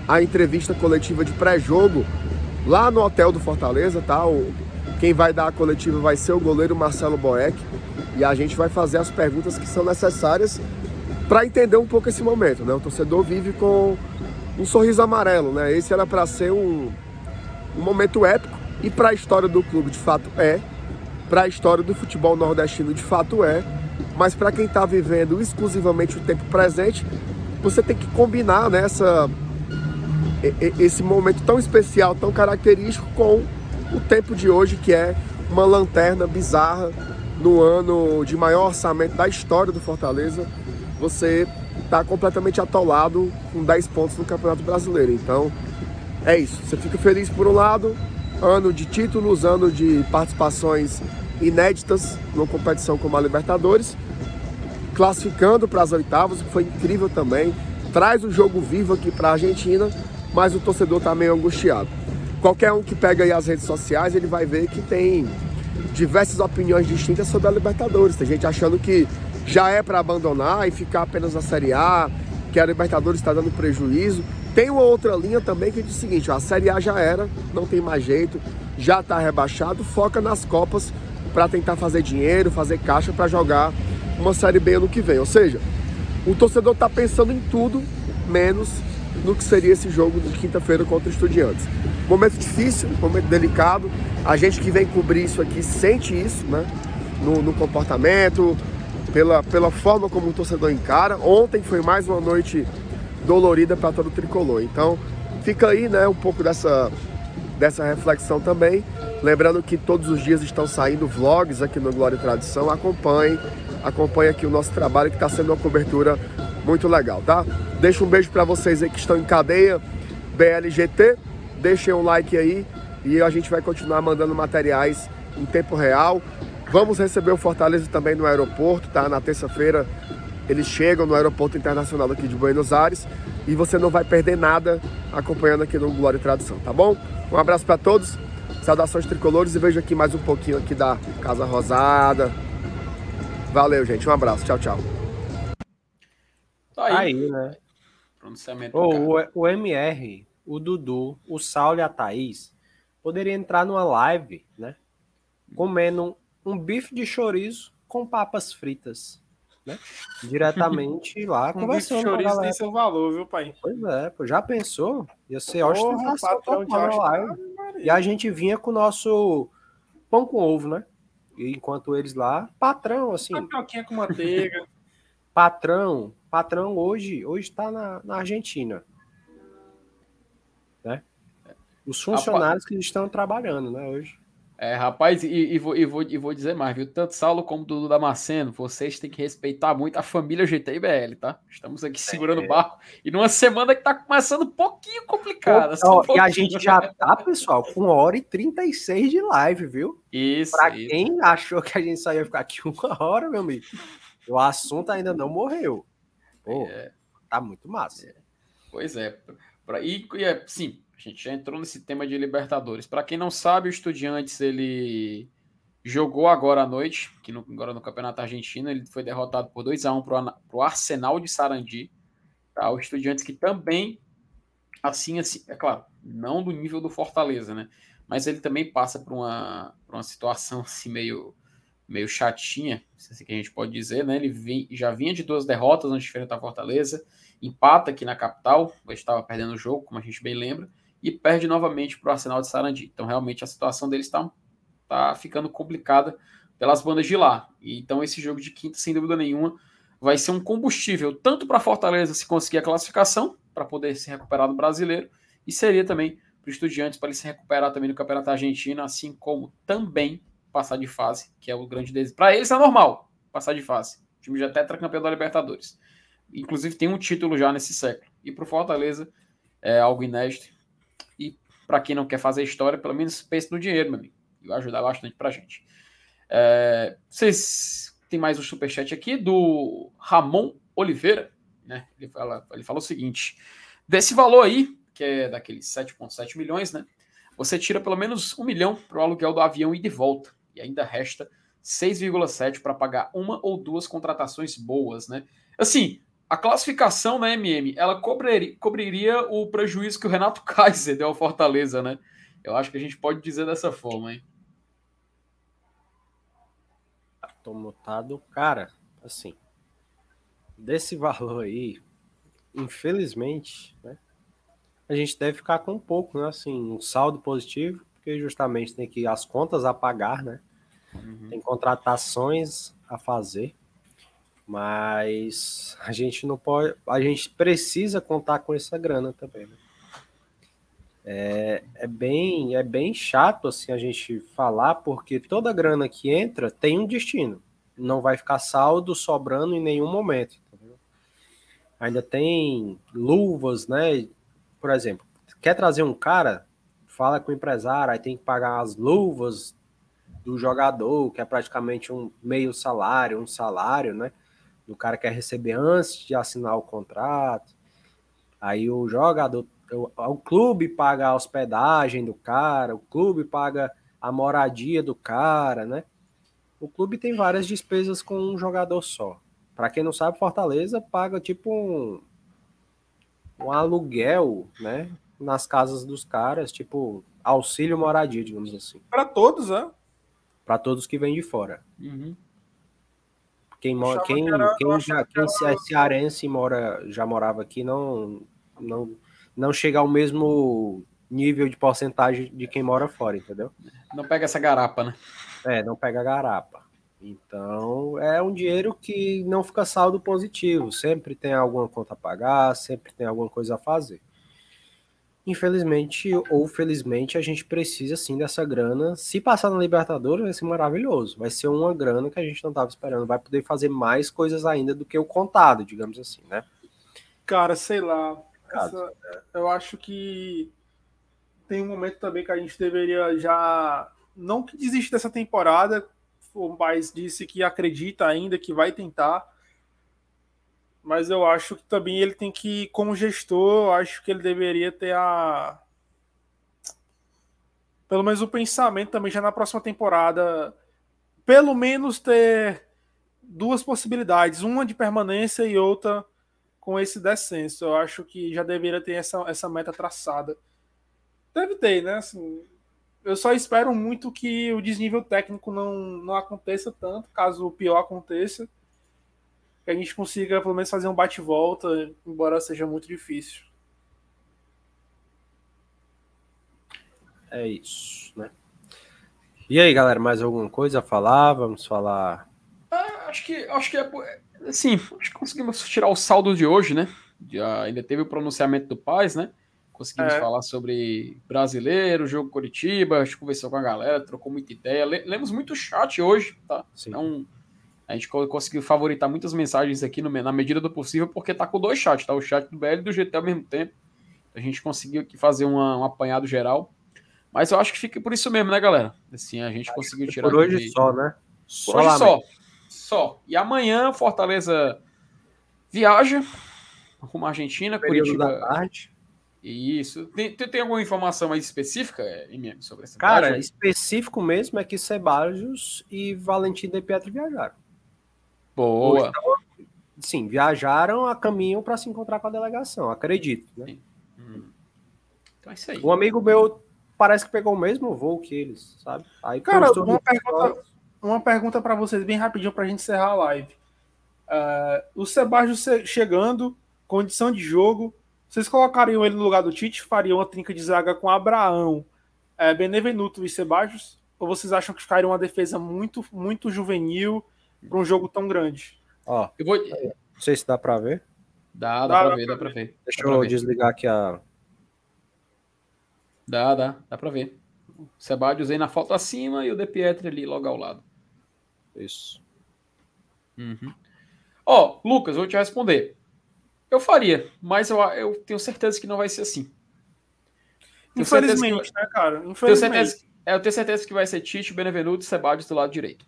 a entrevista coletiva de pré-jogo lá no hotel do Fortaleza, tá? O, quem vai dar a coletiva vai ser o goleiro Marcelo Boeck e a gente vai fazer as perguntas que são necessárias para entender um pouco esse momento, né? O torcedor vive com um sorriso amarelo, né? Esse era para ser um, um momento épico e para a história do clube de fato é, para a história do futebol nordestino de fato é, mas para quem está vivendo exclusivamente o tempo presente, você tem que combinar nessa né, esse momento tão especial, tão característico com o tempo de hoje, que é uma lanterna bizarra no ano de maior orçamento da história do Fortaleza. Você está completamente atolado com 10 pontos no Campeonato Brasileiro. Então, é isso. Você fica feliz por um lado, ano de títulos, ano de participações inéditas numa competição como a Libertadores classificando para as oitavas, que foi incrível também. Traz o jogo vivo aqui para a Argentina, mas o torcedor está meio angustiado. Qualquer um que pega aí as redes sociais, ele vai ver que tem diversas opiniões distintas sobre a Libertadores. Tem gente achando que já é para abandonar e ficar apenas na Série A, que a Libertadores está dando prejuízo. Tem uma outra linha também que diz o seguinte: ó, a Série A já era, não tem mais jeito, já está rebaixado, foca nas Copas para tentar fazer dinheiro, fazer caixa para jogar uma Série B ano que vem. Ou seja, o torcedor está pensando em tudo menos no que seria esse jogo de quinta-feira contra os Estudiantes. Momento difícil, momento delicado. A gente que vem cobrir isso aqui sente isso, né? No, no comportamento, pela, pela forma como o torcedor encara. Ontem foi mais uma noite dolorida para todo tricolor. Então, fica aí, né, um pouco dessa, dessa reflexão também. Lembrando que todos os dias estão saindo vlogs aqui no Glória e Tradição. Acompanhe, acompanhe aqui o nosso trabalho que está sendo uma cobertura muito legal, tá? Deixa um beijo para vocês aí que estão em cadeia BLGT. Deixem um like aí e a gente vai continuar mandando materiais em tempo real. Vamos receber o Fortaleza também no aeroporto, tá? Na terça-feira eles chegam no aeroporto internacional aqui de Buenos Aires e você não vai perder nada acompanhando aqui no Glória e Tradução, tá bom? Um abraço para todos. Saudações tricolores e vejo aqui mais um pouquinho aqui da Casa Rosada. Valeu, gente. Um abraço. Tchau, tchau. Tá aí, aí né? Pronunciamento. Oh, o, o MR, o Dudu, o Saulo e a Thaís poderiam entrar numa live, né? Comendo um bife de chorizo com papas fritas. Né? Diretamente lá conversando. Um chorizo tem seu valor, viu, pai? Pois é, pô, já pensou? Ia ser ostentação total live. E a gente vinha com o nosso pão com ovo, né? E enquanto eles lá, patrão, assim. Tapioquinha com manteiga. patrão, patrão hoje, hoje tá na, na Argentina. Né? Os funcionários que estão trabalhando, né, hoje. É, rapaz, e, e, vou, e, vou, e vou dizer mais, viu? Tanto Saulo como Dudu Damasceno, vocês têm que respeitar muito a família GTBL, tá? Estamos aqui segurando o é. barco e numa semana que tá começando um pouquinho complicada. Pô, um e a gente já tá, pessoal, com uma hora e 36 de live, viu? Isso. Pra isso. quem achou que a gente só ia ficar aqui uma hora, meu amigo, o assunto ainda não morreu. Pô, é. tá muito massa. É. Pois é. Pra, e, e é, sim, a gente já entrou nesse tema de Libertadores. Para quem não sabe, o Estudiantes ele jogou agora à noite, que no, agora no Campeonato Argentino, ele foi derrotado por 2 a 1 para o Arsenal de Sarandi. Tá? O Estudiantes que também, assim, assim, é claro, não do nível do Fortaleza, né? Mas ele também passa por uma, por uma situação assim meio, meio chatinha, se assim que a gente pode dizer, né? Ele vem, já vinha de duas derrotas antes de enfrentar Fortaleza, empata aqui na capital, estava perdendo o jogo, como a gente bem lembra, e perde novamente para o Arsenal de Sarandi. Então, realmente, a situação deles está tá ficando complicada pelas bandas de lá. Então, esse jogo de quinta, sem dúvida nenhuma, vai ser um combustível tanto para Fortaleza se conseguir a classificação, para poder se recuperar no brasileiro, e seria também para os estudiantes para ele se recuperar também no Campeonato Argentino, assim como também passar de fase, que é o grande desejo. Para eles é normal passar de fase. O time já é tetracampeão da Libertadores. Inclusive tem um título já nesse século. E para o Fortaleza é algo inédito para quem não quer fazer história, pelo menos pense no dinheiro, meu amigo. Vai ajudar bastante para a gente. É, vocês tem mais um superchat aqui do Ramon Oliveira. Né? Ele, fala, ele fala o seguinte: desse valor aí, que é daqueles 7,7 milhões, né? Você tira pelo menos um milhão para o aluguel do avião e de volta. E ainda resta 6,7 para pagar uma ou duas contratações boas, né? Assim, a classificação na MM, ela cobriria, cobriria o prejuízo que o Renato Kaiser deu ao Fortaleza, né? Eu acho que a gente pode dizer dessa forma, hein? Tô mutado. Cara, assim, desse valor aí, infelizmente, né? A gente deve ficar com um pouco, né? Assim, um saldo positivo, porque justamente tem que as contas a pagar, né? Uhum. Tem contratações a fazer. Mas a gente não pode, a gente precisa contar com essa grana também. Né? É, é, bem, é bem chato assim a gente falar, porque toda grana que entra tem um destino. Não vai ficar saldo sobrando em nenhum momento. Ainda tem luvas, né? Por exemplo, quer trazer um cara, fala com o empresário, aí tem que pagar as luvas do jogador, que é praticamente um meio salário, um salário, né? O cara quer receber antes de assinar o contrato. Aí o jogador, o, o clube paga a hospedagem do cara, o clube paga a moradia do cara, né? O clube tem várias despesas com um jogador só. Para quem não sabe, Fortaleza paga tipo um, um aluguel, né? Nas casas dos caras, tipo auxílio moradia, digamos assim. Para todos, né? para todos que vêm de fora. Uhum. Quem, mora, quem, que quem, já, que quem era- é cearense e mora, já morava aqui não, não, não chega ao mesmo nível de porcentagem de quem mora fora, entendeu? Não pega essa garapa, né? É, não pega garapa. Então, é um dinheiro que não fica saldo positivo. Sempre tem alguma conta a pagar, sempre tem alguma coisa a fazer. Infelizmente ou felizmente, a gente precisa sim dessa grana. Se passar na Libertadores, vai ser maravilhoso. Vai ser uma grana que a gente não estava esperando. Vai poder fazer mais coisas ainda do que o contado, digamos assim, né? Cara, sei lá. Essa- eu acho que tem um momento também que a gente deveria já. Não que desiste dessa temporada, mas disse que acredita ainda, que vai tentar. Mas eu acho que também ele tem que, como gestor, eu acho que ele deveria ter a. Pelo menos o pensamento também já na próxima temporada. Pelo menos ter duas possibilidades, uma de permanência e outra com esse descenso. Eu acho que já deveria ter essa, essa meta traçada. Deve ter, né? Assim, eu só espero muito que o desnível técnico não, não aconteça tanto, caso o pior aconteça. Que a gente consiga pelo menos fazer um bate-volta, embora seja muito difícil. É isso, né? E aí, galera, mais alguma coisa a falar? Vamos falar. Acho que, acho que é. Assim, acho que conseguimos tirar o saldo de hoje, né? Já, ainda teve o pronunciamento do Paz, né? Conseguimos É. falar sobre brasileiro, jogo Curitiba, a gente conversou com a galera, trocou muita ideia. Le- Lemos muito chat hoje, tá? Sim. Então, a gente co- conseguiu favoritar muitas mensagens aqui no, na medida do possível, porque tá com dois chats, tá? O chat do BL e do GT ao mesmo tempo. A gente conseguiu aqui fazer uma- um apanhado geral. Mas eu acho que fica por isso mesmo, né, galera? Assim, a gente conseguiu tirar Por hoje só, né? por hoje lá, só. Só. E amanhã, Fortaleza viaja rumo à Argentina, Período da Curitiba. tarde. Isso. Tem, tem, tem alguma informação mais específica, MM, sobre essa Cara, viagem? específico mesmo é que Sebajos e Valentim de Pietro viajaram. Boa. Sim, viajaram a caminho para se encontrar com a delegação, acredito. Né? Hum. Então é isso aí. Um amigo meu parece que pegou o mesmo voo que eles, sabe? Aí Cara, uma pergunta, uma pergunta para vocês, bem rapidinho, para a gente encerrar a live. É, o Sebastião che- chegando, condição de jogo, vocês colocariam ele no lugar do Tite? Fariam uma trinca de zaga com Abraão, é, Benevenuto e Sebastião? Ou vocês acham que ficaria uma defesa muito, muito juvenil para um jogo tão grande? Ó, Eu vou... não sei se dá para ver. Dá, Dá, dá pra dá ver, dá pra ver. Deixa eu ver. desligar aqui a. Dá, dá, dá pra ver. O Sebadios aí na foto acima e o De Pietri ali logo ao lado. Isso. Uhum. Ó, Lucas, vou te responder. Eu faria, mas eu, eu tenho certeza que não vai ser assim. Tenho certeza que- Infelizmente, né, cara? Tenho Infelizmente. certeza, é, eu tenho certeza que vai ser Tite, Benevenuto e Sebadios do lado direito.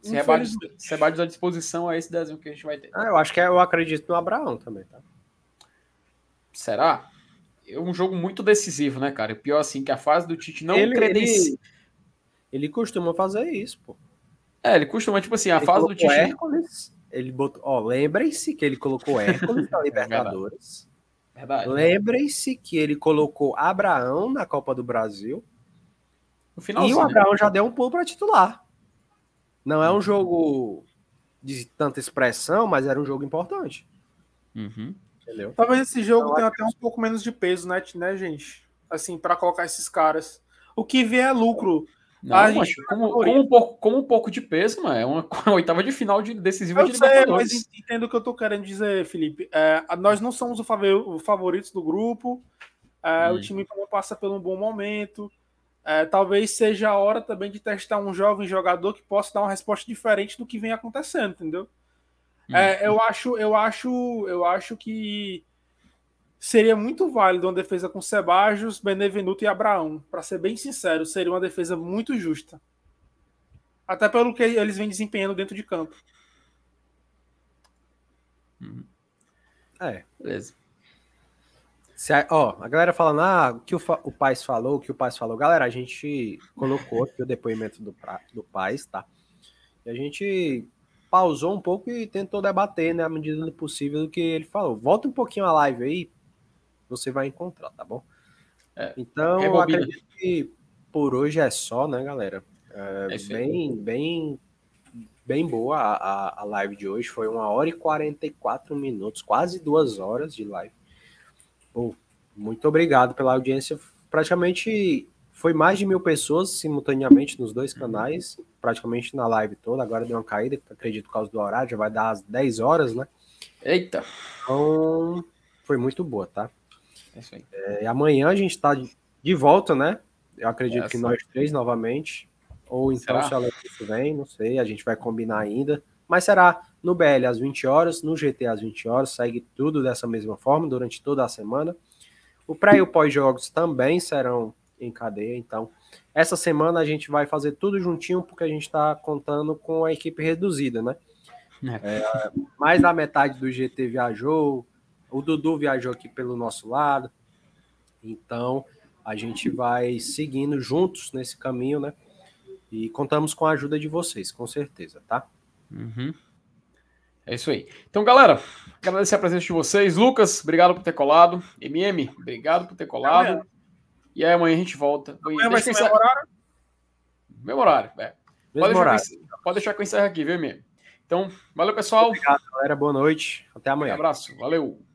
Sebadios, Infelizmente. Sebadios à disposição é esse desenho que a gente vai ter. Ah, eu acho que é- eu acredito no Abraão também, tá? Será? É um jogo muito decisivo, né, cara? E pior assim, que a fase do Tite não ele, credencia. ele, ele costuma fazer isso, pô. É, ele costuma, tipo assim, a Ele fase do Tite. Hércules, ele botou. Ó, lembrem-se que ele colocou Hércules na Libertadores. Verdade. Lembrem-se que ele colocou Abraão na Copa do Brasil. No E finalzinho. o né? Abraão já deu um pulo para titular. Não é um jogo de tanta expressão, mas era um jogo importante. Uhum. Entendeu? Talvez esse jogo Eu tenha até um pouco menos de peso, né, né gente? Assim, para colocar esses caras. O que vier é lucro. Não, A mas gente- como, como um pouco, como um pouco de peso, mano, é uma, uma oitava de final de decisiva Eu de sei, mas entendo o que eu tô querendo dizer, Felipe. É, nós não somos o favoritos do grupo. É, Hum. O time não passa por um bom momento. É, talvez seja a hora também de testar um jovem jogador que possa dar uma resposta diferente do que vem acontecendo, entendeu? Hum. É, eu acho, eu acho, eu acho que seria muito válido uma defesa com Sebajos, Benevenuto e Abraão. Para ser bem sincero, seria uma defesa muito justa. Até pelo que eles vêm desempenhando dentro de campo. É. Beleza. Se a, ó, a galera falando, ah, o que o, o Paz falou, o que o Paz falou. Galera, a gente colocou aqui o depoimento do, do Paz, tá? E a gente pausou um pouco e tentou debater, né, à medida do possível, do que ele falou. Volta um pouquinho a live aí, você vai encontrar, tá bom? É, então, eu acredito que por hoje é só, né, galera? É, é bem, bem, bem boa a, a live de hoje. Foi uma hora e 44 minutos, quase duas horas de live. Pô, muito obrigado pela audiência. Praticamente foi mais de mil pessoas simultaneamente nos dois canais, praticamente na live toda. Agora deu uma caída, acredito por causa do horário, já vai dar às 10 horas, né? Eita! Então, foi muito boa, tá? É, amanhã a gente está de volta, né? Eu acredito Essa. que nós três novamente. Ou então, será? se ela vem, não sei, a gente vai combinar ainda. Mas será no BL às 20 horas, no GT às 20 horas, segue tudo dessa mesma forma durante toda a semana. O pré e o pós-jogos também serão em cadeia, então essa semana a gente vai fazer tudo juntinho porque a gente está contando com a equipe reduzida, né? É. É, mais da metade do GT viajou, o Dudu viajou aqui pelo nosso lado. Então, a gente vai seguindo juntos nesse caminho, né? E contamos com a ajuda de vocês, com certeza, tá? Uhum. É isso aí. Então, galera, agradecer a presença de vocês. Lucas, obrigado por ter colado. MM, obrigado por ter colado. e aí amanhã a gente volta. Amanhã vai ser horário? Meu horário, é. Pode, deixar eu, pode deixar que eu encerro aqui, viu, MM? Então, valeu, pessoal. Obrigado, galera. Boa noite. Até amanhã. Um abraço. Valeu.